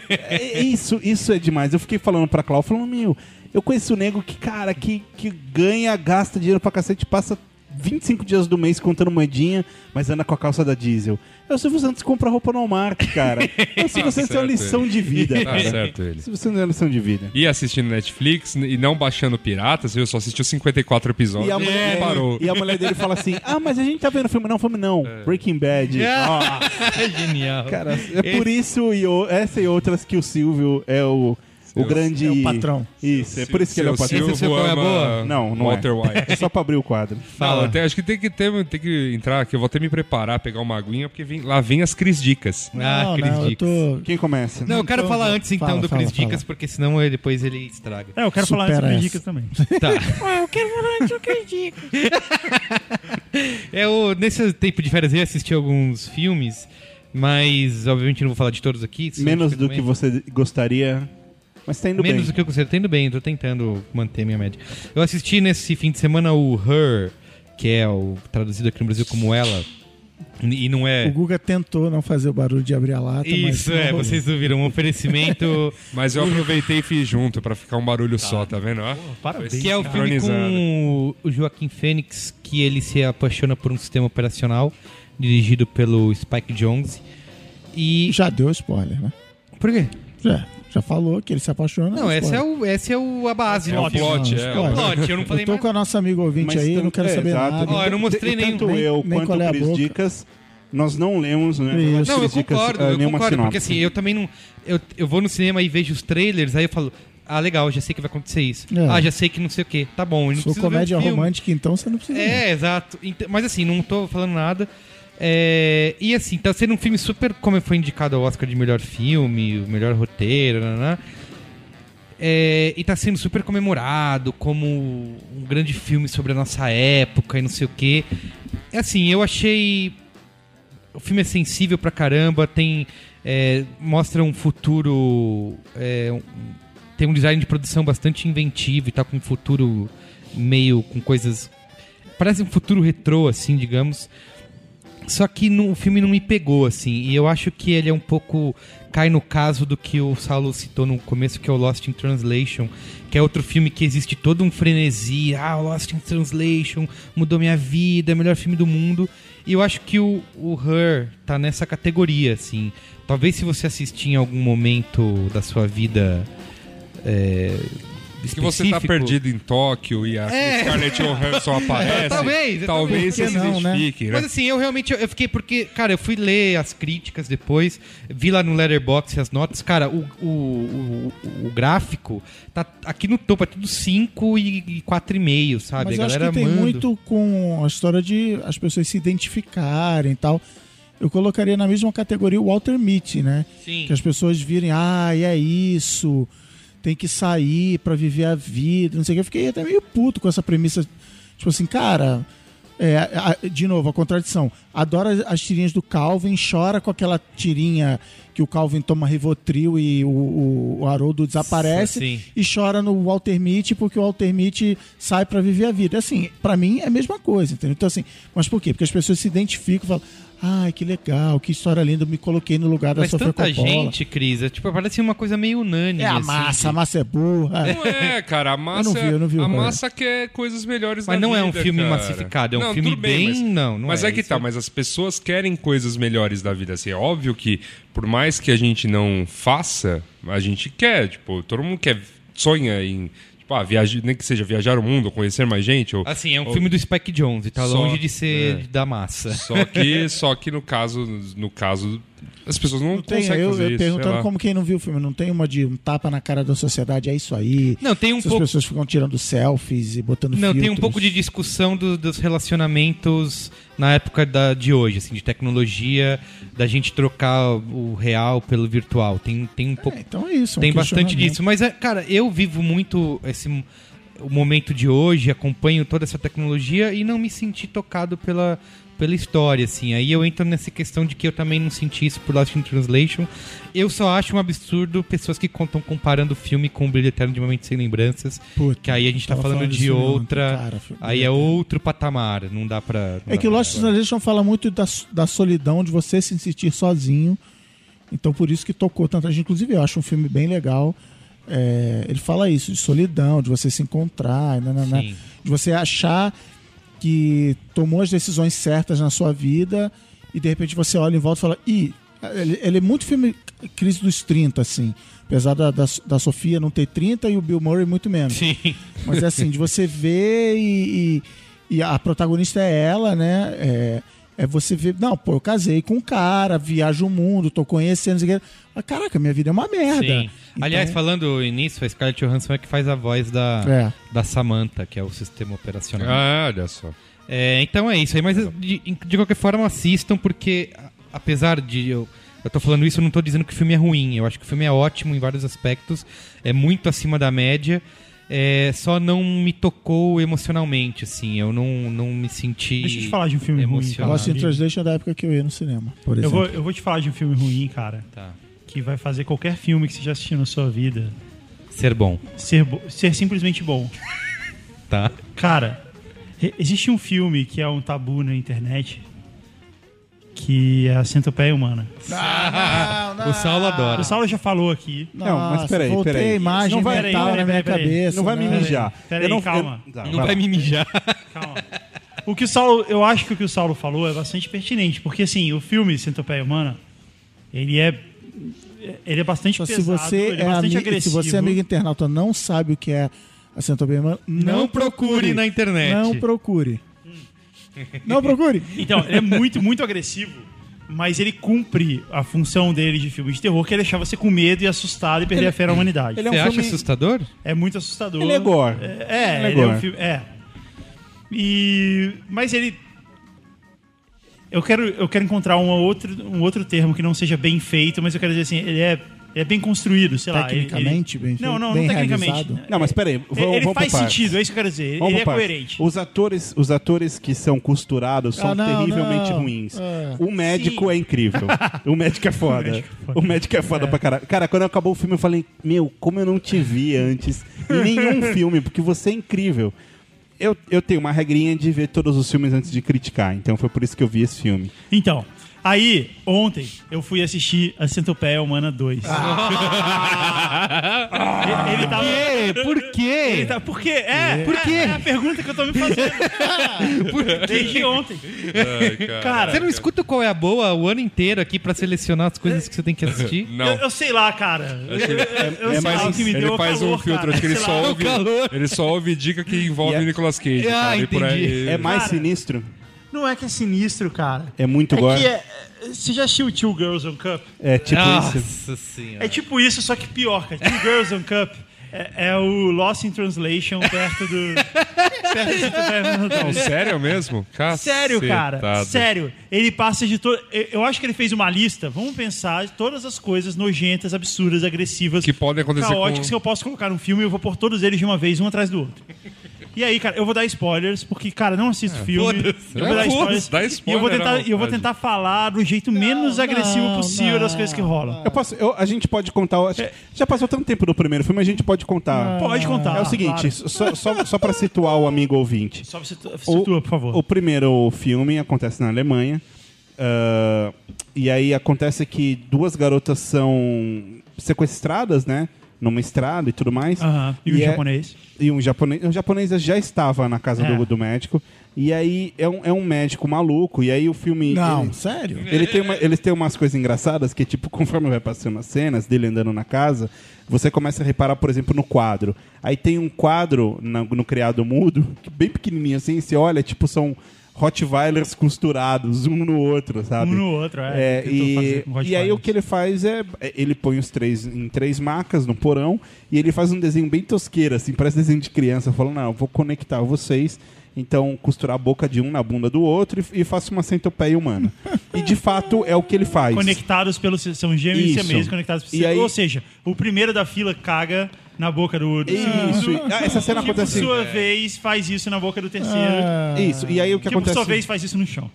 É, isso, isso é demais. Eu fiquei falando pra Cláudia, falando, meu, eu conheço o nego que, cara, que, que ganha, gasta dinheiro pra cacete, passa 25 dias do mês contando moedinha, mas anda com a calça da diesel. É o Silvio Santos compra roupa no Walmart, cara. [laughs] É o Silvio Santos é uma lição de vida, Tá cara. certo ele. Silvio Santos é uma lição de vida. E assistindo Netflix e não baixando piratas, eu só assistiu 54 episódios E a, mulher, parou. e a mulher dele fala assim: Ah, mas a gente tá vendo filme. Não, filme não. Breaking Bad. [laughs] Ó, É genial. cara, é por isso e essa e outras que o Silvio é o, o grande. É o patrão. Isso, é por isso que ele é o Seu patrão. Esse a ama boa? Não, não Walter é. White. É só pra abrir o quadro. [laughs] Fala. Não, até- acho que tem que, ter, tem que entrar aqui. Eu vou até me preparar, pegar uma aguinha, porque vem- lá vem as Cris Dicas. Ah, não, Cris não, eu Dicas. tô... Quem começa? Não, eu quero Então, falar antes então fala, do fala, Cris fala. Dicas, porque senão ele- depois ele estraga. É, eu quero falar antes das essa. dicas também. Tá. É o, nesse tempo de férias eu assisti alguns filmes, mas obviamente não vou falar de todos aqui. Menos do que você gostaria, mas tá indo Menos bem. do que eu considero. Tô indo bem, tô tentando manter minha média. Eu assisti nesse fim de semana o Her, que é o traduzido aqui no Brasil como Ela. E não O é. Guga tentou não fazer o barulho de abrir a lata, Isso, é, rolou. vocês ouviram um oferecimento. [laughs] Mas eu aproveitei e fiz junto pra ficar um barulho só, tá vendo? ó? Parabéns. Que é o filme com o Joaquim Fênix, que ele se apaixona por um sistema operacional dirigido pelo Spike Jonze. E. Já deu spoiler, né? Por quê? Já, já falou que ele se apaixona. Não, essa é, o, essa é o, a base É do o plot, Não, é. É o plot, eu não falei Eu tô mais. com a nossa amiga ouvinte aí, eu não quero é, saber exato. nada. Ó, eu não mostrei nem- Tanto nem- eu nem quanto o Cris. Dicas, nós não lemos, né? Isso. Não, eu Cris Dicas, concordo, ah, eu nenhuma concordo, porque assim, eu também não. Eu, eu vou no cinema e vejo os trailers, aí eu falo, ah, legal, já sei que vai acontecer isso. É. Ah, já sei que não sei o quê. Tá bom, eu não ver o comédia filme. romântica, então você não precisa. ver. É, exato. Ent- Mas assim, não tô falando nada. É, E assim, tá sendo um filme super. Como foi indicado ao Oscar de melhor filme, o melhor roteiro, né? É, e tá sendo super comemorado como um grande filme sobre a nossa época e não sei o quê. É assim, eu achei. O filme é sensível pra caramba, tem. é, mostra um futuro. é, um- tem um design de produção bastante inventivo e tá com um futuro meio com coisas. Parece um futuro retrô, assim, digamos. Só que no- o filme não me pegou, assim. E eu acho que ele é um pouco. cai no caso do que o Saulo citou no começo, que é o Lost in Translation, que é outro filme que existe todo um frenesi. Ah, Lost in Translation mudou minha vida, é o melhor filme do mundo. E eu acho que o, o Her tá nessa categoria, assim. Talvez se você assistir em algum momento da sua vida. É, Que você tá específico- perdido em Tóquio e a É. Scarlett Johansson aparece. Talvez, Talvez você talvez. se não, né? identifique, né? Mas assim, eu realmente eu, fiquei porque, cara, eu fui ler as críticas depois, vi lá no Letterboxd as notas, cara, o, o, o, o gráfico tá aqui no topo, é tudo 5 e 4,5, sabe? Mas a eu acho galera que tem amando. muito com a história de as pessoas se identificarem e tal. Eu colocaria na mesma categoria o Walter Mitty, né? Sim. Que as pessoas virem, ah, é isso, tem que sair pra viver a vida, não sei o que. Eu fiquei até meio puto com essa premissa. Tipo assim, cara, é, de novo, a contradição. Adora as tirinhas do Calvin, chora com aquela tirinha que o Calvin toma Rivotril e o, o, o Haroldo desaparece Sim. e chora no Walter Mitty porque o Walter Mitty sai pra viver a vida. Assim, pra mim é a mesma coisa, entendeu? Então assim, mas por quê? Porque as pessoas se identificam e falam: "Ai, que legal, que história linda, eu me coloquei no lugar da Mas Sofia tanta Coppola". gente, Cris, é, tipo, parece uma coisa meio unânime. É a assim, massa, de- a massa é burra. Não é, cara, a massa, Eu não vi, eu não vi a rolê. massa quer coisas melhores Mas na não é um vida, filme cara. massificado, é um Não, filme tudo bem- mas, não, não mas é, é que isso tá, é- mas as pessoas querem coisas melhores da vida, assim, é óbvio que por mais que a gente não faça, a gente quer, tipo, todo mundo quer sonha em Tipo, ah, viajar, nem que seja viajar o mundo, conhecer mais gente. Ou, Assim, é um ou- filme do Spike Jonze, tá Só- longe de ser é. da massa. Só que, só que no caso, no caso, as pessoas não, Não tem, conseguem eu, fazer eu isso. perguntando como quem não viu o filme, não tem uma de um tapa na cara da sociedade, é isso aí. Não, tem um Essas pouco. pessoas ficam tirando selfies e botando Não, tem um filtros. pouco de discussão do- dos relacionamentos na época da, de hoje, assim, de tecnologia, da gente trocar o real pelo virtual. Tem, tem um pouco. É, então é isso. é um tem bastante disso. Mas, é, cara, eu vivo muito esse o momento de hoje, acompanho toda essa tecnologia e não me senti tocado pela, pela história, assim. Aí eu entro nessa questão de que eu também não senti isso por Lost in Translation. Eu só acho um absurdo pessoas que contam comparando o filme com o Brilho Eterno de Momento Sem Lembranças, Puta, que aí a gente tá falando disso de outra... cara, aí é outro patamar, não dá pra... não É dá que o Lost in Translation fala muito da, da solidão, de você se sentir sozinho. Então por isso que tocou tanta gente. Inclusive, eu acho um filme bem legal. É, ele fala isso, de solidão, de você se encontrar, de você achar que tomou as decisões certas na sua vida e de repente você olha em volta e fala, ih, ele, ele é muito filme crise dos 30, assim. Apesar da, da, da Sofia não ter 30 e o Bill Murray muito menos. Sim. Mas é assim, de você ver e, e, e a protagonista é ela, né? É, é você ver, não, pô, eu casei com um cara, viajo o mundo, tô conhecendo, não sei o quê. Mas, caraca, minha vida é uma merda. Sim. Então, Aliás, falando nisso, a Scarlett Johansson é que faz a voz da, É. da Samantha, que é o sistema operacional. Ah, olha só. É, então é isso aí, mas de, de qualquer forma assistam, porque apesar de eu, eu tô falando isso, eu não tô dizendo que o filme é ruim. Eu acho que o filme é ótimo em vários aspectos, é muito acima da média. é, só não me tocou emocionalmente, assim. Eu não, não me senti. Deixa eu te falar de um filme ruim. Lost in Translation é da época que eu ia no cinema, por Eu exemplo. vou, eu vou te falar de um filme ruim, cara, Tá. Que vai fazer qualquer filme que você já assistiu na sua vida Ser bom, ser, bo- ser simplesmente bom. [laughs] tá? Cara, existe um filme que é um tabu na internet que é a centopeia humana. O Saulo adora. O Saulo já falou aqui. Não, mas Nossa, peraí, voltei peraí. a imagem Não vai- mental peraí, na minha peraí, peraí. cabeça. Não vai me né? mijar. Peraí, não, calma. eu- Não vai me mijar. [laughs] Calma. O que o Saulo, eu acho que o que o Saulo falou é bastante pertinente, porque assim, o filme Centopeia Humana, ele é ele é bastante se pesado, você ele é é bastante amigo, se você é amigo internauta não sabe o que é a centopeia humana, não, Não procure na internet. Não procure. Não procure. Então, ele é muito, muito agressivo, mas ele cumpre a função dele de filme de terror, que é deixar você com medo e assustado e perder a fé na humanidade. ele é um Você acha filme- assustador? É muito assustador. Ele é gore. É, é, Ele é ele é um gore. filme. É. E. Mas ele. Eu quero, eu quero encontrar uma outro, um outro termo que não seja bem feito, mas eu quero dizer assim, ele é, ele é bem construído, sei lá. ele- Tecnicamente, ele- bem feito, Não, não, bem não tecnicamente. realizado. Não, mas peraí, Ele- vamos, ele vamos faz sentido, é isso que eu quero dizer. Vamos ele é coerente. Os atores, os atores que são costurados são Ah, não, terrivelmente não. ruins. É. O médico Sim. é incrível. [laughs] o médico é foda. o médico é foda pra caralho. Cara, quando acabou o filme eu falei, meu, como eu não te vi antes em nenhum [laughs] filme, porque você é incrível. Eu, eu tenho uma regrinha de ver todos os filmes antes de criticar, então foi por isso que eu vi esse filme. Então, aí, ontem, eu fui assistir a Centopeia Humana 2. [laughs] ele, ele tava. Por Ele quê? tá, por quê? É, Por quê? É, a pergunta que eu tô me fazendo. [laughs] Desde ontem. Ai, [laughs] cara. Cara, Você não escuta qual é a boa o ano inteiro aqui pra selecionar as coisas que você tem que assistir? Não. Eu, eu sei lá, cara. Eu, eu- eu é sei lá mais- o que me ele deu faz calor, um filtro, cara. acho que ele só ouve. Ele só ouve dica que envolve E é- Nicolas Cage. Ah, cara, por entendi. aí. É mais Cara, sinistro? Não é que é sinistro, cara. É muito é gore? que é, você já assistiu Two Girls on Cup? É tipo isso. Nossa senhora. É tipo isso, só que pior, cara. Two Girls on Cup é, é o Lost in Translation perto do. [laughs] perto do Centopeia Humana 2. Não, sério mesmo? Sério, cara. Sério. Ele passa de todo. Eu acho que ele fez uma lista. Vamos pensar de todas as coisas nojentas, absurdas, agressivas, Que podem acontecer caóticas com- que eu posso colocar num filme e eu vou pôr todos eles de uma vez, um atrás do outro. E aí, cara, eu vou dar spoilers, porque, cara, não assisto filme. foda-se. Eu vou dar É, spoilers. dá e eu vou spoiler tentar, e eu vou tentar falar do jeito menos agressivo não, possível das não. coisas que rolam. Eu posso, eu- a gente pode contar. eu acho- Já passou tanto tempo do primeiro filme, a gente pode contar. Pode contar. É o seguinte, claro. só, só, só pra situar o amigo ouvinte. Só você situa, por favor. O primeiro filme acontece na Alemanha. ah, e aí acontece que duas garotas são sequestradas, né? Numa estrada e tudo mais. Aham. E o é- japonês? E um japonês, um japonês já estava na casa É. do, do médico. E aí é um, é um médico maluco. E aí o filme. Não, ele- sério? ele tem, uma, eles têm umas coisas engraçadas que, tipo, [laughs] conforme vai passando as cenas dele andando na casa, você começa a reparar, por exemplo, no quadro. Aí tem um quadro na- no criado mudo, que bem pequenininho assim, você olha, tipo, são Rottweilers costurados, um no outro, sabe? Um no outro, é. É, e, e aí o que ele faz é. Ele põe os três em três macas no porão e ele faz um desenho bem tosqueiro, assim, parece desenho de criança, falando, não, eu vou conectar vocês. Então, costurar a boca de um na bunda do outro e, e faço uma centopeia humana. e de fato é o que ele faz. Conectados pelo. São gêmeos Isso. siameses conectados pelo E aí- Ou seja, o primeiro da fila caga na boca do. do Isso. segundo, Ah, essa cena que, acontece. por sua vez, faz isso na boca do terceiro. Ah, Isso. E aí o que, que, por acontece? sua vez, faz isso no chão.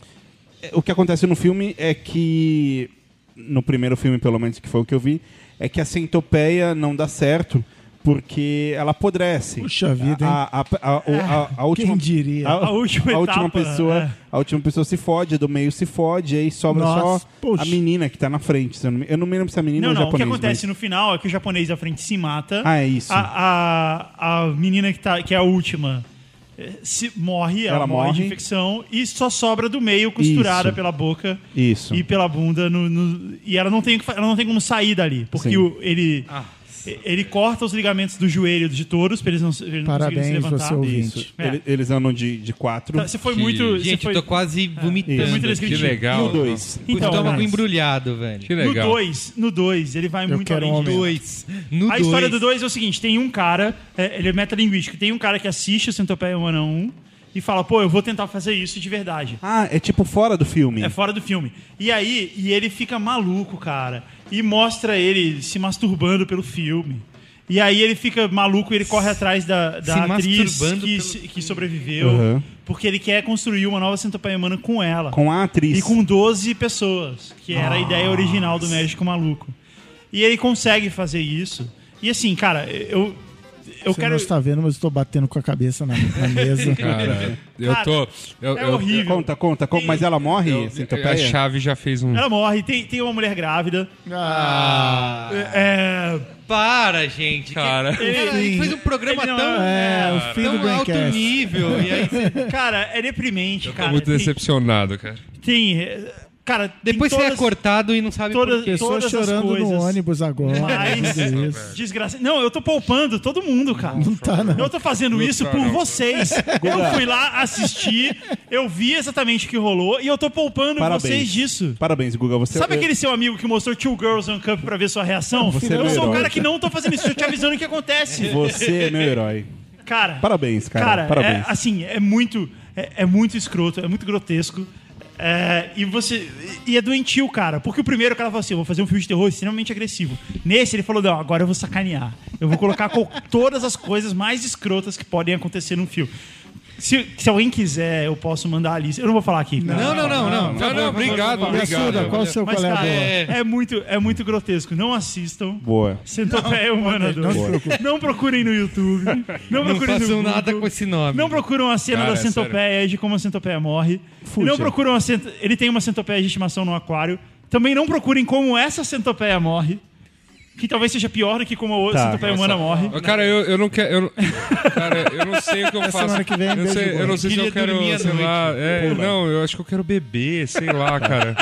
O que acontece no filme é que. No primeiro filme, pelo menos, que foi o que eu vi, é que a centopeia não dá certo porque ela apodrece. Puxa vida, hein? A, a, a, a, a- a última, Quem diria? A, A última a última etapa, pessoa, é. a última pessoa se fode, a do meio se fode, aí sobra Nossa, só puxa. a menina que tá na frente. Eu não, me- eu não me lembro se a menina Não, ou o não. O que japonês. acontece mas- no final é que o japonês da frente se mata. Ah, é isso. A, a, a menina que, tá, que é a última eh, se, morre, ela, Ela morre, de morre. infecção e só sobra do meio costurada Isso. pela boca Isso. e pela bunda. No, no- e ela não, tem, ela não tem como sair dali. Porque o- ele, ele corta os ligamentos do joelho de todos pra eles não, eles não conseguirem se Parabéns, levantar. você ouvinte. Isso. É. Ele- Eles andam de, de quatro. Tá, Você foi Que- muito. você Gente, foi, eu tô quase vomitando. Isso. muito Que descritivo. legal. No dois. Então, estômago mas- embrulhado, velho. Que No legal. 2, no 2, ele vai Eu muito quero além um disso. aumento. Dois. No A história dois. do 2 é o seguinte: tem um cara, é, ele é metalinguístico, tem um cara que assiste o Centopeia Humana 1 e fala, pô, eu vou tentar fazer isso de verdade. Ah, é tipo fora do filme. É fora do filme. E aí, e ele fica maluco, cara. E mostra ele se masturbando pelo filme. E aí ele fica maluco e ele corre atrás da, da Se atriz que, se- que sobreviveu. Uhum. Porque ele quer construir uma nova Centopeia Humana com ela. Com a atriz. E com 12 pessoas, que era a ideia original do Médico Maluco. E ele consegue fazer isso. E assim, cara, eu, eu Você quero. não está vendo, mas eu tô batendo com a cabeça na, na mesa. [laughs] Cara, eu Cara, tô. Eu, é eu- horrível. Conta, conta, conta. Mas ela morre, eu- a chave já fez um. Ela morre, tem, tem uma mulher grávida. Ah, É. para, gente. Cara. A gente fez um programa Ele não- tão, É, o fim do tão alto nível. E aí Cara, é deprimente, Tô cara. muito Tem- decepcionado, cara. Tem. É, Cara, Depois você é todas- cortado e não sabe todas- por quê. Pessoas Todas as chorando no ônibus agora. Mas, [laughs] isso. desgraça. Não, eu tô poupando todo mundo, cara. Não tá, não. Eu tô fazendo isso tá, por não. vocês. [laughs] Eu fui lá assistir, eu vi exatamente o que rolou e eu tô poupando Parabéns. vocês disso. Parabéns, Guga. Você Sabe eu- aquele seu amigo que mostrou Two Girls on Cup pra ver sua reação? Você é eu meu sou o herói. cara que não tô fazendo isso, tô te avisando o que acontece. Você é meu herói. Cara, Parabéns, cara. Cara, Parabéns. é, assim, é muito, é, é muito escroto, é muito grotesco. É, e você. E é doentio, cara. Porque o primeiro o cara falou assim: vou fazer um filme de terror extremamente agressivo. Nesse, ele falou: não, agora eu vou sacanear. Eu vou colocar co- [laughs] todas as coisas mais escrotas que podem acontecer num filme. Se, se alguém quiser, eu posso mandar a lista. Eu não vou falar aqui. Não, não, não, não. Não, não, obrigado, E a Suda, obrigado. qual o seu Mas, é cara, é, é muito, é muito grotesco. Não assistam. Boa. Centopeia Humana 2. Não, procurem no YouTube. Não Não procurem no façam Google. nada com esse nome. Não procuram a cena Cara, da é centopeia e de como a centopeia morre. Não procuram a cent... Ele tem uma centopeia de estimação no aquário. Também não procurem como essa centopeia morre. Que talvez seja pior do que como a outra Tá. centopeia humana morre. Cara, eu, eu não quero. Eu cara, eu não sei o que eu faço. semana que vem, eu, sei, eu não sei se eu quero. Sei lá. É, não, eu acho que eu quero beber, sei lá, cara.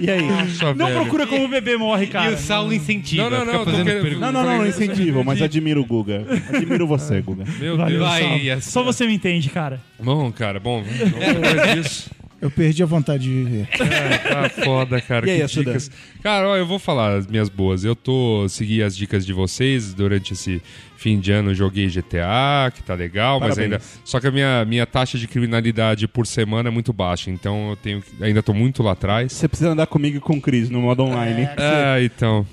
E aí? Só Não velho. procura como o bebê morre, E cara. o Saulo incentiva. Não, não, não, fazendo querendo-. Não, não, não, não incentivo, mas admiro o Guga. Admiro você, Guga. Meu Valeu, Deus. Vai. Só você me entende, cara. Bom, cara, bom, depois disso. Eu perdi a vontade de viver. É, tá foda, cara. [laughs] E aí, que dicas. Cara, ó, eu vou falar as minhas boas. Eu tô segui as dicas de vocês durante esse fim de ano. Joguei GTA, que tá legal, mas Parabéns. ainda. Só que a minha, minha taxa de criminalidade por semana é muito baixa, então eu tenho que- ainda tô muito lá atrás. Você precisa andar comigo e com o Cris no modo online. É, então.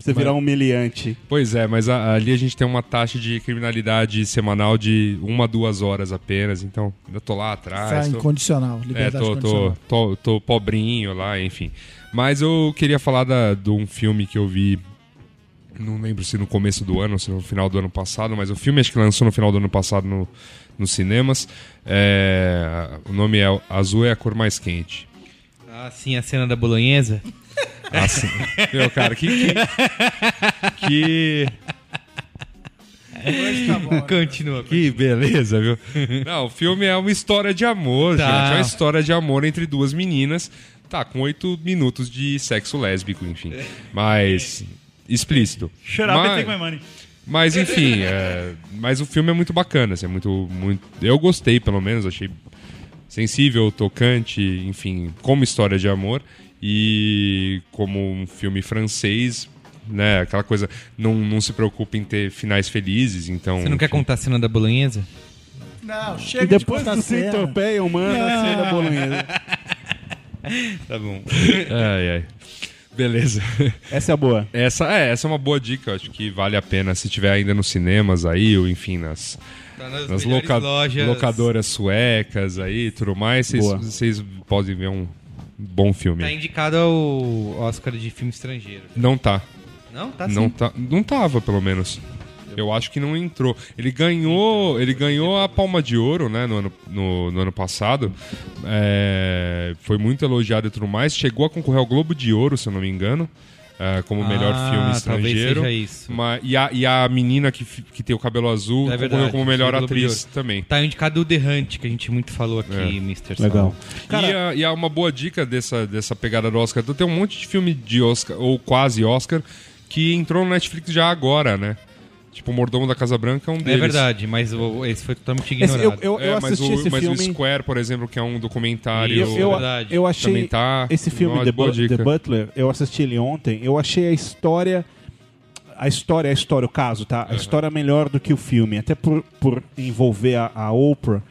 Você virar um humilhante. Pois é, mas a- ali a gente tem uma taxa de criminalidade semanal de uma, duas horas apenas, então ainda tô lá atrás. Tá tô- incondicional. É, Liberdade tô, tô, condicional. tô, tô pobrinho lá, enfim. Mas eu queria falar da, de um filme que eu vi. Não lembro se no começo do ano, se no final do ano passado, mas o filme acho que lançou no final do ano passado no, nos cinemas. É, o nome é Azul é a cor mais quente. Ah, sim, a cena da bolonhesa. [laughs] Assim, meu cara, que. Que. que... Continua. Que beleza, viu? Não, o filme é uma história de amor, Tá. gente. É uma história de amor entre duas meninas. Tá, com oito minutos de sexo lésbico, enfim. Mas. explícito. Shut up and mas, take my money. mas, enfim, é, mas o filme é muito bacana, assim, é muito, muito. Eu gostei, pelo menos, achei sensível, tocante, enfim, como história de amor. E como um filme francês, né? Aquela coisa, não, não se preocupa em ter finais felizes, então. Você não quer enfim. contar a cena da bolonhesa? Não, E chega depois de contar do cena. centopeia humana, a cena da bolonhesa. [laughs] Tá bom. Ai, ai. Beleza. Essa é a boa. Essa é, essa é uma boa dica, acho que vale a pena se tiver ainda nos cinemas aí, ou enfim, nas, Tá nas, nas loca- lojas. locadoras suecas aí e tudo mais, vocês podem ver um bom filme. Tá indicado ao Oscar de filme estrangeiro. Não tá. Não? Tá não sim. tá. Não tava, pelo menos. Eu acho que não entrou. Ele ganhou, ele ganhou a Palma de Ouro, né, no ano, no, no ano passado. É, foi muito elogiado e tudo mais. Chegou a concorrer ao Globo de Ouro, se eu não me engano, é, como melhor Ah, filme talvez estrangeiro. seja isso. Ma- e, a, e a menina que, que tem o cabelo azul É concorreu verdade, como melhor atriz também. Tá indicado o The Hunt, que a gente muito falou aqui, É. Mr. Legal. Saulo. e, a, e há uma boa dica dessa, dessa pegada do Oscar. Então, tem um monte de filme de Oscar, ou quase Oscar, que entrou no Netflix já agora, né? Tipo, o Mordomo da Casa Branca é um deles. É verdade, mas o- esse foi totalmente Esse- ignorado. eu, eu, eu É, mas assisti o, esse mas filme. o Square, por exemplo, que é um documentário. Eu, eu, verdade. eu achei Também tá esse filme uma The, Bu-. The Butler, eu assisti ele ontem, eu achei a história a história, a história, o caso, tá? A história melhor do que o filme, até por, por envolver a, a Oprah,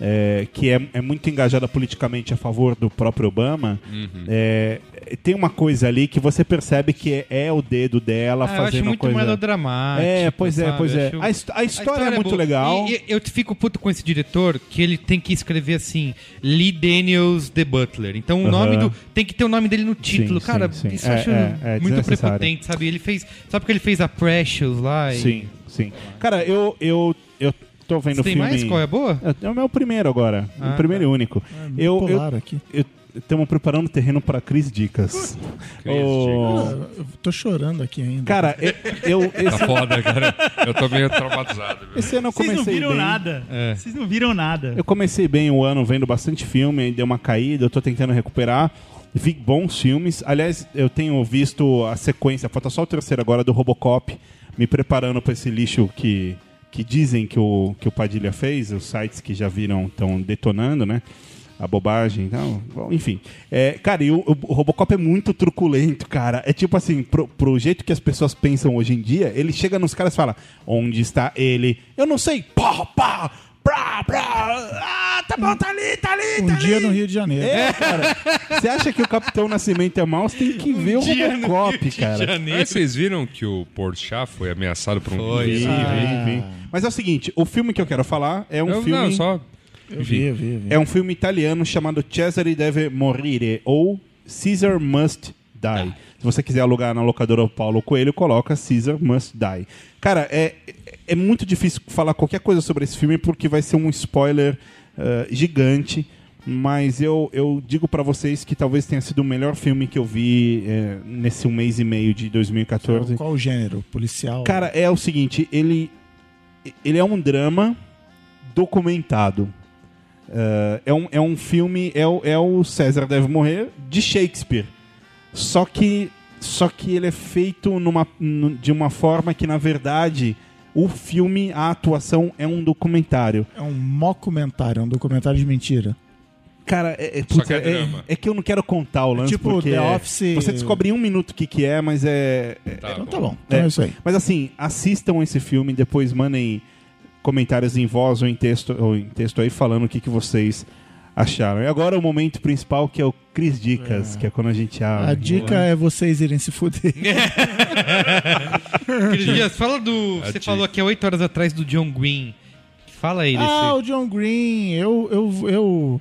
é, que é, é muito engajada politicamente a favor do próprio Obama, é, tem uma coisa ali que você percebe que é, é o dedo dela Ah, eu acho fazendo muito coisa. melodramático. É, pois é, sabe? pois é. Acho- A, his- a história é muito boa. legal. E, eu fico puto com esse diretor que ele tem que escrever assim, Lee Daniels The Butler. Então o Aham. nome do. Tem que ter o nome dele no título. Sim, Cara, sim, sim. isso eu É, acho é, é muito prepotente, sabe? Ele fez. Só porque ele fez a Precious lá. e- Sim, sim. Cara, eu, eu, eu tô vendo Você tem filme. mais? Qual é a boa? É, É o meu primeiro agora. Ah, o primeiro e único. eu, eu, Polar aqui. Estamos preparando o terreno para Cris Dicas. Ô, Ah, eu tô chorando aqui ainda. Cara, eu, eu- Tá esse, foda, cara. Eu tô meio traumatizado. viu? esse ano eu Vocês comecei não viram bem. nada. É. Vocês não viram nada. Eu comecei bem o ano vendo bastante filme, deu uma caída, eu tô tentando recuperar. Vi bons filmes. Aliás, eu tenho visto a sequência, falta só o terceiro agora, do Robocop, me preparando para esse lixo que, que dizem que o, que o Padilha fez, os sites que já viram estão detonando, né? A bobagem e tal. Bom, Enfim. É, cara, e o, o Robocop é muito truculento, cara. É tipo assim, pro, pro jeito que as pessoas pensam hoje em dia, ele chega nos caras e fala: Onde está ele? Eu não sei. Pá, pá, pra, pra. Ah, tá bom, tá ali, tá ali, um tá dia ali. no Rio de Janeiro. É, cara. Você acha que o Capitão Nascimento é mau? Você tem que ver o Robocop, cara. Aí vocês viram que o Porchat foi ameaçado por um Foi, vídeo? vi, vi. Mas é o seguinte, o filme que eu quero falar é um Eu, filme... Não, só... Eu vi, eu vi, eu vi. É um filme italiano chamado Cesare deve morire ou Caesar Must Die. Se você quiser alugar na locadora Paulo Coelho, coloca Caesar Must Die. Cara, é, é muito difícil falar qualquer coisa sobre esse filme porque vai ser um spoiler eh, gigante. Mas eu, eu digo pra vocês que talvez tenha sido o melhor filme que eu vi eh, nesse um mês e meio de 2014. Qual o gênero? Policial? Cara, é o seguinte, ele, ele é um drama documentado. Eh, é, um, é um filme, é o, é o César Deve Morrer de Shakespeare. Só que, só que ele é feito numa, nu- de uma forma que, na verdade, o filme, a atuação é um documentário. é um mockumentário, é um documentário de mentira. Cara, é, é, Só putz, que é é- drama. é que eu não quero contar o lance Tipo porque The é- Office- você descobre em um minuto o que, que é, mas é, é- Tá Então bom. tá bom. Então é, É. isso aí. Mas assim, assistam esse filme, depois mandem comentários em voz ou em texto, ou em texto aí falando o que, que vocês acharam. E agora o momento principal que é o Cris Dicas, que é quando a gente abre. A dica é vocês irem se fuder. [laughs] Cris Dias, fala do. A Você dica. falou aqui há oito horas atrás do John Green. Fala aí desse. Ah, o John Green, eu, eu, eu,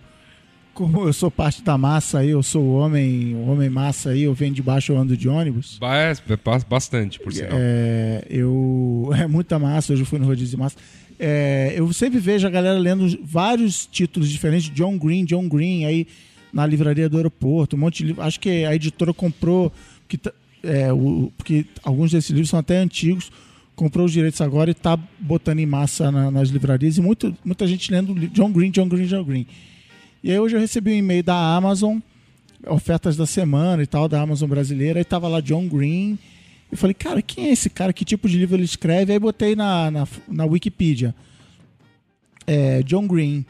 como eu sou parte da massa aí, eu sou o homem, o homem massa aí, eu venho de baixo, eu ando de ônibus. É, ba- Bastante, por sinal. É, eu, [laughs] é muita massa, hoje eu fui no rodízio de massa. É, eu sempre vejo a galera lendo vários títulos diferentes, John Green, John Green, aí na livraria do aeroporto, um monte de livro. Acho que a editora comprou, que, é, o, porque alguns desses livros são até antigos, comprou os direitos agora e tá botando em massa na- nas livrarias e muito, muita gente lendo John Green, John Green, John Green. E aí hoje eu recebi um e-mail da Amazon, ofertas da semana e tal, da Amazon brasileira, e tava lá John Green. Eu falei, cara, quem é esse cara? Que tipo de livro ele escreve? Aí botei na, na, na Wikipedia. É, John Green.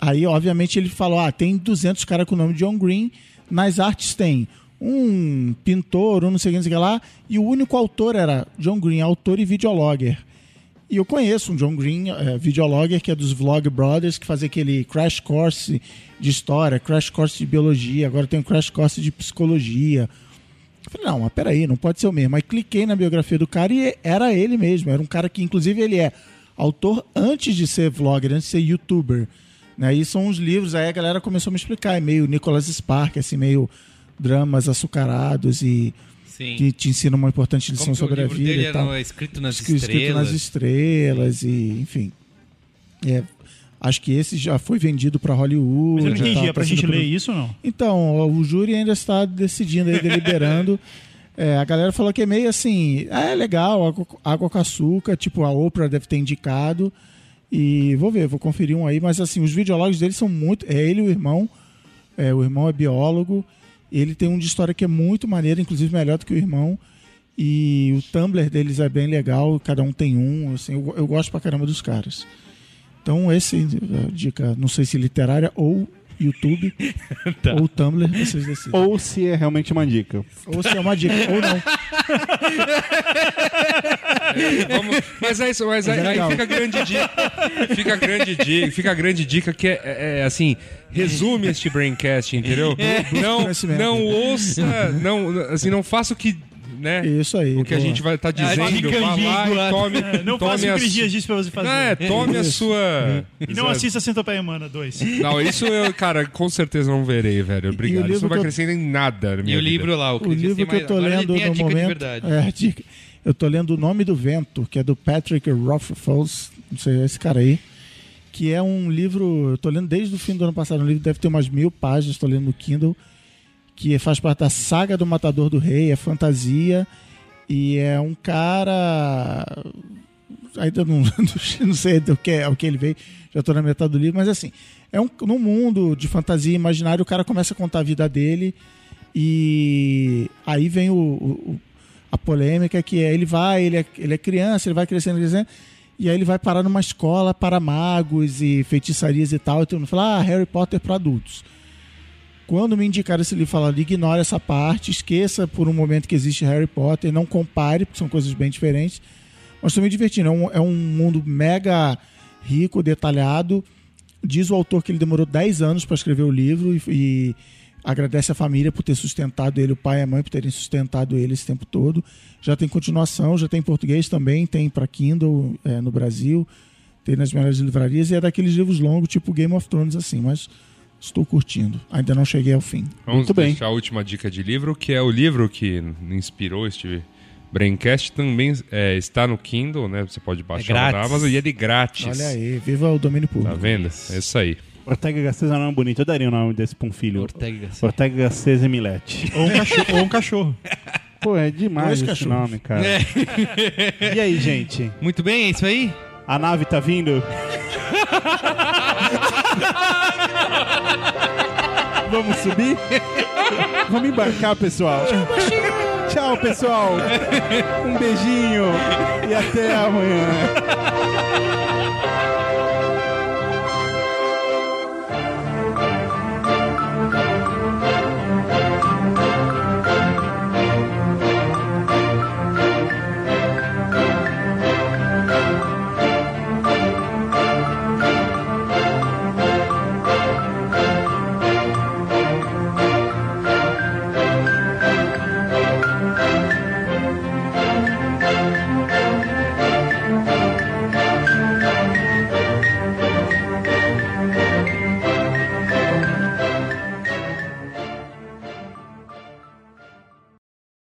Aí, obviamente, ele falou: ah, tem 200 caras com o nome John Green. Nas artes tem um pintor, um não sei o que, lá. E o único autor era John Green, autor e videologger. E eu conheço um John Green, é, videologger, que é dos Vlog Brothers, que faz aquele crash course de história, crash course de biologia, agora tem um crash course de psicologia. Eu falei, não, mas peraí, não pode ser o mesmo. Aí cliquei na biografia do cara e era ele mesmo. Era um cara que, inclusive, ele é autor antes de ser vlogger, antes de ser youtuber. Né? E são uns livros, aí a galera começou a me explicar. É meio Nicholas Spark, assim, meio dramas açucarados e Sim. que te ensinam uma importante Como lição que sobre o a vida dele e tal. era escrito nas Escrito estrelas. nas estrelas e, enfim. É, acho que esse já foi vendido para Hollywood. Mas eu não entendi, é pra sendo gente ler produ- isso ou não? então, o júri ainda está decidindo aí, deliberando. [laughs] É, a galera falou que é meio assim, ah, é legal, água, água com açúcar, tipo a Oprah deve ter indicado. E vou ver, vou conferir um aí, mas assim, os videólogos dele são muito. É ele e o irmão. É, o irmão é biólogo. Ele tem um de história que é muito maneiro, inclusive melhor do que o irmão. E o Tumblr deles é bem legal, cada um tem um. Assim, eu, eu gosto pra caramba dos caras. Então, esse, a dica, não sei se literária ou YouTube [laughs] ou Tumblr, vocês decidem. Ou se é realmente uma dica. Ou se é uma dica, ou não. [laughs] Vamos- mas é isso, mas, Mas é aí, aí fica a grande dica. Fica a grande dica, fica a grande dica que é, é, é, assim, resume este braincast, entendeu? [laughs] Não, Conhecimento. não ouça, não, assim, não faça o que, né? Isso aí. O que a boa. gente vai estar dica dizendo, vá lá e tome, É, [laughs] Não tome faça o a que o su- Dias disse pra você fazer. É, tome a sua. E não assista Centopeia Humana 2. Não, isso eu, cara, com certeza não verei, velho. Obrigado. Isso não vai eu- acrescentar em nada na minha E o vida. livro lá, o O livro que eu mais- tô ele lendo a no momento. É, a dica. Eu tô lendo O Nome do Vento, que é do Patrick Rothfuss, não sei, esse cara aí. Que é um livro. Eu tô lendo desde o fim do ano passado. Um livro deve ter umas mil páginas, tô lendo no Kindle. Que faz parte da saga do Matador do Rei, é fantasia. E é um cara. Ainda não, [laughs] não sei do que, ao que ele veio, já tô na metade do livro, mas assim, é um, num mundo de fantasia imaginário, o cara começa a contar a vida dele e aí vem o, o- a polêmica que é ele vai, ele é, ele é criança, ele vai crescendo, crescendo, e aí ele vai parar numa escola para magos e feitiçarias e tal, e todo mundo fala, ah, Harry Potter para adultos. Quando me indicaram esse livro, falaram, ignore essa parte, esqueça por um momento que existe Harry Potter, não compare, porque são coisas bem diferentes. Mas estou me divertindo, é um, é um mundo mega rico, detalhado. Diz o autor que ele demorou 10 anos para escrever o livro e, e agradece a família por ter sustentado ele, o pai e a mãe por terem sustentado ele esse tempo todo. Já tem continuação, já tem em português também, tem para Kindle é, no Brasil, tem nas melhores livrarias e é daqueles livros longos, tipo Game of Thrones, assim, mas estou curtindo. Ainda não cheguei ao fim. Vamos Muito bem. deixar a última dica de livro, que é o livro que inspirou este Braincast, também é, está no Kindle, né? Você pode baixar lá na. Amazon e é de grátis. Olha aí, viva o domínio Tá público. vendo? É isso aí. Ortega Gasses é um nome bonito. Eu daria o nome desse pra um filho. Ortega. Ortega Gasses Emilete. Ou um cachorro. ou um cachorro. Pô, é demais Dois esse cachorros. nome, cara. E aí, gente? Muito bem, é isso aí? A nave tá vindo? Vamos subir? Vamos embarcar, pessoal. Tchau, pessoal. Um beijinho e até amanhã.